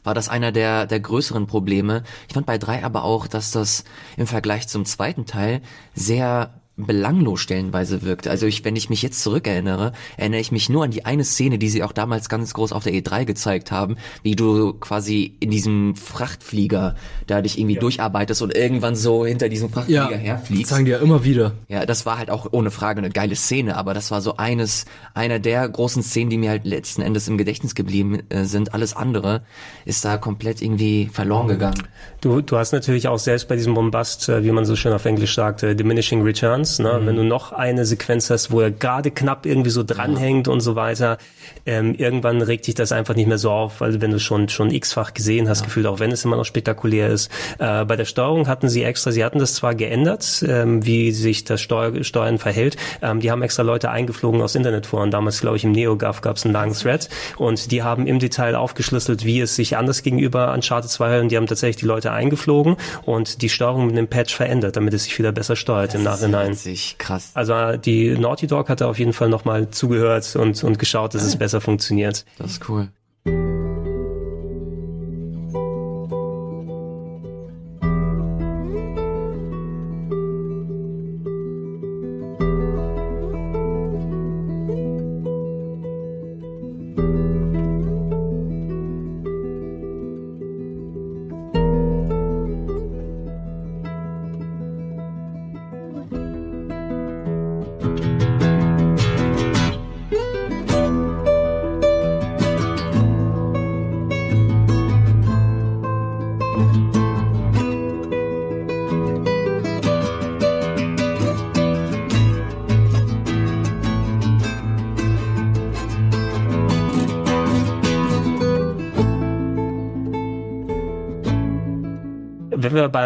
war das einer der, der größeren Probleme. Ich fand bei 3 aber auch, dass das im Vergleich zum zweiten Teil sehr belanglos stellenweise wirkte. Also ich, wenn ich mich jetzt zurückerinnere, erinnere ich mich nur an die eine Szene, die sie auch damals ganz groß auf der E3 gezeigt haben, wie du quasi in diesem Frachtflieger da dich irgendwie durcharbeitest und irgendwann so hinter diesem Frachtflieger Ja, herfliegst. sagen die ja immer wieder. Ja, das war halt auch ohne Frage eine geile Szene, aber das war so eines, einer der großen Szenen, die mir halt letzten Endes im Gedächtnis geblieben äh, sind. Alles andere ist da komplett irgendwie verloren gegangen. Du, du hast natürlich auch selbst bei diesem Bombast, äh, wie man so schön auf Englisch sagt, äh, diminishing returns. Kannst. Ne? Wenn du noch eine Sequenz hast, wo er gerade knapp irgendwie so dranhängt und so weiter, ähm, irgendwann regt dich das einfach nicht mehr so auf, weil wenn du schon schon x-fach gesehen hast, gefühlt, auch wenn es immer noch spektakulär ist. Äh, bei der Steuerung hatten sie extra, sie hatten das zwar geändert, ähm, wie sich das Steuer, Steuern verhält. Ähm, die haben extra Leute eingeflogen aus Internetforen. Damals, glaube ich, im NeoGAF gab es einen langen Thread und die haben im Detail aufgeschlüsselt, wie es sich anders gegenüber Uncharted 2 und die haben tatsächlich die Leute eingeflogen und die Steuerung mit dem Patch verändert, damit es sich wieder besser steuert im Nachhinein. Witzig, krass. Also die Naughty Dog hatte auf jeden Fall nochmal zugehört und, und geschaut, dass es besser funktioniert. Das ist cool.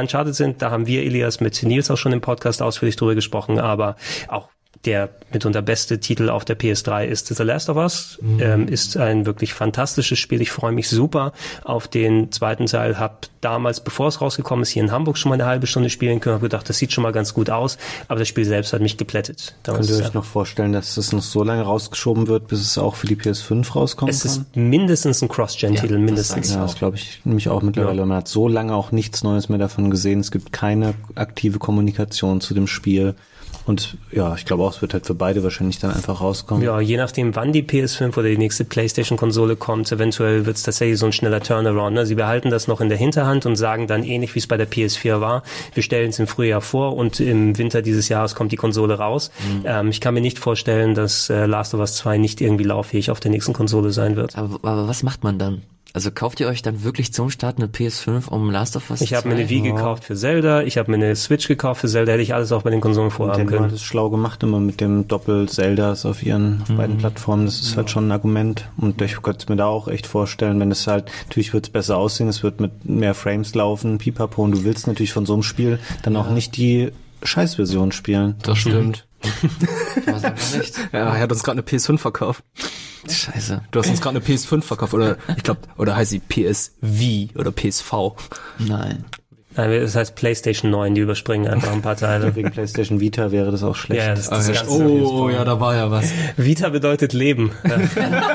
Bei Uncharted sind, da haben wir, Elias, mit Nils auch schon im Podcast ausführlich drüber gesprochen, aber auch der mitunter beste Titel auf der PS3 ist The Last of Us. Ähm, ist ein wirklich fantastisches Spiel. Ich freue mich super auf den zweiten Teil. Hab damals, bevor es rausgekommen ist, hier in Hamburg schon mal eine halbe Stunde spielen können. Hab gedacht, das sieht schon mal ganz gut aus. Aber das Spiel selbst hat mich geplättet. Damals Könnt ihr euch noch vorstellen, dass es noch so lange rausgeschoben wird, bis es auch für die PS5 rauskommen es kann? ist mindestens ein Cross-Gen-Titel, das mindestens. Ja, das glaube ich nämlich auch mittlerweile. Man hat so lange auch nichts Neues mehr davon gesehen. Es gibt keine aktive Kommunikation zu dem Spiel. Und ja, ich glaube auch, es wird halt für beide wahrscheinlich dann einfach rauskommen. Ja, je nachdem, wann die PS5 oder die nächste PlayStation-Konsole kommt, eventuell wird es tatsächlich so ein schneller Turnaround. Ne? Sie behalten das noch in der Hinterhand und sagen dann ähnlich, wie es bei der PS4 war, wir stellen es im Frühjahr vor und im Winter dieses Jahres kommt die Konsole raus. Ähm, ich kann mir nicht vorstellen, dass äh, Last of Us 2 nicht irgendwie lauffähig auf der nächsten Konsole sein wird. Aber, aber was macht man dann? Also kauft ihr euch dann wirklich zum Start eine PS5 um Last of Us Ich habe mir 2? eine Wii gekauft für Zelda, ich habe mir eine Switch gekauft für Zelda, hätte ich alles auch bei den Konsolen vorhaben Nintendo hat können. es schlau gemacht, immer mit dem Doppel-Zeldas auf ihren Mhm. beiden Plattformen. Das ist halt schon ein Argument. Und ich könnte es mir da auch echt vorstellen, wenn es halt, natürlich wird es besser aussehen, es wird mit mehr Frames laufen, pipapo, und du willst natürlich von so einem Spiel dann auch nicht die Scheißversion spielen. Das stimmt. Was einfach nicht. Ja, er hat uns gerade eine PS5 verkauft. Scheiße. Du hast uns gerade eine PS5 verkauft oder ich glaube, oder heißt sie PSV oder PSV? Nein. Nein, das heißt PlayStation 9, die überspringen einfach ein paar Teile. <laughs> Wegen PlayStation Vita wäre das auch schlecht. Ja, das, das Ah, ganze oh, ja, da war ja was. Vita bedeutet Leben. Anscheinend, <laughs> <laughs>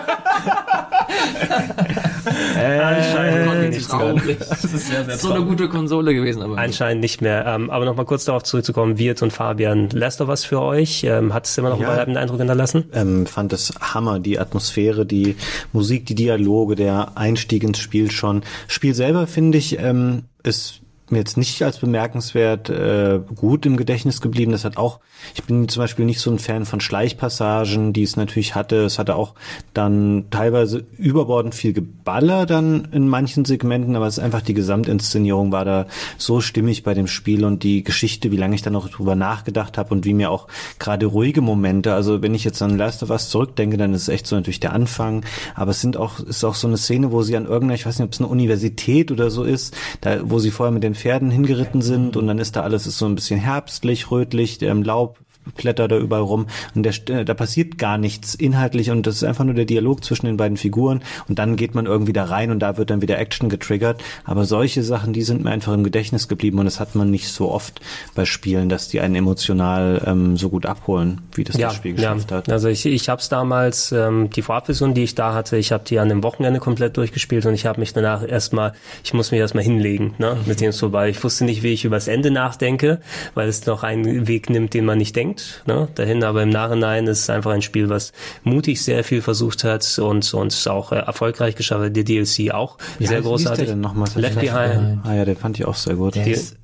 Traurig. Das ist sehr, sehr so eine gute Konsole gewesen, aber anscheinend nicht mehr. Ähm, aber nochmal kurz darauf zurückzukommen, Wirt und Fabian, Last of Us für euch? Ähm, hat es immer noch Ja. einen bleibenden Eindruck hinterlassen? ähm, fand es Hammer, die Atmosphäre, die Musik, die Dialoge, der Einstieg ins Spiel schon. Spiel selber finde ich ähm, ist mir jetzt nicht als bemerkenswert äh, gut im Gedächtnis geblieben. Das hat auch, ich bin zum Beispiel nicht so ein Fan von Schleichpassagen, die es natürlich hatte. Es hatte auch dann teilweise überbordend viel Geballer dann in manchen Segmenten, aber es ist einfach die Gesamtinszenierung war da so stimmig bei dem Spiel und die Geschichte, wie lange ich da noch drüber nachgedacht habe und wie mir auch gerade ruhige Momente, also wenn ich jetzt an Last of Us zurückdenke, dann ist es echt so natürlich der Anfang, aber es sind auch, ist auch so eine Szene, wo sie an irgendeiner, ich weiß nicht, ob es eine Universität oder so ist, da, wo sie vorher mit den Pferden hingeritten sind und dann ist da alles ist so ein bisschen herbstlich, rötlich, ähm, Laub Blätter da überall rum und der, St- da passiert gar nichts inhaltlich und das ist einfach nur der Dialog zwischen den beiden Figuren und dann geht man irgendwie da rein und da wird dann wieder Action getriggert. Aber solche Sachen, die sind mir einfach im Gedächtnis geblieben und das hat man nicht so oft bei Spielen, dass die einen emotional ähm, so gut abholen, wie das das Spiel geschafft ja. hat. Also ich, ich habe es damals, ähm, die Vorabversion, die ich da hatte, ich habe die an dem Wochenende komplett durchgespielt und ich habe mich danach erstmal, ich muss mich erstmal hinlegen, ne, mit dem es vorbei. Ich wusste nicht, wie ich übers Ende nachdenke, weil es noch einen Weg nimmt, den man nicht denkt, ne, dahin. Aber im Nachhinein ist es einfach ein Spiel, was mutig sehr viel versucht hat und und auch äh, erfolgreich geschafft hat. Der DLC auch Wie sehr heißt- wie hieß großartig. Der denn nochmal? Left Behind. Ah ja, den fand ich auch sehr gut. der ist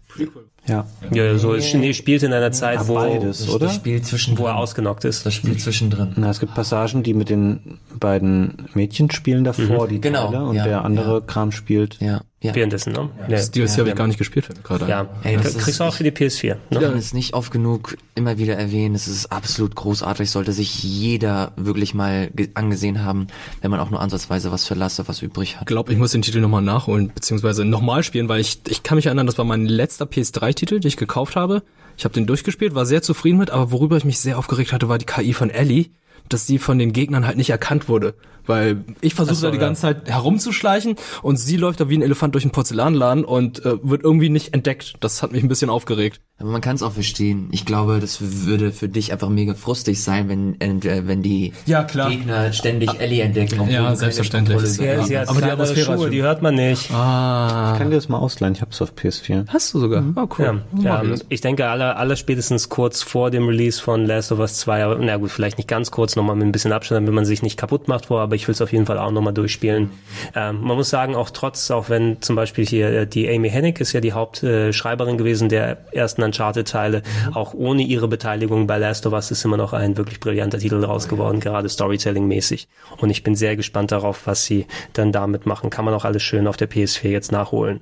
Ja. Ja, so es nee, spielt in einer Zeit, wo beides, das, oder? das Spiel zwischendrin. wo er ausgenockt ist. Das Spiel zwischendrin. Na, es gibt Passagen, die mit den beiden Mädchen spielen davor, die Genau, Teile, und ja, der andere ja. Kram spielt. Ja, ja. Währenddessen, ne? Ja, Das DLC habe ich gar nicht gespielt, gerade ja. Ey, das kriegst du auch für die PS4. Ne? Ich kann es nicht oft genug immer wieder erwähnen. Es ist absolut großartig, sollte sich jeder wirklich mal ge- angesehen haben, wenn man auch nur ansatzweise was of Us übrig Ich hat. glaube, ich muss den Titel nochmal nachholen, beziehungsweise nochmal spielen, weil ich, ich kann mich erinnern, das war mein letzter PS3-Titel, den ich gekauft habe. Ich habe den durchgespielt, war sehr zufrieden mit, aber worüber ich mich sehr aufgeregt hatte, war die KI von Ellie, dass sie von den Gegnern halt nicht erkannt wurde. Weil ich versuche so, da die ja. ganze Zeit herumzuschleichen und sie läuft da wie ein Elefant durch einen Porzellanladen und äh, wird irgendwie nicht entdeckt. Das hat mich ein bisschen aufgeregt. Aber man kann es auch verstehen. Ich glaube, das würde für dich einfach mega frustig sein, wenn, äh, wenn die Ja, klar. Gegner ständig Ellie entdecken. Ja, selbstverständlich. Kontrolle Sie, hat Aber die Atmosphäre Schuhe, die hört man nicht. Ah. Ich kann dir das mal ausleihen, ich hab's auf PS4. Hast du sogar? Oh, cool. Ja, ja, ich. ich denke, alle, alle spätestens kurz vor dem Release von Last of Us 2, aber, na gut, vielleicht nicht ganz kurz, nochmal mit ein bisschen Abstand, damit man sich nicht kaputt macht vor, aber ich will es auf jeden Fall auch nochmal durchspielen. Ähm, man muss sagen, auch trotz, auch wenn zum Beispiel hier äh, die Amy Hennig ist ja die Hauptschreiberin gewesen der ersten Uncharted-Teile, auch ohne ihre Beteiligung bei Last of Us ist immer noch ein wirklich brillanter Titel draus geworden, gerade Storytelling-mäßig. Und ich bin sehr gespannt darauf, was sie dann damit machen. Kann man auch alles schön auf der PS4 jetzt nachholen.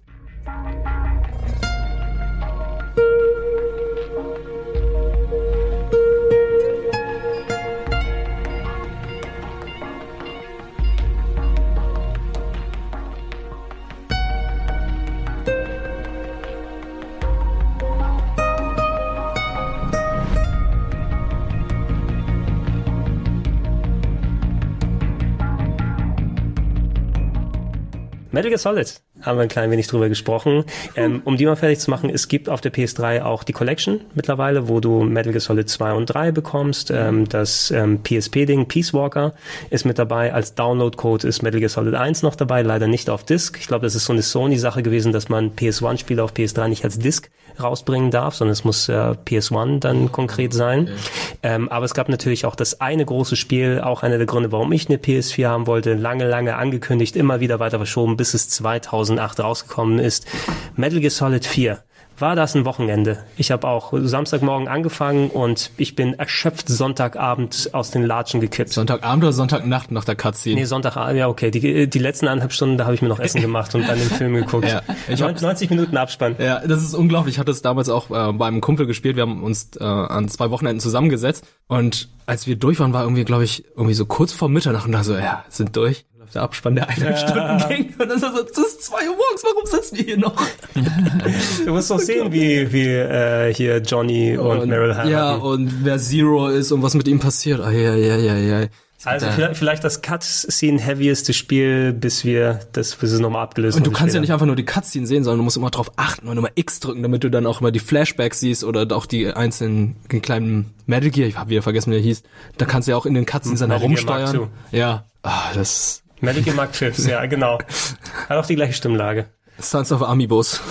Metal Gear Solid haben wir ein klein wenig drüber gesprochen. Ähm, um die mal fertig zu machen, es gibt auf der PS3 auch die Collection mittlerweile, wo du Metal Gear Solid 2 und 3 bekommst. Ähm, das ähm, PSP-Ding Peace Walker ist mit dabei. Als Download-Code ist Metal Gear Solid 1 noch dabei, leider nicht auf Disc. Ich glaube, das ist so eine Sony-Sache gewesen, dass man PS1-Spiele auf PS3 nicht als Disc rausbringen darf, sondern es muss äh, PS1 dann konkret sein. Ähm, aber es gab natürlich auch das eine große Spiel, auch einer der Gründe, warum ich eine PS4 haben wollte, lange, lange angekündigt, immer wieder weiter verschoben, bis es 2008 rausgekommen ist. Metal Gear Solid 4. War das ein Wochenende? Ich habe auch Samstagmorgen angefangen und ich bin erschöpft Sonntagabend aus den Latschen gekippt. Sonntagabend oder Sonntagnacht nach der Cutscene? Nee, Sonntagabend, ja okay. Die, die letzten eineinhalb Stunden, da habe ich mir noch Essen <laughs> gemacht und dann den Film geguckt. Ja, ich hab's- 90 Minuten Abspann. Ja, das ist unglaublich. Ich hatte es damals auch äh, bei einem Kumpel gespielt. Wir haben uns äh, an zwei Wochenenden zusammengesetzt und als wir durch waren, war irgendwie, glaube ich, irgendwie so kurz vor Mitternacht und da so, ja, sind durch. Der Abspann, der eineinhalb Stunden ging. Und dann so, das ist zwei Uhr morgens, warum sitzen wir hier noch? <laughs> Du musst doch sehen, wie, wie äh, hier Johnny und, Meryl Hammer. Ja, und wer Zero ist und was mit ihm passiert. Ah, ja, ja, ja, ja. Also vielleicht, vielleicht das Cut-Scene-heavieste Spiel, bis wir das, bis es nochmal abgelöst Und du kannst ja nicht einfach nur die Cutscene sehen, sondern du musst immer drauf achten und immer X drücken, damit du dann auch immer die Flashbacks siehst oder auch die einzelnen kleinen Metal Gear, ich habe wieder vergessen, wie der hieß. Da kannst du ja auch in den Cutscenes dann herumsteuern. Ja. Ah, das Gear Mark Fifth, ja, genau. Hat auch die gleiche Stimmlage. Sons of Amiibos.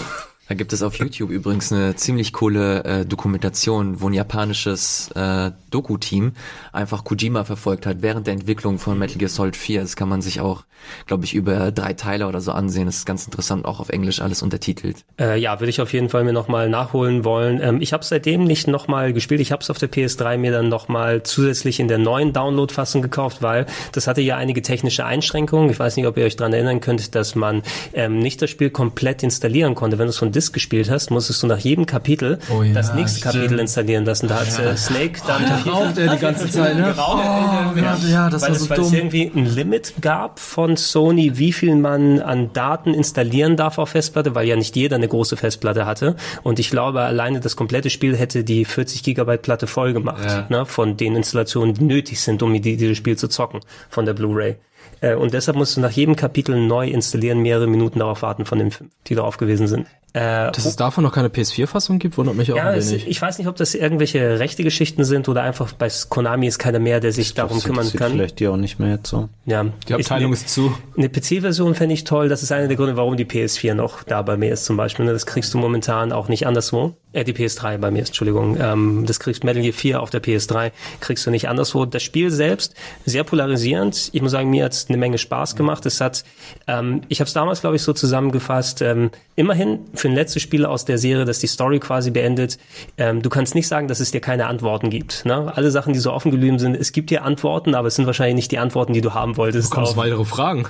Da gibt es auf YouTube übrigens eine ziemlich coole äh, Dokumentation, wo ein japanisches äh, Doku-Team einfach Kojima verfolgt hat während der Entwicklung von Metal Gear Solid 4. Das kann man sich auch, glaube ich, über drei Teile oder so ansehen. Das ist ganz interessant, auch auf Englisch alles untertitelt. Äh, ja, würde ich auf jeden Fall mir nochmal nachholen wollen. Ähm, ich habe seitdem nicht nochmal gespielt. Ich habe es auf der PS3 mir dann nochmal zusätzlich in der neuen Download-Fassung gekauft, weil das hatte ja einige technische Einschränkungen. Ich weiß nicht, ob ihr euch dran erinnern könnt, dass man ähm, nicht das Spiel komplett installieren konnte. Wenn es von Disk gespielt hast, musstest du nach jedem Kapitel Oh ja, das nächste stimmt. Kapitel installieren lassen. Da hat äh, Snake dann Raucht er die ganze <laughs> Zeit, ne? Geraucht, Oh, ja, ja, das weil war es, so weil es irgendwie ein Limit gab von Sony, wie viel man an Daten installieren darf auf Festplatte, weil ja nicht jeder eine große Festplatte hatte. Und ich glaube, alleine das komplette Spiel hätte die 40 Gigabyte Platte voll gemacht, Ja. ne, von den Installationen, die nötig sind, um die, dieses Spiel zu zocken, von der Blu-ray. Äh, Und deshalb musst du nach jedem Kapitel neu installieren, mehrere Minuten darauf warten von den fünf, die darauf gewesen sind. Äh, Dass es davon noch keine PS4-Fassung gibt, wundert mich auch ja, ein es, wenig. ich weiß nicht, ob das irgendwelche rechte Geschichten sind oder einfach bei Konami ist keiner mehr, der sich darum Das kümmern kann. vielleicht dir auch nicht mehr jetzt so. Ja, Die Abteilung ich, ist zu. eine PC-Version fände ich toll. Das ist einer der Gründe, warum die PS4 noch da bei mir ist zum Beispiel. ne? Das kriegst du momentan auch nicht anderswo. Äh, die PS3 bei mir, Entschuldigung. Ähm, das kriegst Metal Gear 4 auf der PS3, kriegst du nicht anderswo. Das Spiel selbst, sehr polarisierend. Ich muss sagen, mir hat es eine Menge Spaß gemacht. Es hat, ähm, ich habe es damals, glaube ich, so zusammengefasst, ähm, immerhin für ein letztes Spiel aus der Serie, das die Story quasi beendet, ähm, du kannst nicht sagen, dass es dir keine Antworten gibt. Ne? Alle Sachen, die so offen geblieben sind, es gibt dir Antworten, aber es sind wahrscheinlich nicht die Antworten, die du haben wolltest. Du auf- weitere Fragen.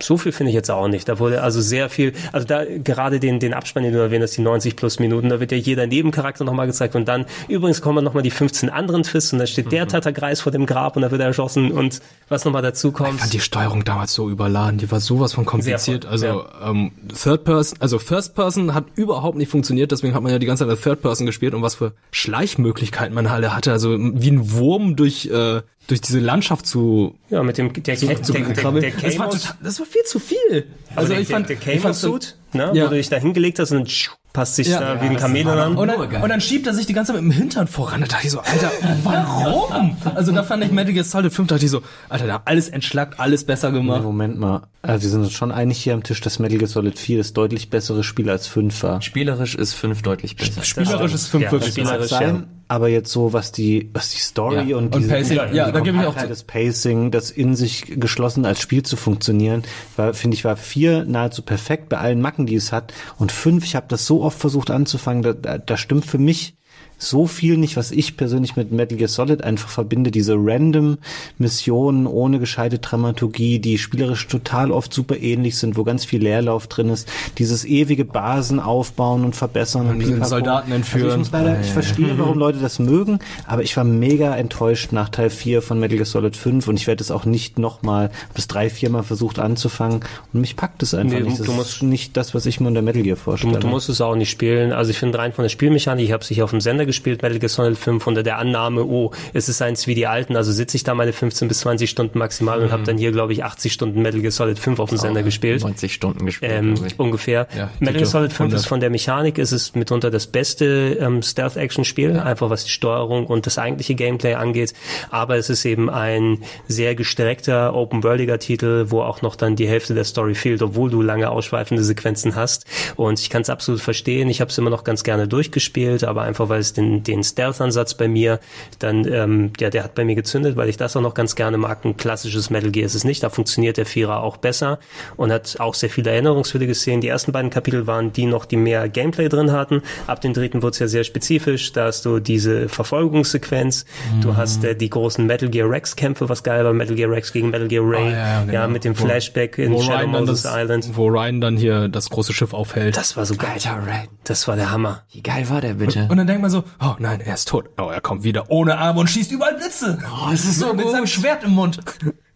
So viel finde ich jetzt auch nicht. Da wurde also sehr viel, also da gerade den, den Abspann, den du erwähnt hast, die 90 plus Minuten, da wird ja jeder Nebencharakter nochmal gezeigt und dann übrigens kommen nochmal die 15 anderen Twists und da steht der Tatterkreis vor dem Grab und da wird er erschossen und was nochmal dazu Ich kommt. fand die Steuerung damals so überladen, die war sowas von kompliziert. Sehr, also ähm, Third Person, also First Person hat überhaupt nicht funktioniert, deswegen hat man ja die ganze Zeit als Third Person gespielt und was für Schleichmöglichkeiten man alle hatte, also wie ein Wurm durch äh, durch diese Landschaft zu Ja, mit dem der, zu, der, zu der, der, der das, war Camos- total, das war viel zu viel. Also der, ich fand, der, der so- Camo-Suit, ne, Ja. wo du dich da hingelegt hast und dann passt sich Ja. da Ja, wie ein Kamel an. Und dann, und dann schiebt er sich die ganze Zeit mit dem Hintern voran. Da dachte ich so, Alter, warum? Also da fand ich Metal Gear Solid 5, dachte ich so, Alter, da alles entschlackt, alles besser gemacht. Moment mal. Also wir sind uns schon einig hier am Tisch, dass Metal Gear Solid 4 das deutlich bessere Spiel als 5 war. Spielerisch ist 5 deutlich besser. Spielerisch ist 5 Ja, wirklich spielerisch, besser. sein, aber jetzt so, was die, was die Story Ja. und, Und diese, Pacing, ja, da gebe ich auch das Pacing, das in sich geschlossen als Spiel zu funktionieren, war, finde ich, war vier nahezu perfekt bei allen Macken, die es hat. Und fünf, ich habe das so oft versucht anzufangen, da, da, da stimmt für mich so viel nicht, was ich persönlich mit Metal Gear Solid einfach verbinde. Diese random Missionen ohne gescheite Dramaturgie, die spielerisch total oft super ähnlich sind, wo ganz viel Leerlauf drin ist. Dieses ewige Basen aufbauen und verbessern und pipapo. Soldaten entführen. Also ich muss leider, ich verstehe, warum Leute das mögen, aber ich war mega enttäuscht nach Teil 4 von Metal Gear Solid 5 und ich werde es auch nicht nochmal bis drei, vier Mal versucht anzufangen und mich packt es einfach Nee, nicht. Das du ist musst- nicht das, was ich mir unter Metal Gear vorstelle. Du, du musst es auch nicht spielen. Also ich finde rein von der Spielmechanik, ich habe es hier auf dem Sender gespielt, Metal Gear Solid 5, unter der Annahme, oh, es ist eins wie die alten, also sitze ich da meine 15 bis 20 Stunden maximal und habe dann hier, glaube ich, 80 Stunden Metal Gear Solid 5 auf dem Sender gespielt. 90 Stunden gespielt. Ähm, ungefähr. Ja, Metal Gear Solid 5 ist 100. von der Mechanik, ist es mitunter das beste ähm, Stealth-Action-Spiel, einfach was die Steuerung und das eigentliche Gameplay angeht. Aber es ist eben ein sehr gestreckter, open-worldiger Titel, wo auch noch dann die Hälfte der Story fehlt, obwohl du lange ausschweifende Sequenzen hast. Und ich kann es absolut verstehen. Ich habe es immer noch ganz gerne durchgespielt, aber einfach weil es den, den Stealth-Ansatz bei mir dann, ähm, ja, der hat bei mir gezündet, weil ich das auch noch ganz gerne mag. Ein klassisches Metal Gear ist es nicht. Da funktioniert der Vierer auch besser und hat auch sehr viele erinnerungswürdige Szenen. Die ersten beiden Kapitel waren die noch, die mehr Gameplay drin hatten. Ab dem dritten wurde es ja sehr spezifisch. Da hast du diese Verfolgungssequenz. Du hast äh, die großen Metal Gear Rex Kämpfe, was geil war. Metal Gear Rex gegen Metal Gear Ray. Ah, ja, ja, genau. mit dem Wo- Flashback in wo Shadow Moses das, Island. wo Ryan dann hier das große Schiff aufhält. Das war so geil. Alter, Red. Das war der Hammer. Wie geil war der bitte? und dann denkt man so, oh nein, er ist tot. Oh, er kommt wieder ohne Arme und schießt überall Blitze. Oh, es ist so mit gut. seinem Schwert im Mund.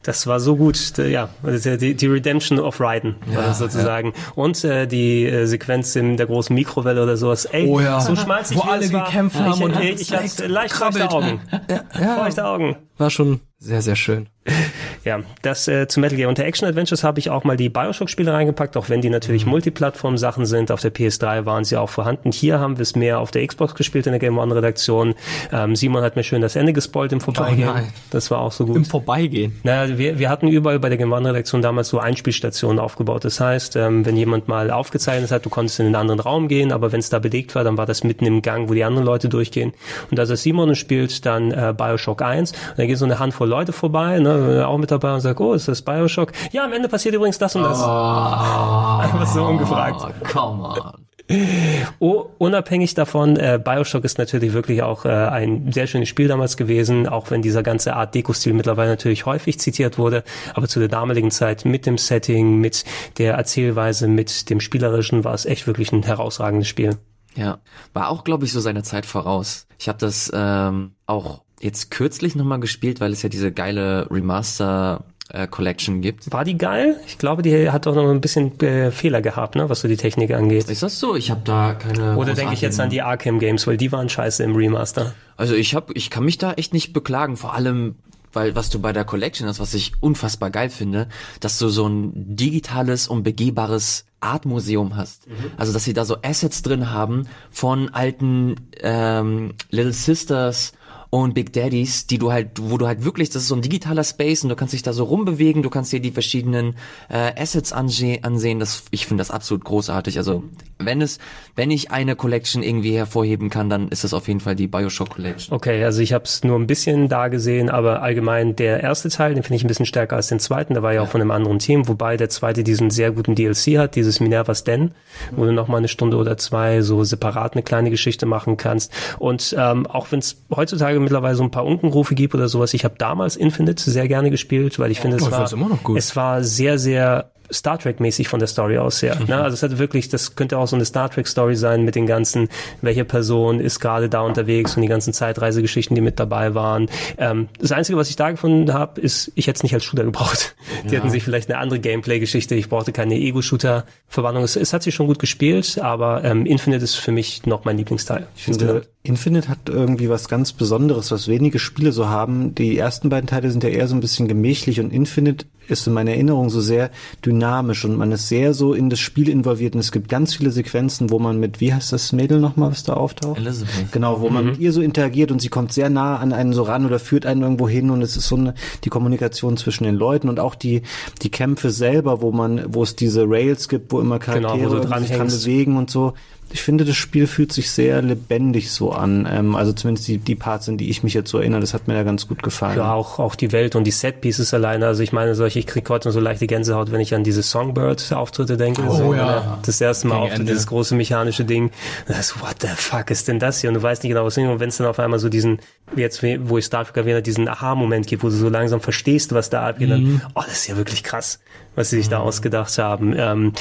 Das war so gut, ja, die, die Redemption of Raiden war das sozusagen. Und äh, die äh, Sequenz in der großen Mikrowelle oder sowas. Ey, Oh ja. so schmalzig Wo alle gekämpft haben ich, und ich, es ich hatte leicht leicht feuchte. Augen. Feuchte Augen. War schon sehr, sehr schön. <laughs> Ja, das äh, zu Metal Gear. Unter Action Adventures habe ich auch mal die Bioshock-Spiele reingepackt, auch wenn die natürlich Mhm. Multiplattform-Sachen sind. Auf der PS3 waren sie auch vorhanden. Hier haben wir es mehr auf der Xbox gespielt in der Game One-Redaktion. Ähm, Simon hat mir schön das Ende gespoilt im Vorbeigehen. Oh nein. das war auch so gut. Im Vorbeigehen. Naja, wir, wir hatten überall bei der Game One-Redaktion damals so Einspielstationen aufgebaut. Das heißt, ähm, wenn jemand mal aufgezeichnet hat, du konntest in einen anderen Raum gehen, aber wenn es da belegt war, dann war das mitten im Gang, wo die anderen Leute durchgehen. Und als er Simon spielt, dann äh, Bioshock 1, und da geht so eine Handvoll Leute vorbei, ne, auch mit dabei und sagt, oh, ist das Bioshock? Ja, am Ende passiert übrigens das und das. Einfach so ungefragt. Oh, come on. Oh, unabhängig davon, äh, Bioshock ist natürlich wirklich auch äh, ein sehr schönes Spiel damals gewesen, auch wenn dieser ganze Art Deko-Stil mittlerweile natürlich häufig zitiert wurde, aber zu der damaligen Zeit mit dem Setting, mit der Erzählweise, mit dem Spielerischen war es echt wirklich ein herausragendes Spiel. Ja, war auch, glaube ich, so seiner Zeit voraus. Ich habe das ähm, auch jetzt kürzlich nochmal gespielt, weil es ja diese geile Remaster äh, Collection gibt. War die geil? Ich glaube, die hat doch noch ein bisschen äh, Fehler gehabt, ne, was so die Technik angeht. Ist das so? Ich habe da keine. Oder denke ich jetzt an die Arkham Games, weil die waren scheiße im Remaster. Also ich habe, ich kann mich da echt nicht beklagen. Vor allem, weil was du bei der Collection hast, was ich unfassbar geil finde, dass du so ein digitales und begehbares Artmuseum hast. Also dass sie da so Assets drin haben von alten ähm, Little Sisters und Big Daddies, die du halt, wo du halt wirklich, das ist so ein digitaler Space und du kannst dich da so rumbewegen, du kannst dir die verschiedenen äh, Assets anse ansehen. Das, ich finde das absolut großartig. Also wenn es, wenn ich eine Collection irgendwie hervorheben kann, dann ist das auf jeden Fall die Bioshock Collection. Okay, also ich habe es nur ein bisschen da gesehen, aber allgemein der erste Teil, den finde ich ein bisschen stärker als den zweiten. Der war ja, auch von einem anderen Team, wobei der zweite diesen sehr guten DLC hat, dieses Minerva's Den, wo du noch mal eine Stunde oder zwei so separat eine kleine Geschichte machen kannst. Und ähm, auch wenn es heutzutage mittlerweile so ein paar Unkenrufe gibt oder sowas, ich habe damals Infinite sehr gerne gespielt, weil ich finde, Oh, es ich war es war sehr, sehr Star Trek mäßig von der Story aus her. Ne? Also es hat wirklich, das könnte auch so eine Star Trek Story sein mit den ganzen, welche Person ist gerade da unterwegs und die ganzen Zeitreisegeschichten, die mit dabei waren. Ähm, das Einzige, was ich da gefunden habe, ist, ich hätte es nicht als Shooter gebraucht. <laughs> Die hätten sich vielleicht eine andere Gameplay-Geschichte. Ich brauchte keine Ego-Shooter-Verbandlung. Es, es hat sich schon gut gespielt, aber ähm, Infinite ist für mich noch mein Lieblingsteil. Ich finde, Infinite hat irgendwie was ganz Besonderes, was wenige Spiele so haben. Die ersten beiden Teile sind ja eher so ein bisschen gemächlich und Infinite ist in meiner Erinnerung so sehr dynamisch und man ist sehr so in das Spiel involviert und es gibt ganz viele Sequenzen, wo man mit, wie heißt das Mädel nochmal, was da auftaucht? Elizabeth. Genau, wo man mit ihr so interagiert und sie kommt sehr nah an einen so ran oder führt einen irgendwo hin und es ist so eine, die Kommunikation zwischen den Leuten und auch die, die Kämpfe selber, wo man, wo es diese Rails gibt, wo immer Genau, Charaktere wo du irgendwie sich dran bewegen und so. Ich finde, das Spiel fühlt sich sehr lebendig so an. Ähm, also zumindest die, die Parts, an die ich mich jetzt so erinnere, das hat mir da ganz gut gefallen. Ja, auch, auch die Welt und die Setpieces alleine. Also ich meine, solche, ich krieg heute noch so leichte Gänsehaut, wenn ich an diese Songbird-Auftritte denke. Oh, so, ja. wenn er Das erste Mal Gegen auftritt, Ende. dieses große mechanische Ding. Das, ist, what the fuck ist denn das hier? Und du weißt nicht genau, was ist. Und wenn es dann auf einmal so diesen, jetzt, wo ich Star Trek erwähnt habe, diesen Aha-Moment gibt, wo du so langsam verstehst, was da abgeht, Mhm. dann, oh, das ist ja wirklich krass, was sie sich da ausgedacht haben. Ähm,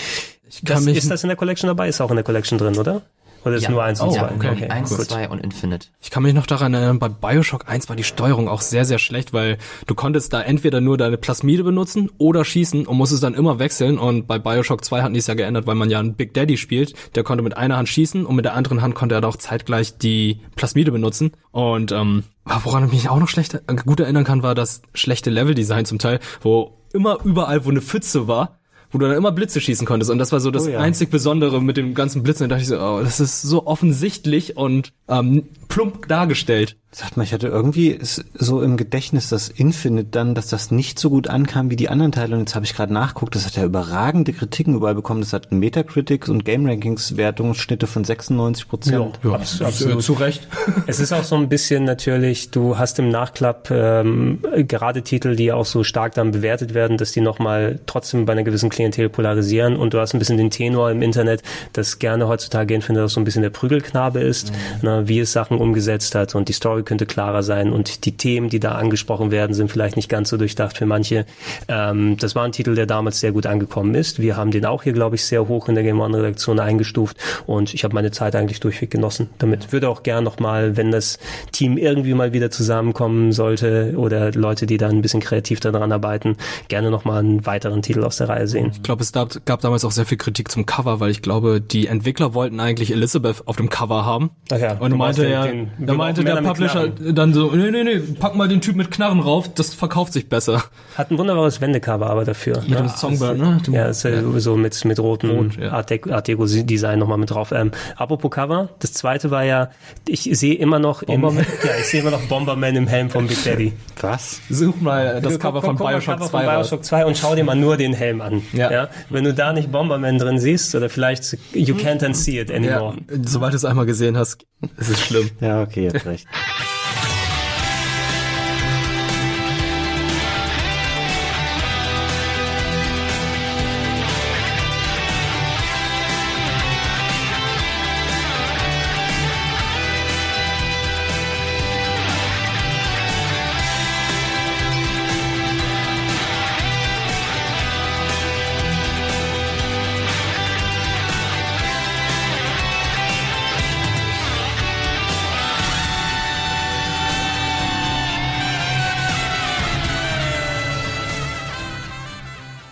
kann das, mich- ist das in der Collection dabei? Ist auch in der Collection drin, oder? Oder ist Ja. nur eins und Oh, zwei? okay. Eins, gut. zwei und Infinite. Ich kann mich noch daran erinnern, bei Bioshock 1 war die Steuerung auch sehr, sehr schlecht, weil du konntest da entweder nur deine Plasmide benutzen oder schießen und musstest dann immer wechseln. Und bei Bioshock 2 hatten die es ja geändert, weil man ja einen Big Daddy spielt. Der konnte mit einer Hand schießen und mit der anderen Hand konnte er dann auch zeitgleich die Plasmide benutzen. Und ähm, woran ich mich auch noch schlecht äh, gut erinnern kann, war das schlechte Leveldesign zum Teil, wo immer überall, wo eine Pfütze war, wo du dann immer Blitze schießen konntest. Und das war so das Oh ja. einzig Besondere mit dem ganzen Blitzen. Da dachte ich so, oh, das ist so offensichtlich und ähm, plump dargestellt. Sagt mal, ich hatte irgendwie so im Gedächtnis das Infinite dann, dass das nicht so gut ankam wie die anderen Teile. Und jetzt habe ich gerade nachguckt, das hat ja überragende Kritiken überall bekommen. Das hat Metacritic und Game Rankings Wertungsschnitte von 96 Prozent. Ja, abs- absolut. Zu Recht. <laughs> Es ist auch so ein bisschen natürlich, du hast im Nachklapp ähm, gerade Titel, die auch so stark dann bewertet werden, dass die nochmal trotzdem bei einer gewissen Klientel polarisieren und du hast ein bisschen den Tenor im Internet, dass gerne heutzutage Infinite auch so ein bisschen der Prügelknabe ist, ne, wie es Sachen umgesetzt hat und die Story könnte klarer sein und die Themen, die da angesprochen werden, sind vielleicht nicht ganz so durchdacht für manche. Ähm, das war ein Titel, der damals sehr gut angekommen ist. Wir haben den auch hier, glaube ich, sehr hoch in der Game One Redaktion eingestuft und ich habe meine Zeit eigentlich durchweg genossen. Damit würde auch gern nochmal, wenn das Team irgendwie mal wieder zusammenkommen sollte oder Leute, die da ein bisschen kreativ daran arbeiten, gerne nochmal einen weiteren Titel aus der Reihe sehen. Ich glaube, es gab, gab damals auch sehr viel Kritik zum Cover, weil ich glaube, die Entwickler wollten eigentlich Elizabeth auf dem Cover haben. Ach ja, und meinte meinst ja, den- den- meinte der Publisher Knarren. dann so, nee, nee, nee, pack mal den Typ mit Knarren rauf, das verkauft sich besser. Hat ein wunderbares Wendecover aber dafür. Mit dem Songbird, ne? Dem- Ja, ist ja sowieso mit, mit rotem Rot, ja. Art Deco- Art Deco-Design nochmal mit drauf. Ähm, apropos Cover, das zweite war ja, ich sehe immer noch im, Bomberman? <laughs> ja, ich sehe immer noch Bomberman im Helm von Big Daddy. Was? Such mal das Guck- Cover guck- von guck mal Bioshock Cover 2 von. Bioshock 2 und schau dir mal nur den Helm an. Ja. Wenn du da nicht Bomberman drin siehst oder vielleicht you can't unsee it Ja, anymore. sobald du es einmal gesehen hast, ist es schlimm. Ja, okay, jetzt recht. <laughs>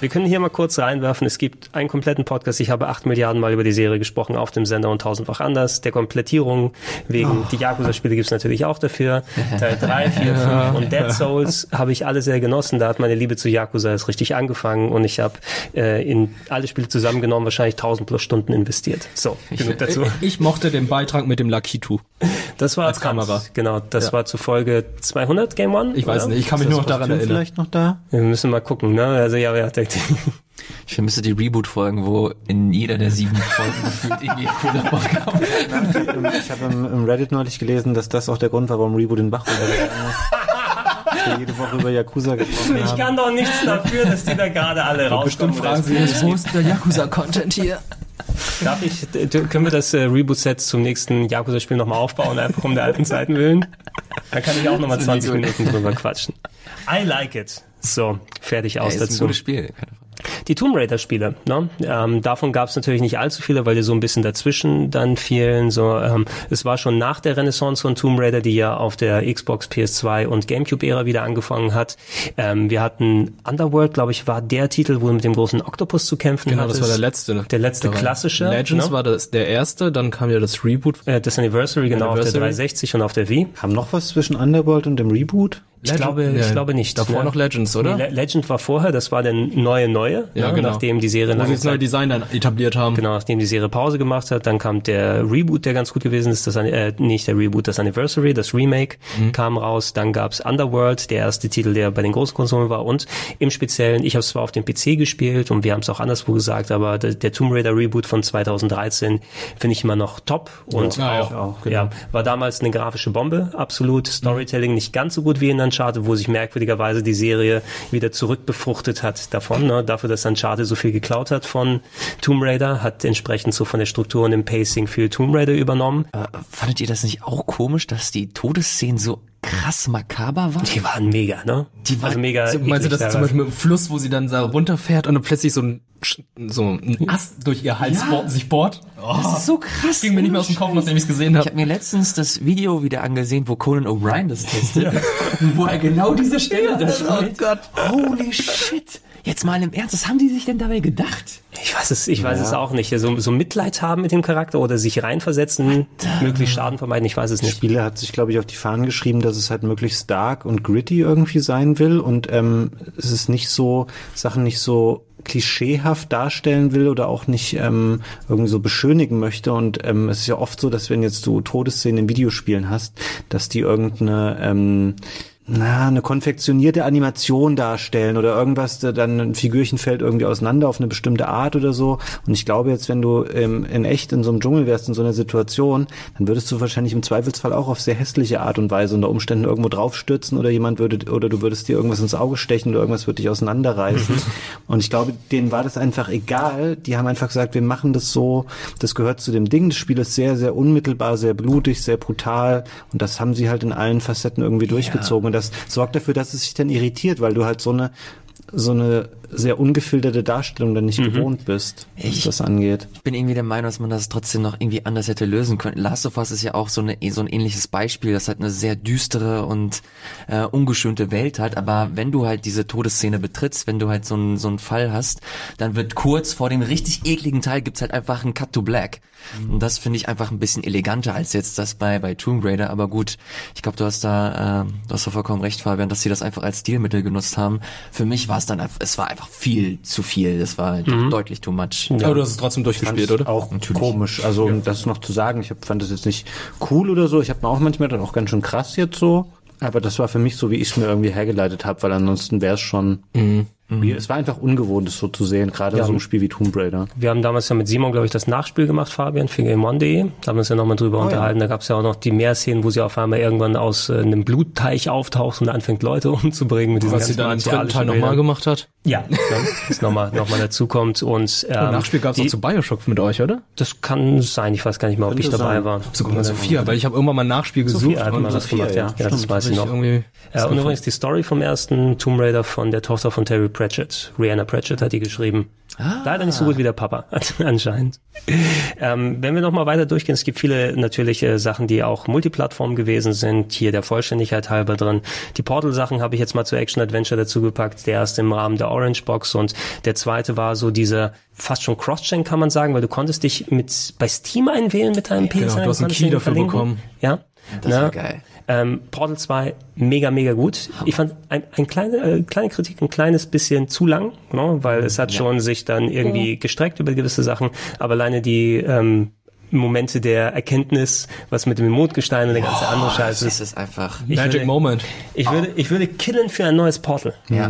Wir können hier mal kurz reinwerfen. Es gibt einen kompletten Podcast. Ich habe acht Milliarden Mal über die Serie gesprochen auf dem Sender und tausendfach anders. Der Komplettierung wegen die Yakuza-Spiele gibt es natürlich auch dafür. Teil 3, 4, 5 und Dead Souls habe ich alle sehr genossen. Da hat meine Liebe zu Yakuza erst richtig angefangen und ich habe äh, in alle Spiele zusammengenommen wahrscheinlich tausend plus Stunden investiert. So, genug dazu. Ich, ich mochte den Beitrag mit dem Lakitu. Das war Als Kamera. Genau, das Ja. war zu Folge 200 Game One. Ich weiß oder? nicht, ich kann mich nur noch daran erinnern. vielleicht noch da? Wir müssen mal gucken, ne? Also ja, ja, der, Ich vermisse die Reboot-Folgen, wo in jeder der sieben Folgen gefühlt irgendwie ein cooler vorkam. <laughs> Ich habe im, im Reddit neulich gelesen, dass das auch der Grund war, warum Reboot den Bach runtergegangen ist. Wir jede Woche über Yakuza gesprochen ich haben. kann doch nichts dafür, dass die da gerade alle rauskommen. fragen sie Das- uns, wo ist der Yakuza-Content hier? Darf ich, können wir das äh, Reboot-Set zum nächsten Yakuza-Spiel nochmal aufbauen, einfach um der alten Zeiten willen? Dann kann ich auch nochmal 20 Minuten drüber quatschen. I like it. So, fertig aus Ey, ist ein dazu. gutes Spiel. Die Tomb Raider Spiele, ne? ähm, davon gab es natürlich nicht allzu viele, weil die so ein bisschen dazwischen dann fielen. So, ähm, es war schon nach der Renaissance von Tomb Raider, die ja auf der Xbox, PS2 und GameCube-Ära wieder angefangen hat. Ähm, wir hatten Underworld, glaube ich, war der Titel, wo du mit dem großen Oktopus zu kämpfen Genau, das hattest. war der letzte. Der letzte war- klassische. Legends ne? war das der erste, dann kam ja das Reboot. Äh, das Anniversary, genau, auf der Anniversary. 360 und auf der Wii. Kam noch was zwischen Underworld und dem Reboot? Ich glaube, ich glaube nicht. Davor ne? noch Legends, oder? Nee, Le- Legend war vorher, das war der neue Neue, Ja, ne? genau. nachdem die Serie lange neue Design dann etabliert haben. Genau, nachdem die Serie Pause gemacht hat, dann kam der Reboot, der ganz gut gewesen ist, das äh, nicht der Reboot, das Anniversary, das Remake kam raus, dann gab's Underworld, der erste Titel, der bei den großen Konsolen war und im Speziellen, ich habe es zwar auf dem PC gespielt und wir haben es auch anderswo gesagt, aber der, der Tomb Raider Reboot von 2013 finde ich immer noch top und Ja, ja, auch, auch, genau. ja, war damals eine grafische Bombe, absolut, Storytelling nicht ganz so gut wie in Uncharted, wo sich merkwürdigerweise die Serie wieder zurückbefruchtet hat davon, ne? dafür, dass Uncharted so viel geklaut hat von Tomb Raider, hat entsprechend so von der Struktur und dem Pacing viel Tomb Raider übernommen. Aber fandet ihr das nicht auch komisch, dass die Todesszenen so krass makaber waren? Die waren mega, ne? Die waren- also mega. So, meinst du das zum. Beispiel mit dem Fluss, wo sie dann da runterfährt und dann plötzlich so ein, so ein Ast durch ihr Hals bohrt, sich bohrt? Oh, Das ist so krass. das ging mir nicht mehr aus dem Kopf, nachdem ich es gesehen Ich habe. habe mir letztens das Video wieder angesehen, wo Conan O'Brien das testet, <laughs> wo er genau diese Stelle da Oh spielt. Gott. Holy shit. Jetzt mal im Ernst, was haben die sich denn dabei gedacht? Ich weiß es, ich weiß es auch nicht. So, so Mitleid haben mit dem Charakter oder sich reinversetzen, möglichst Schaden vermeiden, ich weiß es Die nicht. Spieler hat sich, glaube ich, auf die Fahnen geschrieben, dass es halt möglichst dark und gritty irgendwie sein will und ähm, es ist nicht so, Sachen nicht so klischeehaft darstellen will oder auch nicht ähm, irgendwie so beschönigen möchte. Und ähm, es ist ja oft so, dass wenn jetzt du Todesszenen in Videospielen hast, dass die irgendeine ähm, na, eine konfektionierte Animation darstellen oder irgendwas, da dann ein Figürchen fällt irgendwie auseinander auf eine bestimmte Art oder so. Und ich glaube jetzt, wenn du ähm, in echt in so einem Dschungel wärst, in so einer Situation, dann würdest du wahrscheinlich im Zweifelsfall auch auf sehr hässliche Art und Weise unter Umständen irgendwo draufstürzen oder jemand würde, oder du würdest dir irgendwas ins Auge stechen oder irgendwas würde dich auseinanderreißen. Und ich glaube, denen war das einfach egal. Die haben einfach gesagt, wir machen das so, das gehört zu dem Ding. Das Spiel ist sehr, sehr unmittelbar, sehr blutig, sehr brutal. Und das haben sie halt in allen Facetten irgendwie durchgezogen. Das sorgt dafür, dass es sich dann irritiert, weil du halt so eine, so eine sehr ungefilterte Darstellung dann nicht gewohnt bist, was Ich- das angeht. Ich bin irgendwie der Meinung, dass man das trotzdem noch irgendwie anders hätte lösen können. Last of Us ist ja auch so, eine, so ein ähnliches Beispiel, das halt eine sehr düstere und äh, ungeschönte Welt hat. Aber wenn du halt diese Todesszene betrittst, wenn du halt so einen so einen Fall hast, dann wird kurz vor dem richtig ekligen Teil gibt's halt einfach einen Cut to Black. Und das finde ich einfach ein bisschen eleganter als jetzt das bei bei Tomb Raider. Aber gut, ich glaube, du hast da, äh, du hast da vollkommen recht, Fabian, dass sie das einfach als Stilmittel genutzt haben. Für mich war es dann, einfach, es war einfach viel zu viel. Das war halt deutlich too much. Aber du hast es trotzdem durchgespielt, oder? Auch komisch. Also um das noch zu sagen, ich hab, fand das jetzt nicht cool oder so. Ich habe mir auch manchmal dann auch ganz schön krass jetzt so. Aber das war für mich so, wie ich es mir irgendwie hergeleitet habe, weil ansonsten wäre es schon. Wie, es war einfach ungewohnt, es so zu sehen, gerade so ein Spiel wie Tomb Raider. Wir haben damals ja mit Simon, glaube ich, das Nachspiel gemacht, Fabian, für GameOne.de. Da haben wir uns ja nochmal drüber unterhalten. Da gab es ja auch noch die Mehrszenen, wo sie auf einmal irgendwann aus äh, einem Blutteich auftaucht und anfängt, Leute <laughs> umzubringen mit diesen Was sie dann im dritten Teil nochmal gemacht hat. Ja, ne, das nochmal noch mal dazu kommt. Und, <laughs> ähm, Und Nachspiel gab es auch zu Bioshock mit euch, oder? Das kann sein, ich weiß gar nicht mehr, ob ich dabei sein. war. Sogar Sophia, weil ich habe irgendwann mal ein Nachspiel gesucht Sophia hat und mal Sophia, gemacht, ja. ja, ja das stimmt. weiß ich noch. Ja, und übrigens die Story vom ersten Tomb Raider von der Tochter von Terry Pratchett. Rihanna Pratchett hat die geschrieben. Leider nicht so gut wie der Papa, <laughs> anscheinend. Ähm, wenn wir nochmal weiter durchgehen, es gibt viele natürliche Sachen, die auch Multiplattform gewesen sind. Hier der Vollständigkeit halber drin. Die Portal-Sachen habe ich jetzt mal zu Action Adventure dazu gepackt. Der erste im Rahmen der Orange Box und der zweite war so dieser fast schon Cross-Chain kann man sagen, weil du konntest dich mit bei Steam einwählen mit deinem PS. Genau, du hast einen Key dafür verlinken. bekommen. Ja. Das Na, war geil. Ähm, Portal 2 mega, mega gut. Ich fand ein, ein kleine, äh, kleine Kritik ein kleines bisschen zu lang, ne? weil es hat schon sich dann irgendwie gestreckt über gewisse Sachen, aber alleine die ähm, Momente der Erkenntnis, was mit dem Mondgestein und der ganze andere Das Scheiß ist. ist einfach. Ich Magic würde, Moment. Ich würde, ich würde killen für ein neues Portal. Ja.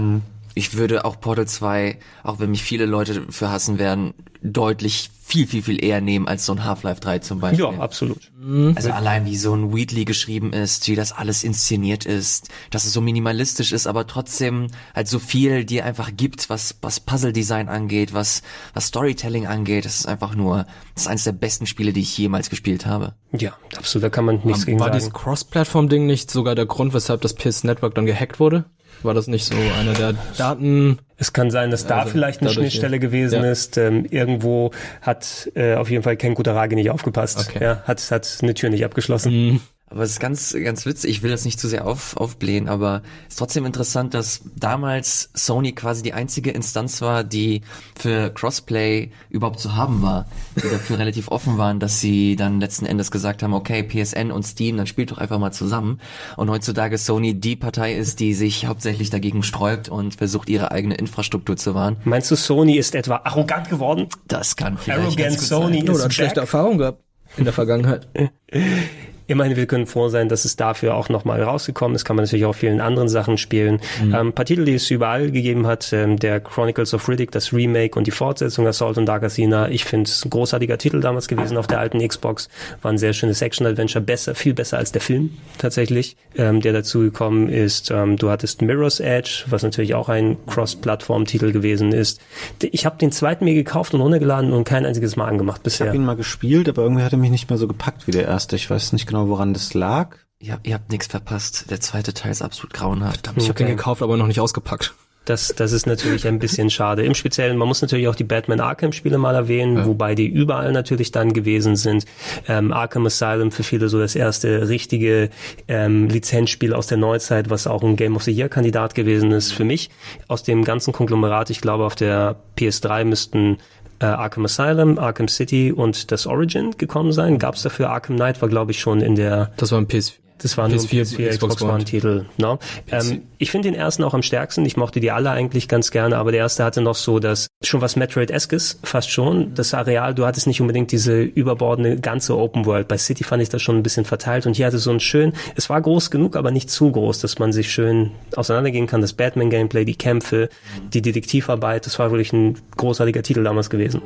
Ich würde auch Portal 2, auch wenn mich viele Leute für hassen werden, deutlich viel, viel, viel eher nehmen als so ein Half-Life 3 zum Beispiel. Ja, absolut. Also allein wie so ein Wheatley geschrieben ist, wie das alles inszeniert ist, dass es so minimalistisch ist, aber trotzdem halt so viel dir einfach gibt, was, was Puzzle-Design angeht, was, was Storytelling angeht. Das ist einfach nur, das ist eines der besten Spiele, die ich jemals gespielt habe. Ja, absolut. Da kann man nichts gegen War sagen. dieses Cross-Plattform-Ding nicht sogar der Grund, weshalb das PS Network dann gehackt wurde? War das nicht so einer der Daten? Es kann sein, dass da Also vielleicht eine Schnittstelle gewesen Ja. ist. Ähm, irgendwo hat äh, auf jeden Fall Ken Kutaragi nicht aufgepasst. Okay. Ja, hat, hat eine Tür nicht abgeschlossen. Aber es ist ganz, ganz witzig. Ich will das nicht zu sehr auf, aufblähen, aber es ist trotzdem interessant, dass damals Sony quasi die einzige Instanz war, die für Crossplay überhaupt zu haben war. Die dafür <laughs> relativ offen waren, dass sie dann letzten Endes gesagt haben, okay, PSN und Steam, dann spielt doch einfach mal zusammen. Und heutzutage Sony die Partei ist, die sich hauptsächlich dagegen sträubt und versucht, ihre eigene Infrastruktur zu wahren. Meinst du, Sony ist etwa arrogant geworden? Das kann vielleicht Arrogant ganz gut Sony sein. Ist da hat schlechte. Erfahrungen gehabt in der Vergangenheit. <laughs> Immerhin, wir können froh sein, dass es dafür auch nochmal rausgekommen ist. Kann man natürlich auch vielen anderen Sachen spielen. Ähm, ein paar Titel, die es überall gegeben hat. Ähm, der Chronicles of Riddick, das Remake und die Fortsetzung Assault und Dark Athena. Ich finde es ein großartiger Titel damals gewesen auf der alten Xbox. War ein sehr schönes Action-Adventure. Besser, viel besser als der Film tatsächlich, ähm, der dazu gekommen ist. Ähm, du hattest Mirror's Edge, was natürlich auch ein Cross-Plattform-Titel gewesen ist. Ich habe den zweiten mir gekauft und runtergeladen und kein einziges Mal angemacht Ich habe bisher. ihn mal gespielt, aber irgendwie hat er mich nicht mehr so gepackt wie der erste. Ich weiß nicht genau, woran das lag. Ihr, habt- ihr habt nichts verpasst. Der zweite Teil ist absolut grauenhaft. Ich habe Okay. den gekauft, aber noch nicht ausgepackt. Das, das ist natürlich ein bisschen schade. Im Speziellen, man muss natürlich auch die Batman Arkham Spiele mal erwähnen, wobei die überall natürlich dann gewesen sind. Ähm, Arkham Asylum für viele so das erste richtige ähm, Lizenzspiel aus der Neuzeit, was auch ein Game of the Year Kandidat gewesen ist. Für mich aus dem ganzen Konglomerat, ich glaube auf der PS3 müssten äh, Arkham Asylum, Arkham City und das Origin gekommen sein. Gab es dafür Arkham Knight, war glaube ich schon in der Das war ein PS. Das war nur ein PS4, PS4, Xbox, Xbox One. Titel. No? Ähm, ich finde den ersten auch am stärksten. Ich mochte die alle eigentlich ganz gerne, aber der erste hatte noch so das schon was Metroid-eskes, fast schon. Das Areal, du hattest nicht unbedingt diese überbordene ganze Open World. Bei City fand ich das schon ein bisschen verteilt und hier hatte so ein schön, es war groß genug, aber nicht zu groß, dass man sich schön auseinandergehen kann. Das Batman-Gameplay, die Kämpfe, die Detektivarbeit, das war wirklich ein großartiger Titel damals gewesen.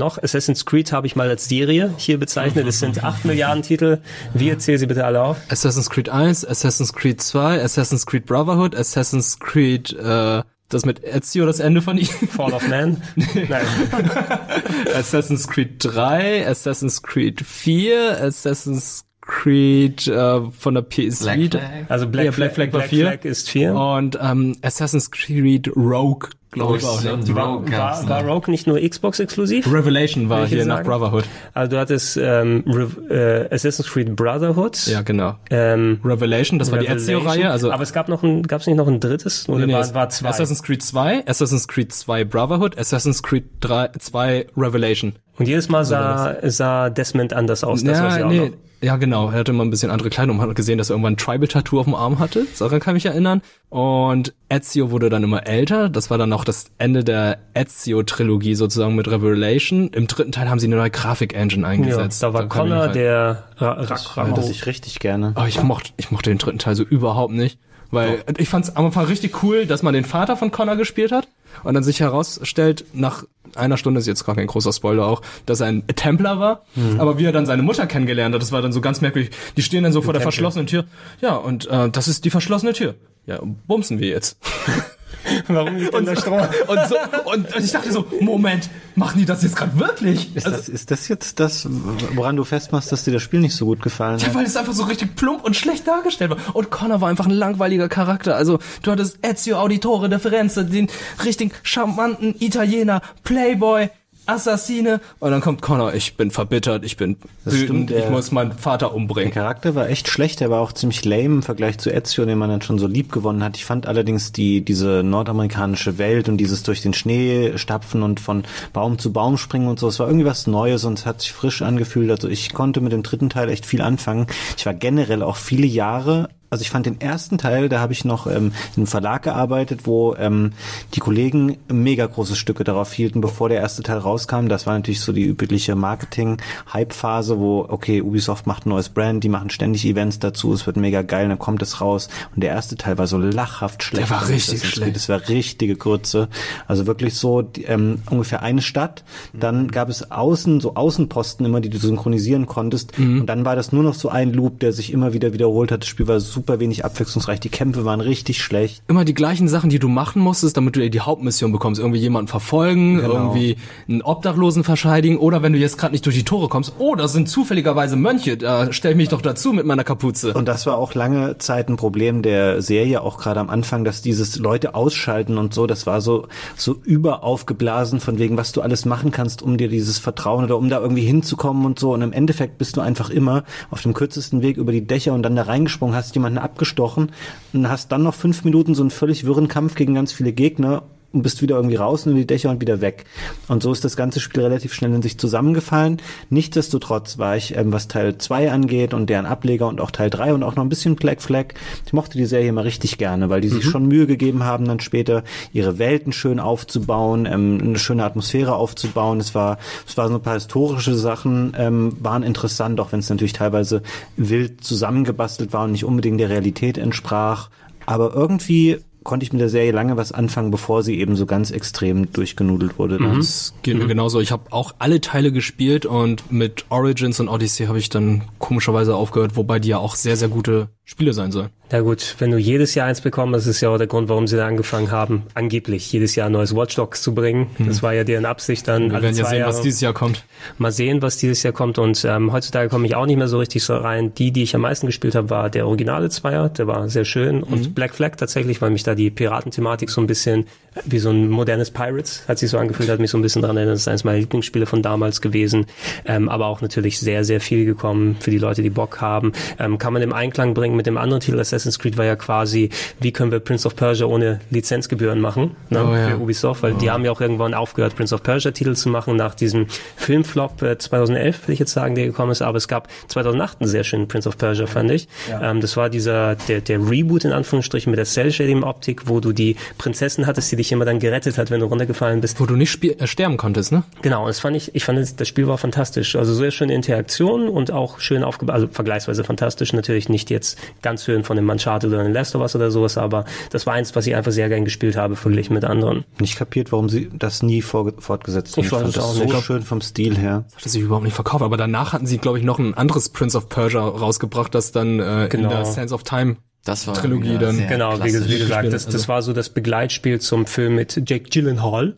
Noch? Assassin's Creed habe ich mal als Serie hier bezeichnet. Es sind acht Milliarden Titel. Wir zählen sie bitte alle auf. Assassin's Creed 1, Assassin's Creed 2, Assassin's Creed Brotherhood, Assassin's Creed, äh, das mit Ezio, das Ende von ihm. Fall of Man. <laughs> Nein. Assassin's Creed 3, Assassin's Creed 4, Assassin's Creed äh, von der PS Black Vita. Flag. Also Black, Ja, Black Flag war vier. Flag ist vier. Und ähm, Assassin's Creed Rogue, glaube ich, Oh, war auch, ne? war, Rogue gab's war, war noch. Rogue nicht nur Xbox exklusiv? Revelation war ich hier jetzt nach sagen? Brotherhood. Also du hattest ähm, Re äh, Assassin's Creed Brotherhood. Ja, genau. Ähm, Revelation, das war die Revelation. Ezio-Reihe. Also Aber es gab noch ein, gab es nicht noch ein drittes? Oder Nee, nee, war, war zwei? Assassin's Creed 2, Assassin's Creed 2 Brotherhood, Assassin's Creed 3, 2 Revelation. Und jedes Mal sah, sah Desmond anders aus. Das ich ja, auch nee, noch. ja, genau. Er hatte immer ein bisschen andere Kleidung. Man hat gesehen, dass er irgendwann ein Tribal-Tattoo auf dem Arm hatte. Daran kann ich mich erinnern. Und Ezio wurde dann immer älter. Das war dann auch das Ende der Ezio-Trilogie sozusagen mit Revelation. Im dritten Teil haben sie eine neue Grafik-Engine Ja, eingesetzt. da war mich Connor, der Ra Ra Das ich richtig gerne. Oh, ich mochte, ich mochte den dritten Teil so überhaupt nicht. Weil ich fand es am Anfang richtig cool, dass man den Vater von Connor gespielt hat und dann sich herausstellt, nach einer Stunde ist jetzt gar kein großer Spoiler auch, dass er ein Templer war, aber wie er dann seine Mutter kennengelernt hat, das war dann so ganz merkwürdig. Die stehen dann so vor der Tempel. verschlossenen Tür. Ja, und äh, das ist die verschlossene Tür. Ja, bumsen wir jetzt. <laughs> <laughs> Warum liegt denn Und, der Strom? <laughs> und, so, und, und ich dachte so, Moment, machen die das jetzt gerade wirklich? Ist, Also, das, ist das jetzt das, woran du festmachst, dass dir das Spiel nicht so gut gefallen ja, hat? weil es einfach so richtig plump und schlecht dargestellt war. Und Connor war einfach ein langweiliger Charakter. Also du hattest Ezio Auditore de Firenze, den richtig charmanten Italiener, Playboy, Assassine. Und dann kommt Connor, ich bin verbittert, ich bin Das wütend, ich der- muss meinen Vater Der umbringen. Charakter war echt schlecht, der war auch ziemlich lame im Vergleich zu Ezio, den man dann schon so lieb gewonnen hat. Ich fand allerdings die, diese nordamerikanische Welt und dieses durch den Schnee stapfen und von Baum zu Baum springen und so, es war irgendwie was Neues und es hat sich frisch angefühlt. Also ich konnte mit dem dritten Teil echt viel anfangen. Ich war generell auch viele Jahre also ich fand den ersten Teil, da habe ich noch ähm, in einem Verlag gearbeitet, wo ähm, die Kollegen mega große Stücke darauf hielten, bevor der erste Teil rauskam. Das war natürlich so die übliche Marketing-Hype-Phase, wo, okay, Ubisoft macht ein neues Brand, die machen ständig Events dazu, es wird mega geil, dann kommt es raus. Und der erste Teil war so lachhaft schlecht. Der war richtig Das schlecht. Das war richtige Grütze. Also wirklich so die, ähm, ungefähr eine Stadt. Dann gab es außen, so Außenposten immer, die du synchronisieren konntest. Und dann war das nur noch so ein Loop, der sich immer wieder wiederholt hat. Das Spiel war super wenig abwechslungsreich. Die Kämpfe waren richtig schlecht. Immer die gleichen Sachen, die du machen musstest, damit du die Hauptmission bekommst. Irgendwie jemanden verfolgen, Genau. irgendwie einen Obdachlosen verscheidigen oder wenn du jetzt gerade nicht durch die Tore kommst, oh, da sind zufälligerweise Mönche, da stell ich mich doch dazu mit meiner Kapuze. Und das war auch lange Zeit ein Problem der Serie, auch gerade am Anfang, dass dieses Leute ausschalten und so, das war so, so überaufgeblasen von wegen, was du alles machen kannst, um dir dieses Vertrauen oder um da irgendwie hinzukommen und so. Und im Endeffekt bist du einfach immer auf dem kürzesten Weg über die Dächer und dann da reingesprungen, hast jemanden abgestochen und hast dann noch fünf Minuten so einen völlig wirren Kampf gegen ganz viele Gegner und bist wieder irgendwie raus und in die Dächer und wieder weg. Und so ist das ganze Spiel relativ schnell in sich zusammengefallen. Nichtsdestotrotz war ich, ähm, was Teil 2 angeht und deren Ableger und auch Teil 3 und auch noch ein bisschen Black Flag, ich mochte die Serie immer richtig gerne, weil die sich schon Mühe gegeben haben, dann später ihre Welten schön aufzubauen, ähm, eine schöne Atmosphäre aufzubauen. Es war, es waren so ein paar historische Sachen, ähm, waren interessant, auch wenn es natürlich teilweise wild zusammengebastelt war und nicht unbedingt der Realität entsprach. Aber irgendwie konnte ich mit der Serie lange was anfangen, bevor sie eben so ganz extrem durchgenudelt wurde. dann. Das geht mir genauso. Ich habe auch alle Teile gespielt und mit Origins und Odyssey habe ich dann komischerweise aufgehört, wobei die ja auch sehr, sehr gute Spiele sein sollen. Na gut, wenn du jedes Jahr eins bekommst, das ist ja auch der Grund, warum sie da angefangen haben, angeblich jedes Jahr ein neues Watch Dogs zu bringen. Das war ja deren Absicht dann. Wir alle werden ja sehen, was Jahre. dieses Jahr kommt. Mal sehen, was dieses Jahr kommt. Und ähm, heutzutage komme ich auch nicht mehr so richtig so rein. Die, die ich am meisten gespielt habe, war der originale Zweier. Der war sehr schön. Und Black Flag tatsächlich, weil mich da die Piratenthematik so ein bisschen wie so ein modernes Pirates hat sich so angefühlt, hat mich so ein bisschen dran erinnert. Das ist eines meiner Lieblingsspiele von damals gewesen. Ähm, aber auch natürlich sehr, sehr viel gekommen für die Leute, die Bock haben. Ähm, kann man im Einklang bringen mit dem anderen Titel. Assassin's Creed war ja quasi, wie können wir Prince of Persia ohne Lizenzgebühren machen ne, Oh ja. für Ubisoft, weil die haben ja auch irgendwann aufgehört, Prince of Persia Titel zu machen nach diesem Filmflop äh, 2011, will ich jetzt sagen, der gekommen ist. Aber es gab 2008 einen sehr schönen Prince of Persia, fand ich. Ähm, das war dieser, der, der Reboot in Anführungsstrichen mit der Cell-Shading-Optik, wo du die Prinzessin hattest, die dich immer dann gerettet hat, wenn du runtergefallen bist. Wo du nicht spiel äh, sterben konntest, ne? Genau, das fand ich, ich fand das, das Spiel war fantastisch. Also sehr schöne Interaktion und auch schön aufgebaut, also vergleichsweise fantastisch. Natürlich nicht jetzt ganz höhen von dem Uncharted oder dem Last of Us oder sowas, aber das war eins, was ich einfach sehr gern gespielt habe, verglichen mit anderen. Nicht kapiert, warum sie das nie fortgesetzt haben. Ich weiß fand es das auch so nicht. schön vom Stil her. Das hat sich überhaupt nicht verkauft. Aber danach hatten sie, glaube ich, noch ein anderes Prince of Persia rausgebracht, das dann äh, in Genau. der Sense of Time Das war Trilogie dann. Genau, wie, gesagt, das, das also- war so das Begleitspiel zum Film mit Jake Gyllenhaal.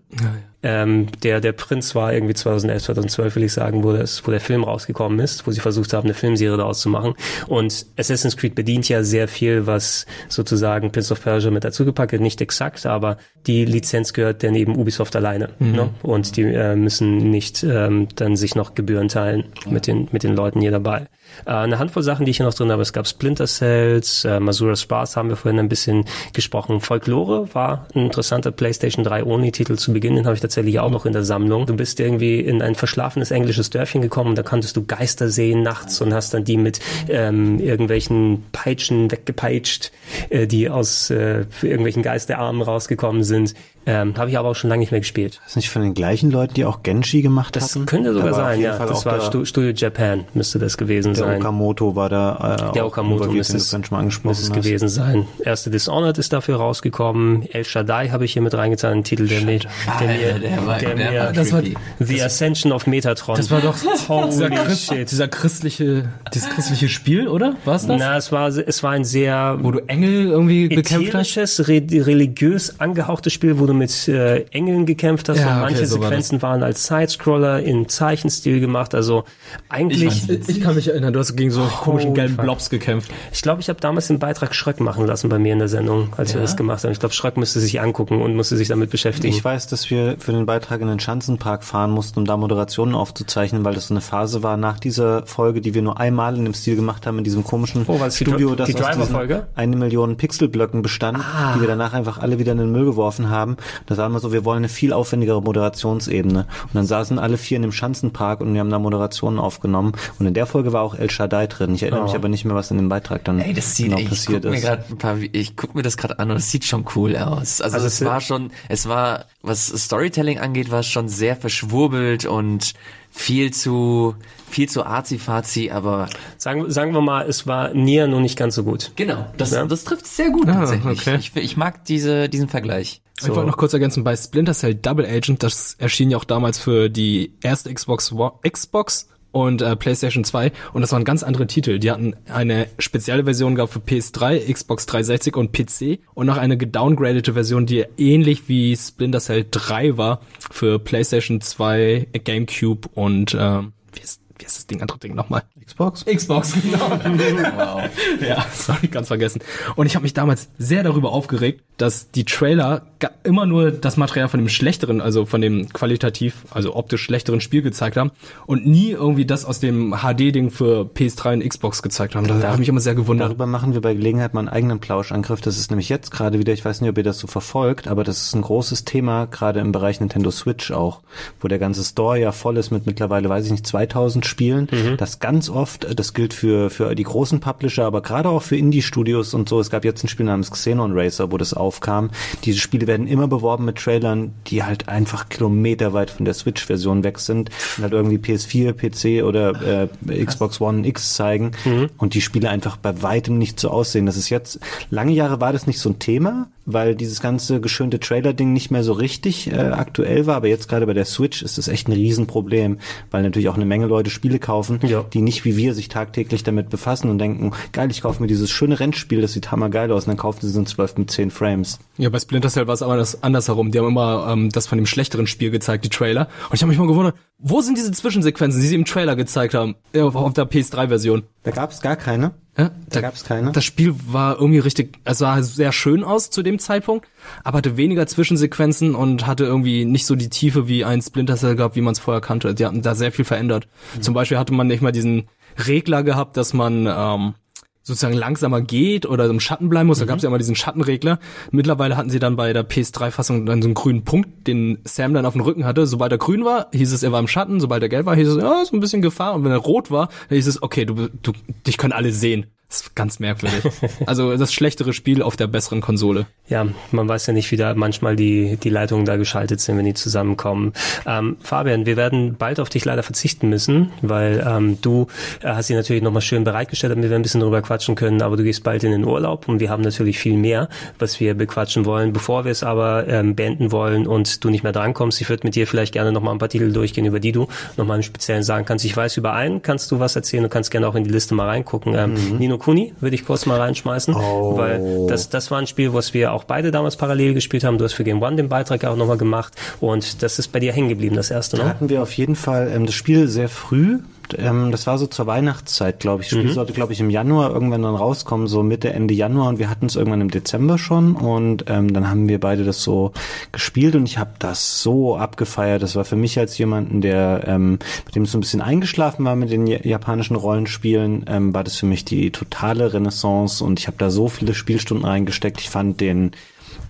Ähm, der, der Prinz war irgendwie 2011, 2012, will ich sagen, wo, das, wo der Film rausgekommen ist, wo sie versucht haben, eine Filmserie daraus zu machen. Und Assassin's Creed bedient ja sehr viel, was sozusagen Prince of Persia mit dazugepackt hat. Nicht exakt, aber die Lizenz gehört dann eben Ubisoft alleine. Ne? Und die äh, müssen nicht ähm, dann sich noch Gebühren teilen mit den, mit den Leuten hier dabei. Äh, eine Handvoll Sachen, die ich hier noch drin habe. Es gab Splinter Cells, äh, Masura Spaß haben wir vorhin ein bisschen gesprochen. Folklore war ein interessanter PlayStation 3 Only-Titel zu Beginn. Den habe ich tatsächlich auch noch in der Sammlung. Du bist irgendwie in ein verschlafenes englisches Dörfchen gekommen da konntest du Geister sehen nachts und hast dann die mit ähm, irgendwelchen Peitschen weggepeitscht, äh, die aus äh, irgendwelchen Geisterarmen rausgekommen sind. Ähm, Habe ich aber auch schon lange nicht mehr gespielt. Das ist nicht von den gleichen Leuten, die auch Genji gemacht Das hatten? könnte Da sogar sein, ja. Fall Das war der, Stu Studio Japan, müsste das gewesen der sein. Okamoto war da äh, Der auch Okamoto müsste es, schon mal müsste angesprochen es hast. gewesen sein. Erste Dishonored ist dafür rausgekommen. El Shaddai habe ich hier mit reingetan, einen Titel, der mir, der mir, der war- der der mir, war Das war-. The Ascension of Metatron. Das war doch <laughs> dieser, Christ, dieser christliche, dieses christliche Spiel, oder? War es das? Na, es war, es war ein sehr Wo du Engel irgendwie bekämpft hast? religiös angehauchtes Spiel, wo du mit äh, Engeln gekämpft hast Ja, und okay, manche so war Sequenzen waren als Sidescroller in Zeichenstil gemacht. Also eigentlich, fand's Ich kann mich erinnern, du hast gegen so komischen Holy gelben fuck. Blobs gekämpft. ich glaube, ich habe damals den Beitrag Schröck machen lassen bei mir in der Sendung, als wir das gemacht haben. Ich glaube, Schröck müsste sich angucken und musste sich damit beschäftigen. Ich weiß, dass wir für den Beitrag in den Schanzenpark fahren mussten, um da Moderationen aufzuzeichnen, weil das so eine Phase war nach dieser Folge, die wir nur einmal in dem Stil gemacht haben, in diesem komischen Oh, war die Studio, Dri- das die aus eine Million Pixelblöcken bestand, Ah. die wir danach einfach alle wieder in den Müll geworfen haben. Da sagen wir so, wir wollen eine viel aufwendigere Moderationsebene. Und dann saßen alle vier in dem Schanzenpark und wir haben da Moderationen aufgenommen. Und in der Folge war auch El Shaddai drin. Ich erinnere mich aber nicht mehr, was in dem Beitrag dann Ey, das sieht, genau ey, passiert guck mir ist. ein paar, ich guck mir das gerade an und es sieht schon cool aus. Also, Also es es- war schon, es war, was Storytelling angeht, war es schon sehr verschwurbelt und viel zu, viel zu arzi-fazi, aber sagen, sagen wir mal, es war Nier nur nicht ganz so gut. genau, das, Ja. das trifft sehr gut Ah, tatsächlich. okay. Ich, ich mag diese, diesen Vergleich. Ich wollte noch kurz ergänzen, bei Splinter Cell Double Agent, das erschien ja auch damals für die erste Xbox One- Xbox und äh, PlayStation 2 und das waren ganz andere Titel. Die hatten eine spezielle Version gehabt für PS3, Xbox 360 und PC und noch eine gedowngradete Version, die ähnlich wie Splinter Cell 3 war für PlayStation 2, GameCube und ähm, wie ist, wie ist das Ding andere Ding nochmal? Xbox? Xbox, genau. <laughs> Wow. Ja, sorry, ganz vergessen. Und ich habe mich damals sehr darüber aufgeregt, dass die Trailer immer nur das Material von dem schlechteren, also von dem qualitativ, also optisch schlechteren Spiel gezeigt haben und nie irgendwie das aus dem HD-Ding für PS3 und Xbox gezeigt haben. Da habe ich mich immer sehr gewundert. Darüber machen wir bei Gelegenheit mal einen eigenen Plauschangriff. Das ist nämlich jetzt gerade wieder, ich weiß nicht, ob ihr das so verfolgt, aber das ist ein großes Thema, gerade im Bereich Nintendo Switch auch, wo der ganze Store ja voll ist mit mittlerweile, weiß ich nicht, 2000 Spielen. Das ganz oft, äh, das gilt für, für die großen Publisher, aber gerade auch für Indie-Studios und so. Es gab jetzt ein Spiel namens Xenon Racer, wo das aufkam. Diese Spiele werden immer beworben mit Trailern, die halt einfach kilometerweit von der Switch-Version weg sind und halt irgendwie PS4, PC oder äh, Xbox One X zeigen und die Spiele einfach bei weitem nicht so aussehen. Das ist jetzt, lange Jahre war das nicht so ein Thema, weil dieses ganze geschönte Trailer-Ding nicht mehr so richtig äh, aktuell war, aber jetzt gerade bei der Switch ist das echt ein Riesenproblem, weil natürlich auch eine Menge Leute Spiele kaufen, Ja. die nicht wie wir sich tagtäglich damit befassen und denken, geil, ich kaufe mir dieses schöne Rennspiel, das sieht hammergeil aus und dann kaufen sie so ein 12 mit 10 Frames. Ja, bei Splinter Cell war es aber das andersherum. Die haben immer ähm, das von dem schlechteren Spiel gezeigt, die Trailer. Und ich habe mich mal gewundert, wo sind diese Zwischensequenzen, die sie im Trailer gezeigt haben? Auf der PS3-Version. Da gab es gar keine. Ja, Da gab's keine. Das Spiel war irgendwie richtig, es sah sehr schön aus zu dem Zeitpunkt, aber hatte weniger Zwischensequenzen und hatte irgendwie nicht so die Tiefe wie ein Splinter Cell gehabt, wie man es vorher kannte. Die hatten da sehr viel verändert. Zum Beispiel hatte man nicht mal diesen Regler gehabt, dass man ähm, sozusagen langsamer geht oder im Schatten bleiben muss. Da gab es ja immer diesen Schattenregler. Mittlerweile hatten sie dann bei der PS3-Fassung dann so einen grünen Punkt, den Sam dann auf dem Rücken hatte. Sobald er grün war, hieß es, er war im Schatten. Sobald er gelb war, hieß es, ja, ist ein bisschen Gefahr. Und wenn er rot war, dann hieß es, okay, du, du dich können alle sehen. Das ist ganz merkwürdig. also das schlechtere Spiel auf der besseren Konsole. Ja, man weiß ja nicht, wie da manchmal die, die Leitungen da geschaltet sind, wenn die zusammenkommen. Ähm, Fabian, wir werden bald auf dich leider verzichten müssen, weil ähm, du äh, hast sie natürlich nochmal schön bereitgestellt, damit wir ein bisschen drüber quatschen können, aber du gehst bald in den Urlaub und wir haben natürlich viel mehr, was wir bequatschen wollen. Bevor wir es aber ähm, beenden wollen und du nicht mehr drankommst, ich würde mit dir vielleicht gerne nochmal ein paar Titel durchgehen, über die du nochmal einen speziellen sagen kannst. Ich weiß, über einen kannst du was erzählen, du kannst gerne auch in die Liste mal reingucken. Ähm, Nino Kuni würde ich kurz mal reinschmeißen, Oh. weil das, das war ein Spiel, was wir auch beide damals parallel gespielt haben. Du hast für Game One den Beitrag auch nochmal gemacht und das ist bei dir hängen geblieben, das erste, Da ne? hatten wir auf jeden Fall ähm, das Spiel sehr früh. Ähm, das war so zur Weihnachtszeit, glaube ich. Das Spiel sollte, glaube ich, im Januar irgendwann dann rauskommen, so Mitte, Ende Januar. Und wir hatten es irgendwann im Dezember schon. Und ähm, dann haben wir beide das so gespielt. Und ich habe das so abgefeiert. Das war für mich als jemanden, der ähm, mit dem es so ein bisschen eingeschlafen war mit den ja- japanischen Rollenspielen, ähm, war das für mich die totale Renaissance. Und ich habe da so viele Spielstunden reingesteckt. Ich fand den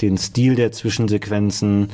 den Stil der Zwischensequenzen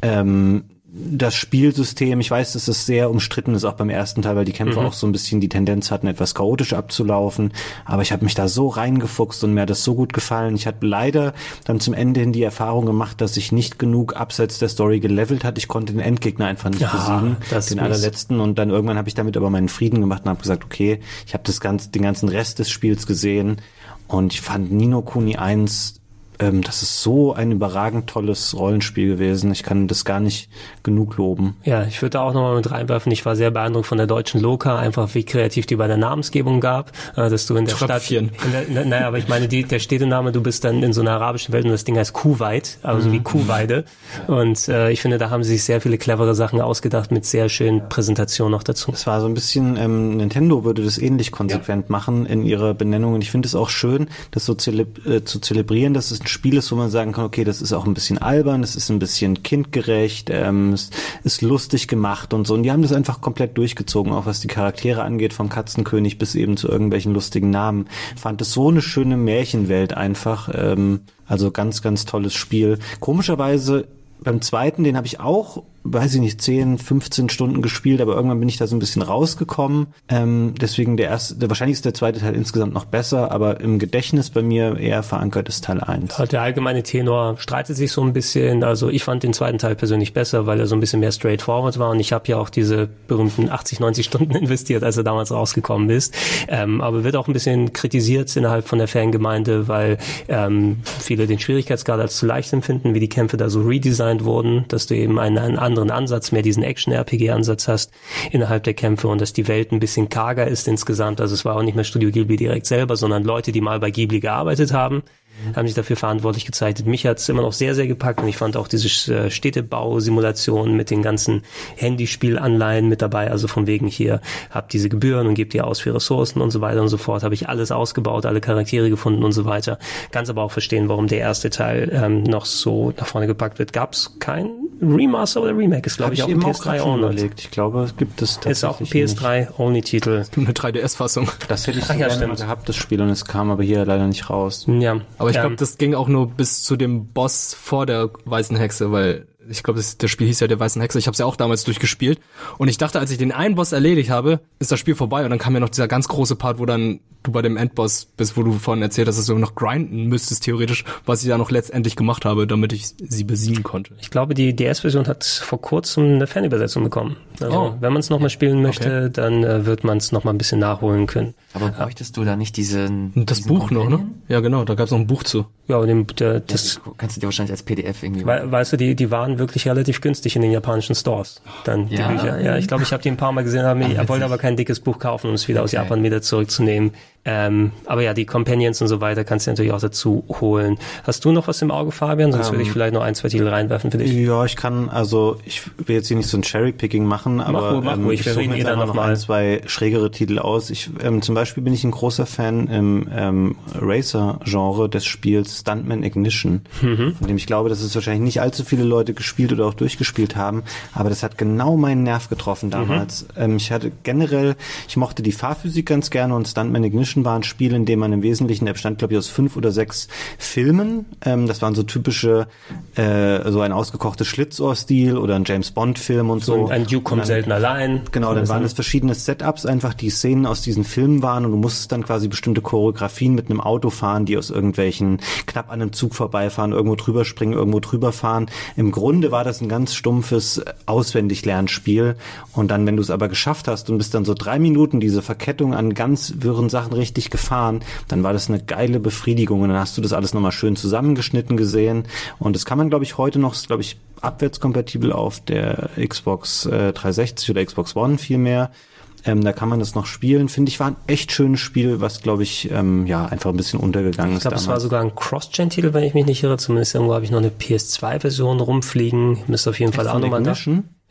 ähm, das Spielsystem, ich weiß, dass es sehr umstritten ist, auch beim ersten Teil, weil die Kämpfe auch so ein bisschen die Tendenz hatten, etwas chaotisch abzulaufen. Aber ich habe mich da so reingefuchst und mir hat das so gut gefallen. Ich hatte leider dann zum Ende hin die Erfahrung gemacht, dass ich nicht genug abseits der Story gelevelt hat. Ich konnte den Endgegner einfach nicht Ja, besiegen, das den allerletzten. Und dann irgendwann habe ich damit aber meinen Frieden gemacht und habe gesagt, okay, ich habe das ganz, den ganzen Rest des Spiels gesehen und ich fand Nino Kuni 1 ähm, das ist so ein überragend tolles Rollenspiel gewesen. Ich kann das gar nicht genug loben. Ja, ich würde da auch nochmal mit reinwerfen. Ich war sehr beeindruckt von der deutschen Loka, einfach wie kreativ die bei der Namensgebung gab, äh, dass du in der Stadt, Tröpfchen. in der, in der, naja, aber ich meine, die, der Städtename, du bist dann in so einer arabischen Welt und das Ding heißt Kuwait, also wie Kuhweide. Und äh, ich finde, da haben sie sich sehr viele clevere Sachen ausgedacht mit sehr schönen Präsentationen noch dazu. Es war so ein bisschen, ähm, Nintendo würde das ähnlich konsequent machen in ihrer Benennung. Und ich finde es auch schön, das so zeleb äh, zu zelebrieren, dass es ein Spiel ist, wo man sagen kann, okay, das ist auch ein bisschen albern, es ist ein bisschen kindgerecht, ähm, es ist lustig gemacht und so. Und die haben das einfach komplett durchgezogen, auch was die Charaktere angeht, vom Katzenkönig bis eben zu irgendwelchen lustigen Namen. Fand es so eine schöne Märchenwelt einfach. Ähm, also ganz, ganz tolles Spiel. Komischerweise beim zweiten, den habe ich auch, weiß ich nicht, 10, 15 Stunden gespielt, aber irgendwann bin ich da so ein bisschen rausgekommen. Ähm, deswegen der erste, wahrscheinlich ist der zweite Teil insgesamt noch besser, aber im Gedächtnis bei mir eher verankert ist Teil 1. Ja, Der allgemeine Tenor streitet sich so ein bisschen. Also ich fand den zweiten Teil persönlich besser, weil er so ein bisschen mehr straightforward war. Und ich habe ja auch diese berühmten 80, 90 Stunden <laughs> investiert, als er damals rausgekommen ist. Ähm, aber wird auch ein bisschen kritisiert innerhalb von der Fangemeinde, weil ähm, viele den Schwierigkeitsgrad als zu leicht empfinden, wie die Kämpfe da so redesigned wurden, dass du eben einen, einen anderen Ansatz, mehr diesen Action-RPG-Ansatz hast innerhalb der Kämpfe und dass die Welt ein bisschen karger ist insgesamt. Also es war auch nicht mehr Studio Ghibli direkt selber, sondern Leute, die mal bei Ghibli gearbeitet haben haben sich dafür verantwortlich gezeichnet. Mich hat's immer noch sehr, sehr gepackt und ich fand auch diese äh, Städtebausimulation mit den ganzen Handyspielanleihen mit dabei, also von wegen hier, habt diese Gebühren und gebt ihr aus für Ressourcen und so weiter und so fort, habe ich alles ausgebaut, alle Charaktere gefunden und so weiter. Kannst aber auch verstehen, warum der erste Teil ähm, noch so nach vorne gepackt wird. Gab's kein Remaster oder Remake? Ist, glaube Hab ich, auch ein eben auch grad PS3 schon Only. überlegt. Ich glaube, es gibt es Ist auch ein tatsächlich nicht. PS3-Only-Titel. Eine 3DS-Fassung. Das hätte ich so ja, gerne gehabt, das Spiel, und es kam aber hier leider nicht raus. Ja. Aber ich ähm, glaube, das ging auch nur bis zu dem Boss vor der weißen Hexe, weil ich glaube, das, das Spiel hieß ja der weißen Hexe. Ich habe es ja auch damals durchgespielt und ich dachte, als ich den einen Boss erledigt habe, ist das Spiel vorbei und dann kam ja noch dieser ganz große Part, wo dann du bei dem Endboss bist, wo du vorhin erzählt hast, dass du noch grinden müsstest theoretisch, was ich da noch letztendlich gemacht habe, damit ich sie besiegen konnte. Ich glaube, die DS-Version hat vor kurzem eine Fanübersetzung bekommen. Also, Oh. wenn man es nochmal spielen möchte, dann äh, wird man es nochmal ein bisschen nachholen können. Aber bräuchtest du da nicht diesen das diesen Buch noch, ne? Ja, genau, da gab's noch ein Buch zu. Ja, und dem, der, das, Das kannst du dir wahrscheinlich als PDF irgendwie. we- weißt du, die, die waren wirklich relativ günstig in den japanischen Stores. Dann die Ja. Bücher. Ja, ich glaube, ich habe die ein paar Mal gesehen, habe, ich witzig. wollte aber kein dickes Buch kaufen, um es wieder aus Okay. Japan wieder zurückzunehmen. Ähm, aber ja, die Companions und so weiter kannst du natürlich auch dazu holen. Hast du noch was im Auge, Fabian? Sonst würde ich vielleicht noch ein, zwei Titel reinwerfen für dich. Ja, ich kann, also ich will jetzt hier nicht so ein Cherry-Picking machen, aber ruhig, mach ähm, ich wir suche mir einfach noch noch mal. ein, zwei schrägere Titel aus. Ich, ähm, zum Beispiel bin ich ein großer Fan im ähm, Racer-Genre des Spiels Stuntman Ignition, Mhm. von dem ich glaube, dass es wahrscheinlich nicht allzu viele Leute gespielt oder auch durchgespielt haben, aber das hat genau meinen Nerv getroffen damals. Mhm. Ähm, ich hatte generell, ich mochte die Fahrphysik ganz gerne und Stuntman Ignition war ein Spiel, in dem man im Wesentlichen, der bestand glaube ich aus fünf oder sechs Filmen, ähm, das waren so typische, äh, so ein ausgekochtes Schlitzohr-Stil oder ein James Bond-Film und so. Ein Duke kommt selten allein. Genau, dann waren es verschiedene Setups, einfach die Szenen aus diesen Filmen waren und du musstest dann quasi bestimmte Choreografien mit einem Auto fahren, die aus irgendwelchen knapp an einem Zug vorbeifahren, irgendwo drüber springen, irgendwo drüber fahren. Im Grunde war das ein ganz stumpfes Auswendiglernspiel und dann, wenn du es aber geschafft hast und bist dann so drei Minuten diese Verkettung an ganz wirren Sachen richtig gefahren, dann war das eine geile Befriedigung und dann hast du das alles nochmal schön zusammengeschnitten gesehen und das kann man, glaube ich, heute noch, ist, glaube ich, abwärtskompatibel auf der Xbox äh, 360 oder Xbox One vielmehr. Ähm, da kann man das noch spielen. Finde ich, war ein echt schönes Spiel, was, glaube ich, ähm, ja, einfach ein bisschen untergegangen Ich ist glaube, es war sogar ein Cross-Gen-Titel, wenn ich mich nicht irre. Zumindest irgendwo habe ich noch eine PS2-Version rumfliegen. Müsste auf jeden Fall auch nochmal da.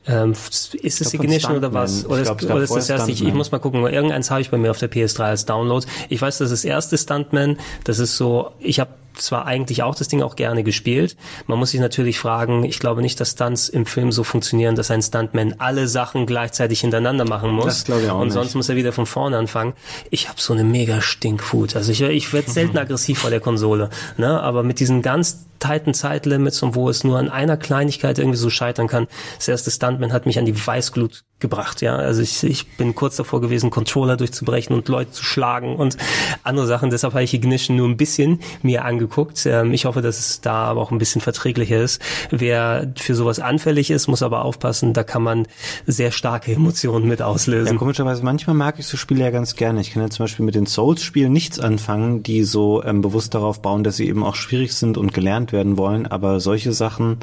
Ähm, ist es glaub, Ignition oder was? Ich Oder, glaub, ist, oder ist das erste? Ich, ich muss mal gucken. Irgendeins habe ich bei mir auf der PS3 als Download. Ich weiß, das ist das erste Stuntman. Das ist so, ich habe zwar eigentlich auch das Ding auch gerne gespielt. Man muss sich natürlich fragen, ich glaube nicht, dass Stunts im Film so funktionieren, dass ein Stuntman alle Sachen gleichzeitig hintereinander machen muss. Das glaube ich auch Und nicht. sonst muss er wieder von vorne anfangen. Ich habe so eine mega Stinkfut. Also ich, ich werde <laughs> selten aggressiv vor der Konsole. Ne? Aber mit diesen ganz tighten Zeitlimits und wo es nur an einer Kleinigkeit irgendwie so scheitern kann. Das erste Stuntman hat mich an die Weißglut gebracht, ja. Also ich, ich bin kurz davor gewesen, Controller durchzubrechen und Leute zu schlagen und andere Sachen. Deshalb habe ich Ignition nur ein bisschen mir angeguckt. Ähm, ich hoffe, dass es da aber auch ein bisschen verträglicher ist. Wer für sowas anfällig ist, muss aber aufpassen, da kann man sehr starke Emotionen mit auslösen. Ja, komischerweise, manchmal mag ich so Spiele ja ganz gerne. Ich kann ja zum Beispiel mit den Souls-Spielen nichts anfangen, die so ähm, bewusst darauf bauen, dass sie eben auch schwierig sind und gelernt werden wollen. Aber solche Sachen,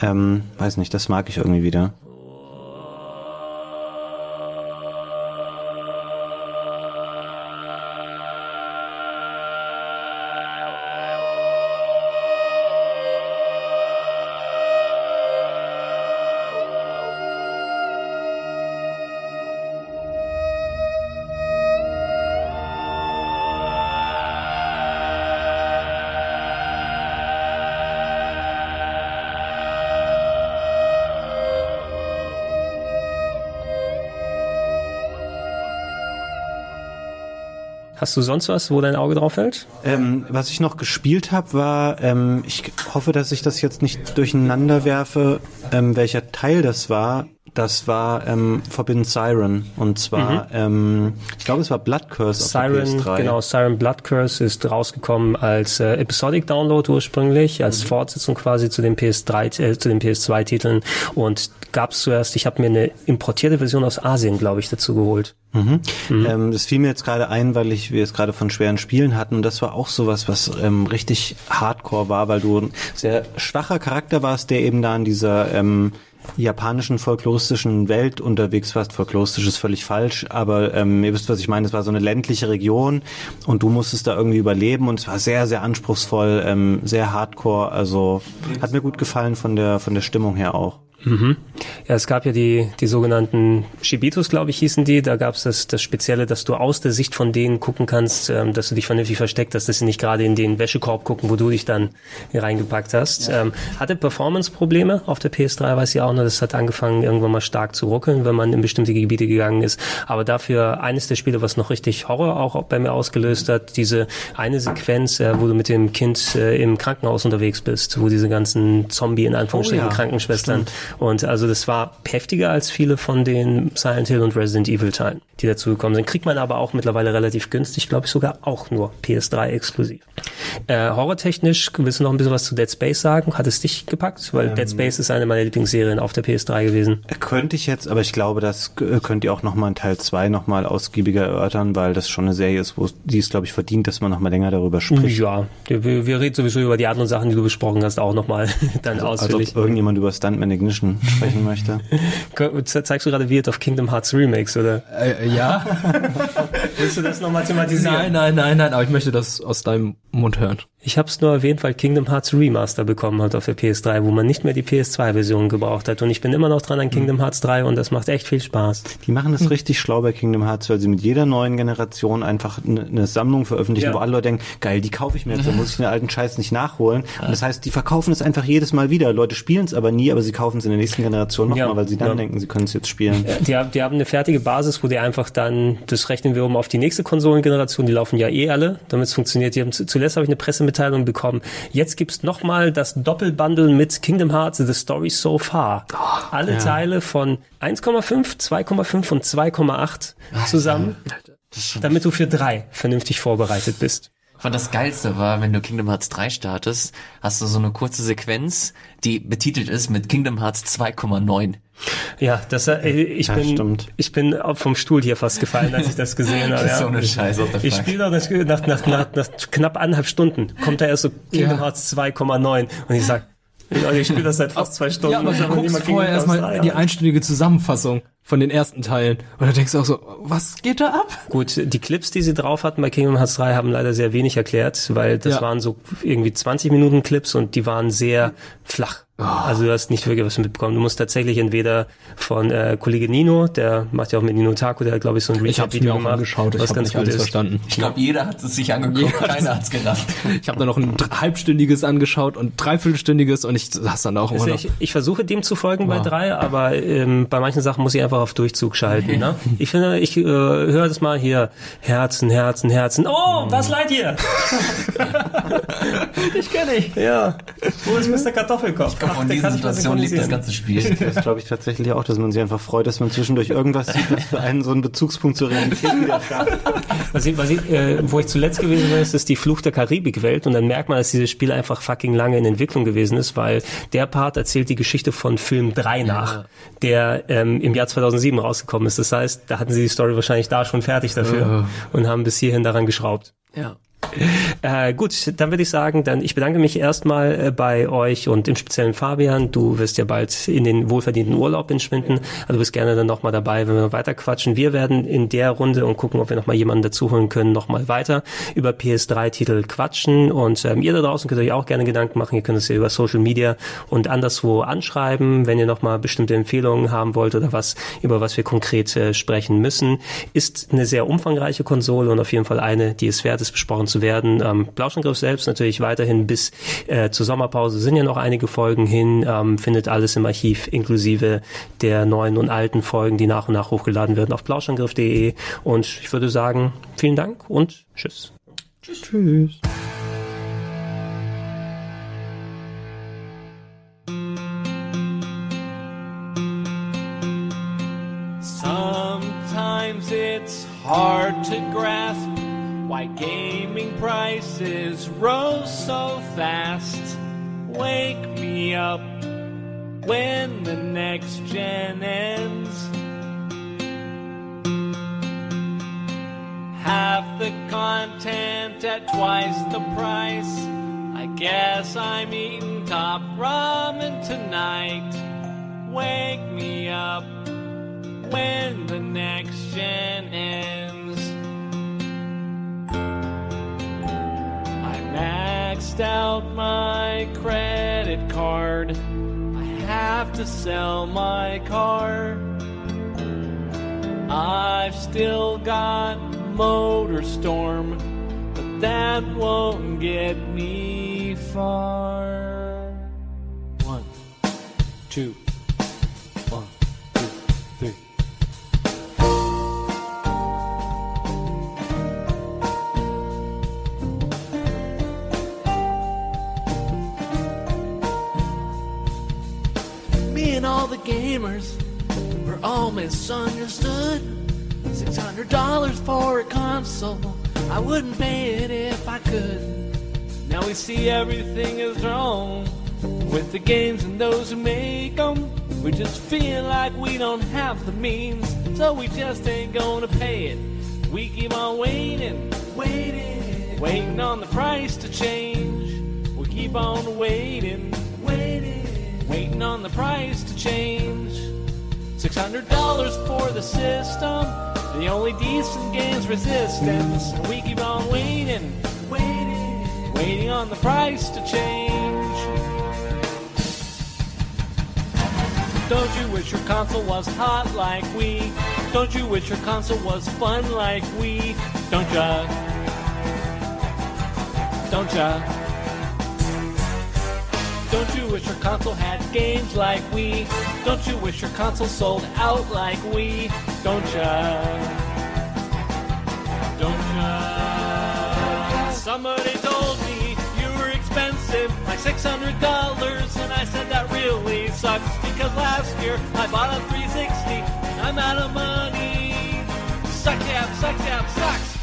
ähm, weiß nicht, das mag ich irgendwie wieder. Hast du sonst was, wo dein Auge drauf fällt? Ähm, was ich noch gespielt habe, war, ähm, ich hoffe, dass ich das jetzt nicht durcheinander werfe, ähm, welcher Teil das war. Das war ähm, Forbidden Siren und zwar, ähm, ich glaube, es war Blood Curse auf der Siren, PS3. genau, Siren Blood Curse ist rausgekommen als äh, Episodic Download ursprünglich, als Fortsetzung quasi zu den PS3, äh, zu den PS2-Titeln und gab es zuerst, ich habe mir eine importierte Version aus Asien, glaube ich, dazu geholt. Mhm. Ähm, das fiel mir jetzt gerade ein, weil ich wir es gerade von schweren Spielen hatten und das war auch sowas, was ähm, richtig Hardcore war, weil du ein sehr schwacher Charakter warst, der eben da in dieser ähm, japanischen folkloristischen Welt unterwegs warst. Folkloristisch ist völlig falsch, aber ähm, ihr wisst, was ich meine. Es war so eine ländliche Region und du musstest da irgendwie überleben und es war sehr, sehr anspruchsvoll, ähm, sehr Hardcore. Also hat mir gut gefallen von der von der Stimmung her auch. Mhm. Ja, es gab ja die, die sogenannten Shibitos, glaube ich, hießen die. Da gab es das, das Spezielle, dass du aus der Sicht von denen gucken kannst, ähm, dass du dich vernünftig versteckt hast, dass sie nicht gerade in den Wäschekorb gucken, wo du dich dann reingepackt hast. Ähm, hatte Performance-Probleme auf der PS3, weiß ich auch noch. Das hat angefangen, irgendwann mal stark zu ruckeln, wenn man in bestimmte Gebiete gegangen ist. Aber dafür eines der Spiele, was noch richtig Horror auch bei mir ausgelöst hat, diese eine Sequenz, äh, wo du mit dem Kind äh, im Krankenhaus unterwegs bist, wo diese ganzen Zombie in Anführungsstrichen Oh ja, Krankenschwestern und also das war heftiger als viele von den Silent Hill und Resident Evil Teilen, die dazu gekommen sind. Kriegt man aber auch mittlerweile relativ günstig, glaube ich sogar auch nur PS3 exklusiv. Äh, horrortechnisch, willst du noch ein bisschen was zu Dead Space sagen? Hat es dich gepackt? Weil Dead Space ist eine meiner Lieblingsserien auf der PS3 gewesen. Könnte ich jetzt, aber ich glaube, das äh, könnt ihr auch nochmal in Teil 2 nochmal ausgiebiger erörtern, weil das schon eine Serie ist, wo die es, glaube ich, verdient, dass man nochmal länger darüber spricht. Ja, wir, wir reden sowieso über die anderen Sachen, die du besprochen hast, auch nochmal <laughs> dann Als ausführlich. ob irgendjemand über Stuntman Ignition sprechen möchte. <laughs> Zeigst du gerade Weird of Kingdom Hearts Remakes, oder? Äh, ja? <laughs> Willst du das nochmal thematisieren? nein, nein, nein, nein, aber ich möchte das aus deinem Mund hören. Ich habe es nur erwähnt, weil Kingdom Hearts Remaster bekommen hat auf der PS3, wo man nicht mehr die PS2-Version gebraucht hat. Und ich bin immer noch dran an Kingdom Hearts 3 und das macht echt viel Spaß. Die machen das richtig schlau bei Kingdom Hearts, weil sie mit jeder neuen Generation einfach eine, eine Sammlung veröffentlichen, Ja. wo alle Leute denken, geil, die kaufe ich mir jetzt, dann <laughs> muss ich den alten Scheiß nicht nachholen. Und das heißt, die verkaufen es einfach jedes Mal wieder. Leute spielen es aber nie, aber sie kaufen es in der nächsten Generation nochmal, Ja, weil sie dann ja. denken, sie können es jetzt spielen. Die, haben- die haben eine fertige Basis, wo die einfach dann, das rechnen wir um auf die nächste Konsolengeneration, die laufen ja eh alle, damit es funktioniert. Die haben, zu- zuletzt habe ich eine Pressemitteilung bekommen. Jetzt gibt's nochmal das Doppelbundle mit Kingdom Hearts The Story So Far. Alle Teile von 1,5, 2,5 und 2,8 zusammen, damit du für drei vernünftig vorbereitet bist. Und das Geilste war, wenn du Kingdom Hearts 3 startest, hast du so eine kurze Sequenz, die betitelt ist mit Kingdom Hearts 2,9. Ja, das, äh, ich Ja, bin, stimmt. ich bin vom Stuhl hier fast gefallen, als ich das gesehen habe. <laughs> Das ist so eine Scheiße, Ich spiele nach, nach, nach, nach knapp anderthalb Stunden kommt da erst so Kingdom Ja. Hearts 2,9 und ich sag, Leute, ich spiele das seit fast zwei Stunden. Ja, aber du guckst vorher erstmal 3, die ja. einstündige Zusammenfassung von den ersten Teilen. Und dann denkst du auch so, was geht da ab? Gut, die Clips, die sie drauf hatten bei Kingdom Hearts 3, haben leider sehr wenig erklärt, weil das Ja. waren so irgendwie 20 Minuten Clips und die waren sehr flach. Also du hast nicht wirklich was mitbekommen. Du musst tatsächlich entweder von äh, Kollege Nino, der macht ja auch mit Nino Taku, der hat glaube ich so ein Ich habe es mir auch angeschaut, ich habe ganz nicht gut alles ist. verstanden. Ich glaube, jeder hat es sich angeguckt, keiner hat's gerafft. Ich habe da noch ein halbstündiges angeschaut und dreiviertelstündiges und ich saß dann auch immer Also noch. ich, ich versuche dem zu folgen bei Ja. drei, aber ähm, bei manchen Sachen muss ich einfach auf Durchzug schalten. Ne? <laughs> Ich finde, ich äh, höre das mal hier. Herzen, Herzen, Herzen. Oh, was leid ihr? <laughs> <laughs> ich kenne ich. Ja. Wo ist Mr. Kartoffelkopf? Von Ach, der dieser Situation lebt das ganze Spiel. Das glaube ich tatsächlich auch, dass man sich einfach freut, dass man zwischendurch irgendwas sieht, was für einen so einen Bezugspunkt zur Realität wieder schafft. Was ich, was ich, äh, wo ich zuletzt gewesen bin, ist, ist die Fluch der Karibik-Welt und dann merkt man, dass dieses Spiel einfach fucking lange in Entwicklung gewesen ist, weil der Part erzählt die Geschichte von Film 3 nach, der ähm, im Jahr 2007 rausgekommen ist. Das heißt, da hatten sie die Story wahrscheinlich da schon fertig dafür und haben bis hierhin daran geschraubt. Ja. Äh, gut, dann würde ich sagen, dann ich bedanke mich erstmal äh, bei euch und im speziellen Fabian. Du wirst ja bald in den wohlverdienten Urlaub entschwinden. Also du bist gerne dann nochmal dabei, wenn wir weiter quatschen. Wir werden in der Runde und gucken, ob wir nochmal jemanden dazuholen können, nochmal weiter über PS3-Titel quatschen. Und ähm, ihr da draußen könnt euch auch gerne Gedanken machen. Ihr könnt es ja über Social Media und anderswo anschreiben, wenn ihr nochmal bestimmte Empfehlungen haben wollt oder was, über was wir konkret äh, sprechen müssen. Ist eine sehr umfangreiche Konsole und auf jeden Fall eine, die es wert ist, besprochen zu werden. Ähm, Plauschangriff selbst natürlich weiterhin bis äh, zur Sommerpause sind ja noch einige Folgen hin. Ähm, findet alles im Archiv inklusive der neuen und alten Folgen, die nach und nach hochgeladen werden auf plauschangriff.de. Und ich würde sagen, vielen Dank und tschüss. Tschüss. Sometimes it's hard to grasp why gaming prices rose so fast. Wake me up when the next gen ends. Half the content at twice the price. I guess I'm eating top ramen tonight. Wake me up when the next gen ends. Maxed out my credit card. I have to sell my car. I've still got Motorstorm, but that won't get me far. One, two, and all the gamers were all misunderstood. Six hundred dollars for a console. I wouldn't pay it if I could. Now we see everything is wrong with the games and those who make them. We just feel like we don't have the means, so we just ain't gonna pay it. We keep on waiting, waiting, waiting on the price to change. We keep on waiting, waiting, on the price to change. Six hundred dollars for the system. The only decent game's resistance. We keep on waiting, waiting, waiting on the price to change. Don't you wish your console was hot like we? Don't you wish your console was fun like we? Don't ya? Don't ya? Don't you wish your console had games like we? Don't you wish your console sold out like we? Don't ya? Don't ya? Somebody told me you were expensive, like six hundred dollars, and I said that really sucks because last year I bought a 360 and I'm out of money. Suck yap, suck yap, sucks.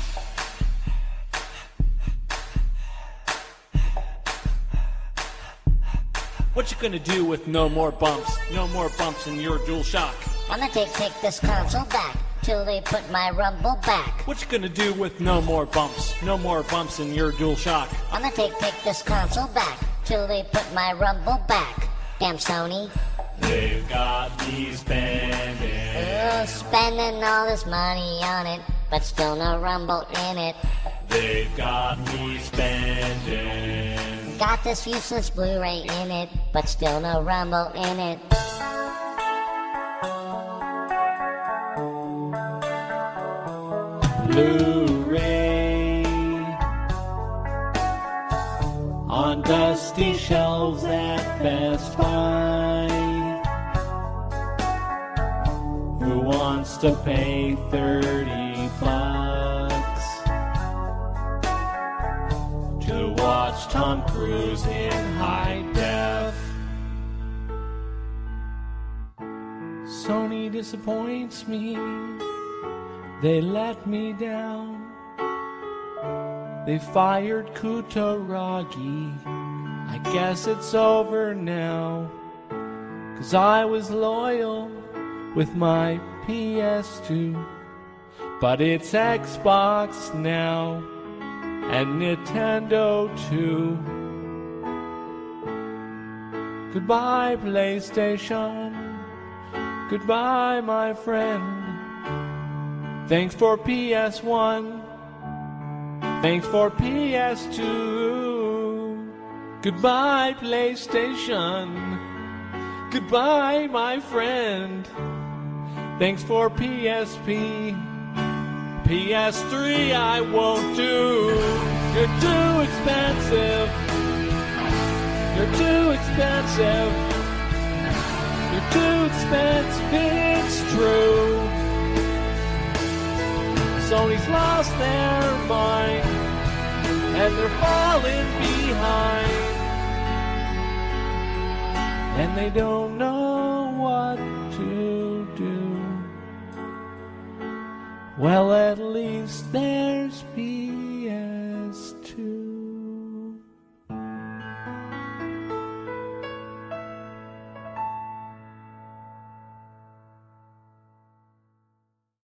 What you gonna do with no more bumps? No more bumps in your dual shock. I'm gonna take, take this console back till they put my rumble back. What you gonna do with no more bumps? No more bumps in your dual shock. I'm gonna take, take this console back till they put my rumble back. Damn Sony. They've got me spending. Ugh, spending all this money on it, but still no rumble in it. They've got me spending. Got this useless Blu-ray in it, but still no rumble in it. Blu-ray on dusty shelves at Best Buy. Who wants to pay 30 watch Tom Cruise in high def? Sony disappoints me. They let me down. They fired Kutaragi. I guess it's over now. Cause I was loyal with my PS2. But it's Xbox now and Nintendo too. Goodbye, PlayStation. Goodbye, my friend. Thanks for PS1. Thanks for PS2. Goodbye, PlayStation. Goodbye, my friend. Thanks for PSP. PS3 I won't do. You're too expensive. You're too expensive. You're too expensive, it's true. Sony's lost their mind and they're falling behind. And they don't know what to Well, at least there's PS2.